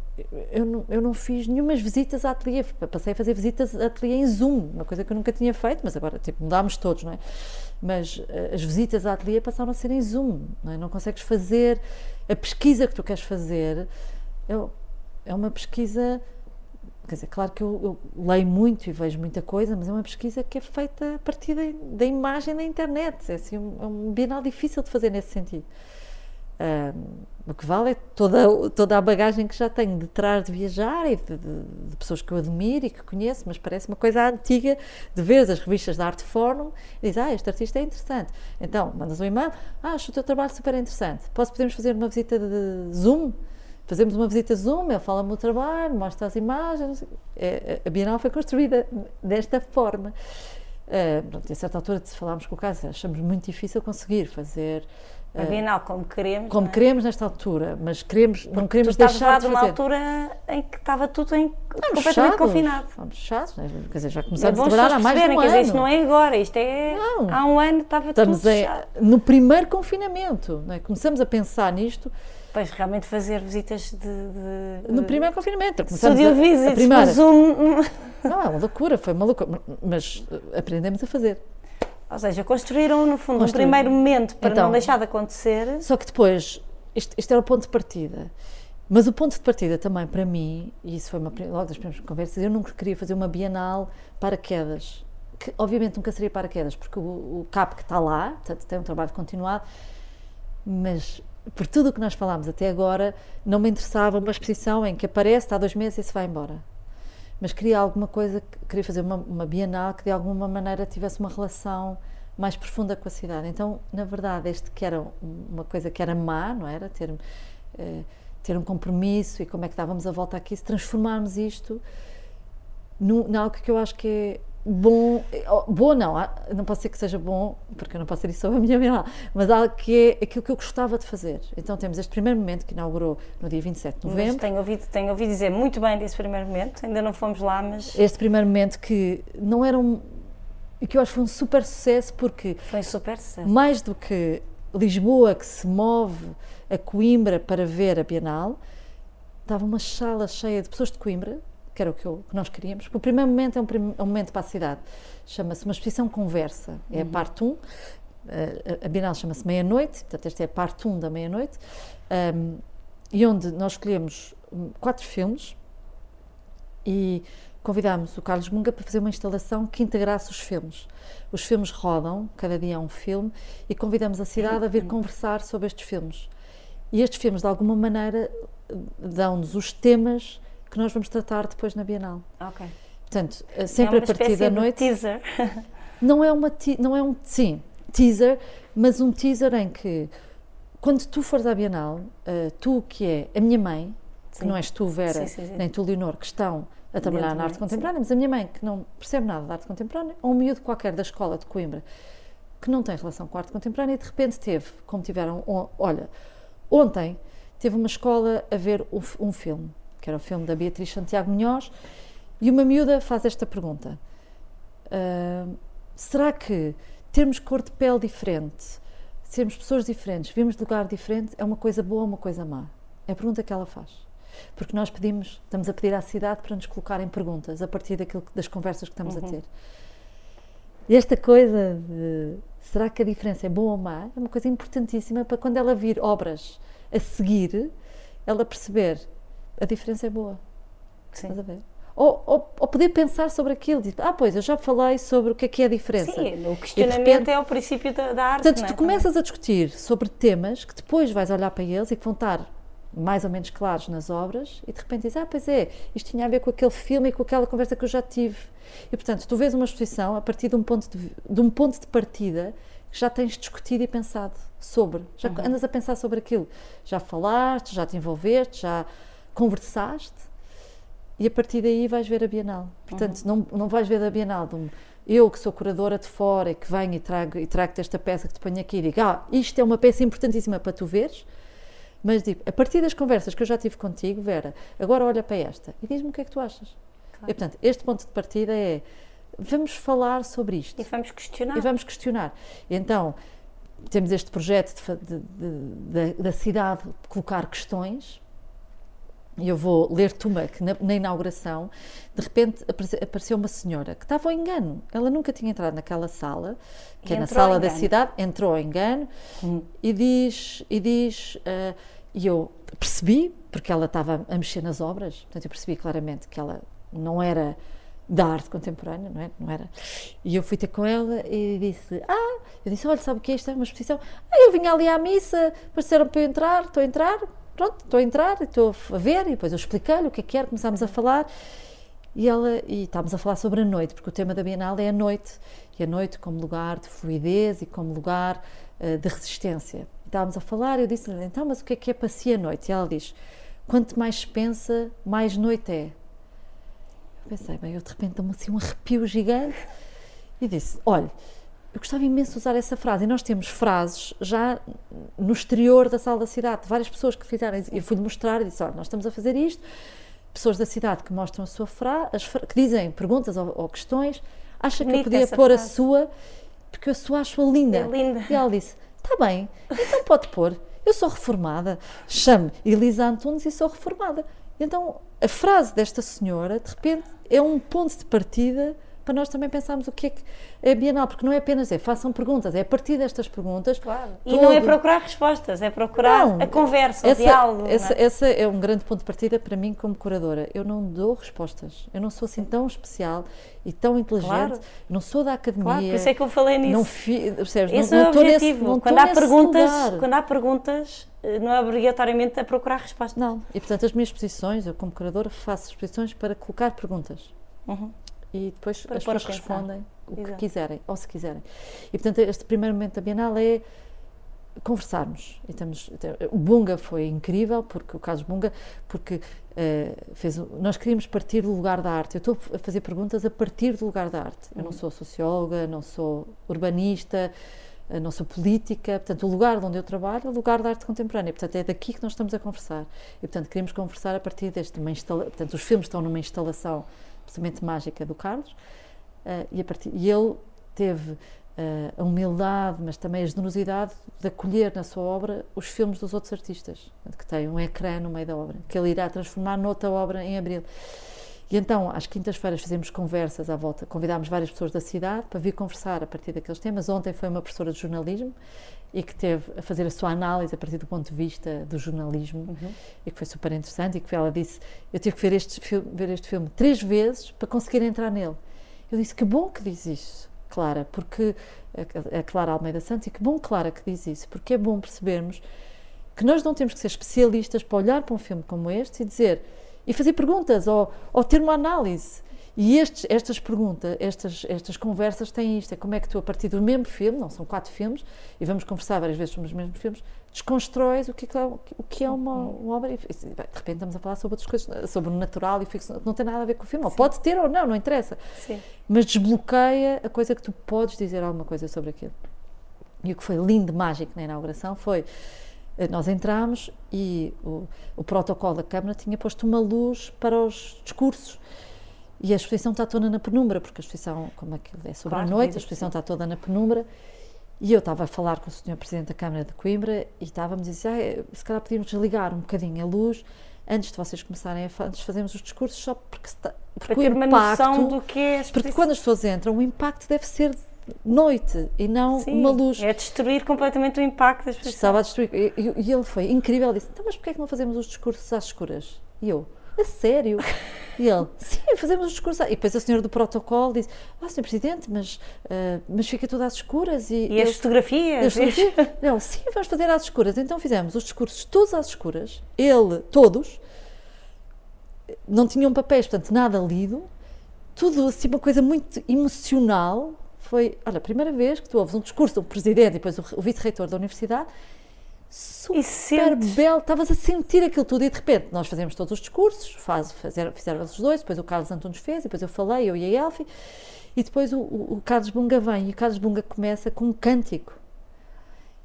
S2: eu, não, eu não fiz nenhumas visitas a ateliê, passei a fazer visitas a ateliê em Zoom, uma coisa que eu nunca tinha feito, mas agora tipo, mudámos todos, não é? Mas eh, as visitas a ateliê passaram a ser em Zoom, não é? Não consegues fazer a pesquisa que tu queres fazer, é, é uma pesquisa, quer dizer, claro que eu, eu leio muito e vejo muita coisa, mas é uma pesquisa que é feita a partir da, da imagem da internet, é assim, um, é um bienal difícil de fazer nesse sentido. Ahm, o que vale é toda, toda a bagagem que já tenho de trás de viajar e de, de- de pessoas que eu admiro e que conheço, mas parece uma coisa antiga de ver as revistas da Arte Fórum e diz, ah, este artista é interessante. Então, mandas um e-mail, ah, acho o teu trabalho super interessante. Posso, podemos fazer uma visita de Zoom? Fazemos uma visita Zoom, ele fala-me o trabalho, mostra as imagens. É, a Bienal foi construída desta forma. Ah, pronto, a certa altura, se falámos com o caso, achamos muito difícil conseguir fazer
S1: A Bienal como queremos.
S2: como
S1: é?
S2: queremos nesta altura, mas queremos, não
S1: Tu
S2: queremos
S1: estavas
S2: deixar de
S1: de uma
S2: fazer.
S1: altura em que estava tudo em,
S2: Estamos
S1: completamente
S2: fechados,
S1: confinado.
S2: Estamos fechados, né? quer dizer, já
S1: É
S2: começamos
S1: bom
S2: a trabalhar há mais de um
S1: quer dizer,
S2: ano.
S1: isto não é agora, isto é.
S2: Não.
S1: Há um ano estava
S2: Estamos
S1: tudo
S2: em-
S1: fechado.
S2: no primeiro confinamento, não é? começamos a pensar nisto
S1: Pois realmente fazer visitas de. de-
S2: no primeiro confinamento.
S1: Studio
S2: a, a
S1: visits,
S2: primeira.
S1: por Zoom.
S2: Não, é uma loucura, foi uma loucura, mas eh, aprendemos a fazer.
S1: Ou seja, construíram no fundo um
S2: Construíram.
S1: primeiro momento para
S2: Então,
S1: não deixar de acontecer.
S2: Só que depois, isto, isto era o ponto de partida. Mas o ponto de partida também para mim, e isso foi uma, logo das primeiras conversas, eu nunca queria fazer uma bienal para quedas. Que obviamente nunca seria para quedas, porque o, o CAP que está lá, portanto, tem um trabalho continuado, mas por tudo o que nós falámos até agora, não me interessava uma exposição em que aparece, está há dois meses e se vai embora. Mas queria alguma coisa, que- queria fazer uma, uma bienal que de alguma maneira tivesse uma relação mais profunda com a cidade. Então, na verdade, este que era um- uma coisa que era má, não era? Ter, eh, ter um compromisso e como é que dávamos a volta aqui, se transformarmos isto num, num algo que eu acho que é bom, bom não, não pode ser que seja bom, porque eu não posso ser isso sobre a minha bienal, mas algo que é aquilo que eu gostava de fazer. Então temos este primeiro momento que inaugurou no dia 27 de
S1: Mas
S2: novembro,
S1: tenho ouvido, tenho ouvido dizer muito bem desse primeiro momento, ainda não fomos lá, mas
S2: este primeiro momento que não era um, e que eu acho que foi um super sucesso porque
S1: foi um super sucesso.
S2: mais do que Lisboa que se move a Coimbra para ver a Bienal, estava uma sala cheia de pessoas de Coimbra, que era o que, eu- que nós queríamos. O primeiro momento é um, prim- é um momento para a cidade, chama-se uma exposição conversa, é a parte 1, a, a Bienal chama-se Meia-Noite, portanto esta é a parte 1 da Meia-Noite, um, e onde nós escolhemos hum, quatro filmes e convidámos o Carlos Munga para fazer uma instalação que integrasse os filmes. Os filmes rodam, cada dia é um filme, e convidamos a cidade a vir conversar sobre estes filmes. E estes filmes, de alguma maneira, dão-nos os temas que nós vamos tratar depois na Bienal.
S1: Ok.
S2: Portanto, sempre
S1: é
S2: a partir da noite.
S1: teaser.
S2: Não é uma não é um sim teaser, mas um teaser em que quando tu fores à Bienal, eh, tu que é a minha mãe, que
S1: Sim.
S2: não és tu Vera,
S1: Sim, sim,
S2: nem tu Leonor, que estão a trabalhar na arte contemporânea, mas a minha mãe que não percebe nada de arte contemporânea, ou um miúdo qualquer da escola de Coimbra que não tem relação com a arte contemporânea e de repente teve, como tiveram, olha, ontem teve uma escola a ver f- um filme, que era o filme da Beatriz Santiago Munhoz, e uma miúda faz esta pergunta: ah, será que termos cor de pele diferente, sermos pessoas diferentes, vimos de lugar diferente, é uma coisa boa ou uma coisa má? É a pergunta que ela faz. Porque nós pedimos, estamos a pedir à cidade para nos colocarem perguntas a partir daquilo, das conversas que estamos a ter. E esta coisa de será que a diferença é boa ou má é uma coisa importantíssima para quando ela vir obras a seguir, ela perceber a diferença é boa.
S1: Sim.
S2: Estás a ver? Ou, ou, ou poder pensar sobre aquilo, tipo, ah, pois, eu já falei sobre o que é que é a diferença.
S1: Sim, o questionamento
S2: repente-
S1: é o princípio da, da arte.
S2: Portanto,
S1: é?
S2: tu começas a discutir sobre temas que depois vais olhar para eles e que vão estar mais ou menos claros nas obras e de repente dizes, ah, pois é, isto tinha a ver com aquele filme e com aquela conversa que eu já tive. E portanto, tu vês uma exposição a partir de um ponto de, de, um ponto de partida que já tens discutido e pensado sobre. Já andas a pensar sobre aquilo. Já falaste, já te envolveste, já conversaste e a partir daí vais ver a Bienal. Portanto, não, não vais ver a Bienal de um, eu que sou curadora de fora e que venho e trago e trago-te esta peça que te ponho aqui e digo, ah, isto é uma peça importantíssima para tu veres, mas digo, a partir das conversas que eu já tive contigo, Vera, agora olha para esta e diz-me o que é que tu achas. E portanto, este ponto de partida é, vamos falar sobre isto
S1: E vamos questionar.
S2: e vamos questionar. E então, temos este projeto de fa- de- de- da- da cidade colocar questões. Eu vou ler-te uma que na, na inauguração, de repente aparece- apareceu uma senhora que estava ao engano. Ela nunca tinha entrado naquela sala, que
S1: E
S2: é na sala da cidade, entrou ao engano e diz, e diz, ah, e eu percebi, porque ela estava a mexer nas obras, portanto eu percebi claramente que ela não era da arte contemporânea, não, é? não era? E eu fui ter com ela e disse, ah, eu disse, olha, sabe o que é isto? É uma exposição. Ah, eu vim ali à missa, pareceram para eu entrar, estou a entrar, pronto, estou a entrar, estou a ver, e depois eu expliquei-lhe o que é que era, começámos a falar, e ela, e estávamos a falar sobre a noite, porque o tema da Bienal é a noite, e a noite como lugar de fluidez e como lugar eh, de resistência. E estávamos a falar, e eu disse-lhe, então, mas o que é que é para si a noite? E ela diz, quanto mais pensa, mais noite é. Eu pensei, bem, eu de repente dou-me assim um arrepio gigante, e disse, olha, eu gostava imenso de usar essa frase, e nós temos frases já no exterior da sala da cidade, de várias pessoas que fizeram, eu fui-lhe mostrar e disse, olha, nós estamos a fazer isto, pessoas da cidade que mostram a sua frase, que dizem perguntas ou, ou questões, acha que eu podia pôr a
S1: frase.
S2: sua, porque eu sua acho-a linda.
S1: É linda.
S2: E ela disse, está bem, então pode pôr, eu sou reformada, chamo Elisa Antunes e sou reformada. Então a frase desta senhora, de repente, é um ponto de partida para nós também pensarmos o que é que é Bienal, porque não é apenas dizer, façam perguntas, é a partir destas perguntas.
S1: Claro. E não é
S2: todo-
S1: procurar respostas, é procurar
S2: Não,
S1: a conversa, o
S2: essa,
S1: diálogo. não é?
S2: Essa, essa é um grande ponto de partida para mim como curadora. Eu não dou respostas. Eu não sou assim tão especial e tão inteligente.
S1: Claro.
S2: Não sou da academia.
S1: Claro, por isso é que eu falei nisso.
S2: Não fi, percebes?
S1: Esse
S2: não,
S1: é o
S2: não nesse-
S1: objetivo.
S2: não
S1: quando, há
S2: nesse
S1: perguntas,
S2: lugar.
S1: quando há perguntas, não é obrigatoriamente a procurar respostas.
S2: Não. E portanto, as minhas exposições, eu como curadora faço exposições para colocar perguntas.
S1: Uhum.
S2: E depois
S1: Para
S2: as pessoas respondem o que
S1: Exato.
S2: quiserem, ou se quiserem. E portanto, este primeiro momento da Bienal é conversarmos. E estamos, o Bunga foi incrível, porque o Carlos Bunga, porque eh, fez, nós queríamos partir do lugar da arte. Eu estou a fazer perguntas a partir do lugar da arte. Eu não sou socióloga, não sou urbanista, eh, não sou política. Portanto, o lugar onde eu trabalho é o lugar da arte contemporânea. Portanto, é daqui que nós estamos a conversar. E portanto, queríamos conversar a partir deste uma instala, Portanto, os filmes estão numa instalação absolutamente mágica do Carlos. eh, e, partir, e ele teve eh, a humildade, mas também a generosidade de acolher na sua obra os filmes dos outros artistas, que tem um ecrã no meio da obra, que ele irá transformar noutra obra em abril. E então, às quintas-feiras, fazemos conversas à volta. Convidámos várias pessoas da cidade para vir conversar a partir daqueles temas. Ontem foi uma professora de jornalismo e que teve a fazer a sua análise a partir do ponto de vista do jornalismo uhum. e que foi super interessante e que ela disse eu tive que ver este filme, ver este filme três vezes para conseguir entrar nele eu disse que bom que diz isso Clara porque a Clara Almeida Santos e que bom Clara que diz isso porque é bom percebermos que nós não temos que ser especialistas para olhar para um filme como este e dizer e fazer perguntas ou, ou ter uma análise e estes, estas perguntas, estas, estas conversas têm isto: é como é que tu, a partir do mesmo filme, não são quatro filmes, e vamos conversar várias vezes sobre os mesmos filmes, desconstróis o que é, o que é uma, uma obra. E, de repente estamos a falar sobre outras coisas, sobre o natural e ficção, que não tem nada a ver com o filme. Ou pode ter ou não, não interessa. Sim. Mas desbloqueia a coisa que tu podes dizer alguma coisa sobre aquilo. E o que foi lindo, mágico na inauguração foi eh, nós entramos e o, o protocolo da Câmara tinha posto uma luz para os discursos. E a exposição está toda na penumbra, porque a exposição, como aquilo é sobre claro, a noite, a exposição está toda na penumbra. E eu estava a falar com o Sr. Presidente da Câmara de Coimbra e estávamos a dizer, ah, se calhar podíamos desligar um bocadinho a luz antes de vocês começarem a antes de fazermos os discursos, só porque, está, porque
S1: Para ter impacto, uma noção do que é a
S2: Porque quando as pessoas entram, o impacto deve ser noite e não Sim, uma luz.
S1: É destruir completamente o impacto das pessoas.
S2: Estava a destruir. E, e, e ele foi incrível, ele disse, então mas porquê é que não fazemos os discursos às escuras? E eu, a sério? E ele, sim, fazemos os discursos. E depois a senhora do protocolo disse, ah, senhor Presidente, mas, uh, mas fica tudo às escuras.
S1: E, e as fotografias?
S2: Não, sim, vamos fazer às escuras. Então fizemos os discursos todos às escuras, ele, todos, não tinham papéis, portanto, nada lido, tudo assim, uma coisa muito emocional. Foi, olha, a primeira vez que tu ouves um discurso do Presidente e depois o, o Vice-Reitor da Universidade super belo, estavas a sentir aquilo tudo e de repente nós fazemos todos os discursos, faz, fazer, fizeram os dois, depois o Carlos Antunes fez, depois eu falei, eu e a Elfi, e depois o, o, o Carlos Bunga vem e o Carlos Bunga começa com um cântico.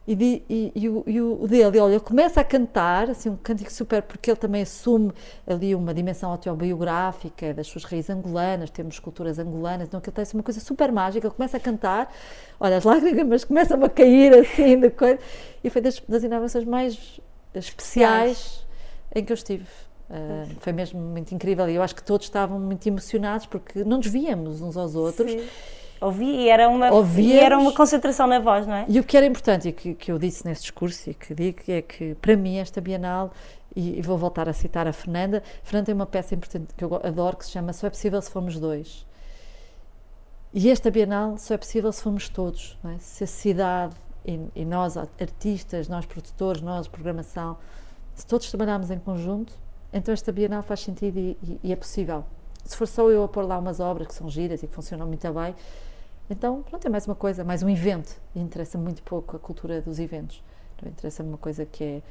S2: E, e, e, o, e, o, dele, olha, começa a cantar, assim, um cântico super, porque ele também assume ali uma dimensão autobiográfica das suas raízes angolanas, temos culturas angolanas, então aquilo tem assim, uma coisa super mágica, ele começa a cantar, olha, as lágrimas começam a cair assim, da coisa, e foi das, das inaugurações mais especiais em que eu estive. Uh, foi mesmo muito incrível e eu acho que todos estavam muito emocionados porque não nos víamos uns aos outros. Sim
S1: Ouvi e era uma, e era uma concentração na voz, não é?
S2: E o que era importante e que, que eu disse nesse discurso e que digo é que para mim esta Bienal, e, e vou voltar a citar a Fernanda, Fernanda tem uma peça importante que eu adoro que se chama Só é possível se formos dois. E esta Bienal só é possível se formos todos, é? se a cidade e, e, nós artistas, nós produtores, nós programação, se todos trabalharmos em conjunto, então esta Bienal faz sentido e, e, e é possível. Se for só eu a pôr lá umas obras que são giras e que funcionam muito bem, então, pronto, é mais uma coisa, mais um evento. Interessa muito pouco a cultura dos eventos. Então, interessa-me uma coisa que é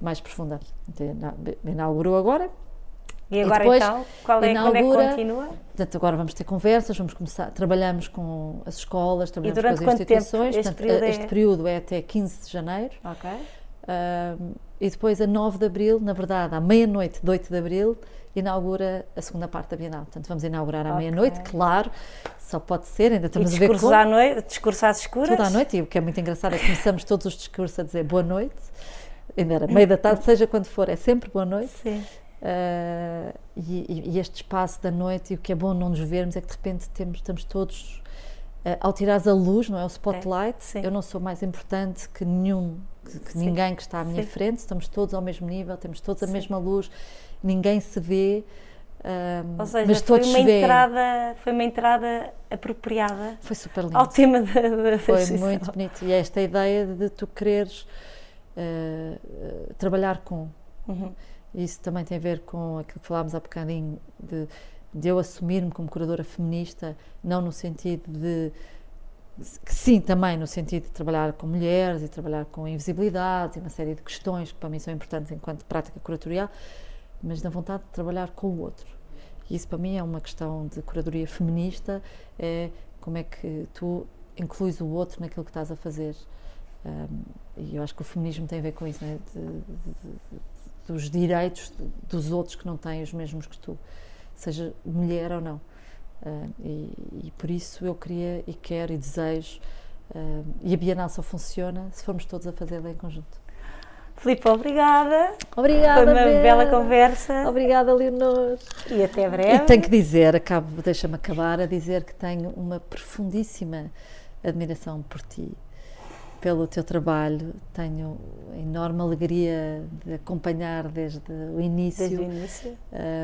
S2: mais profunda. Então, inaugurou agora.
S1: E agora e depois, então, qual é, inaugura, quando é que continua?
S2: Portanto, agora vamos ter conversas, vamos começar, trabalhamos com as escolas, trabalhamos
S1: com
S2: as instituições.
S1: Este,
S2: portanto,
S1: período,
S2: este
S1: é...
S2: período é até 15 de janeiro.
S1: Ok.
S2: E depois, a 9 de abril, na verdade, à meia-noite de 8 de abril, inaugura a segunda parte da Bienal. Portanto, vamos inaugurar à okay. meia-noite, claro, só pode ser, ainda estamos
S1: e
S2: a ver
S1: como. À noite, discurso às escuras?
S2: Tudo à noite, e o que é muito engraçado é que começamos todos os discursos a dizer boa noite, ainda era meio da tarde, seja quando for, é sempre boa noite.
S1: Sim.
S2: Uh, e, e, este espaço da noite, e o que é bom não nos vermos é que de repente temos, estamos todos, uh, ao tirares a luz, não é? O spotlight, é, eu não sou mais importante que nenhum, que, que ninguém que está à minha sim. frente, estamos todos ao mesmo nível, temos todos a sim. mesma luz, ninguém se vê. Um,
S1: Ou seja,
S2: mas
S1: foi
S2: todos
S1: uma entrada, foi uma entrada apropriada.
S2: Foi super lindo.
S1: Ao tema da, da
S2: Foi muito bonito e esta ideia de tu quereres uh, trabalhar com. Uhum. Isso também tem a ver com aquilo que falámos há bocadinho de, de eu assumir-me como curadora feminista, não no sentido de sim, também no sentido de trabalhar com mulheres e trabalhar com invisibilidade e uma série de questões que para mim são importantes enquanto prática curatorial, mas na vontade de trabalhar com o outro. E isso para mim é uma questão de curadoria feminista, é como é que tu incluís o outro naquilo que estás a fazer. Um, e eu acho que o feminismo tem a ver com isso, né? de, de, de, dos direitos dos outros que não têm os mesmos que tu, seja mulher ou não. Uh, e, e, por isso eu queria e quero e desejo, uh, e a Bienal só funciona se formos todos a fazê-la em conjunto.
S1: Filipe, obrigada.
S2: Obrigada,
S1: Foi uma
S2: Vera.
S1: bela conversa.
S2: Obrigada, Leonor.
S1: E até
S2: E
S1: breve.
S2: tenho que dizer, acabo, deixa-me acabar a dizer que tenho uma profundíssima admiração por ti, pelo teu trabalho. Tenho enorme alegria de acompanhar desde o início.
S1: Desde o início.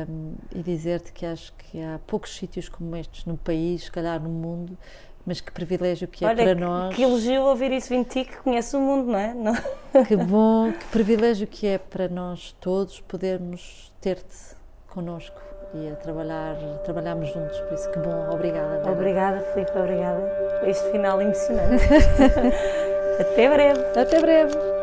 S2: um, e dizer-te que acho que há poucos sítios como estes no país, se calhar no mundo, mas que privilégio que é
S1: Olha,
S2: para
S1: que,
S2: nós.
S1: que elogio ouvir isso vindo de ti, que conhece o mundo, não é? Não-
S2: Que bom, que privilégio que é para nós todos podermos ter-te connosco e a trabalhar, trabalharmos juntos. Por isso, que bom, obrigada. Vera.
S1: Obrigada, Filipe, obrigada. Este final emocionante. até breve.
S2: Até breve.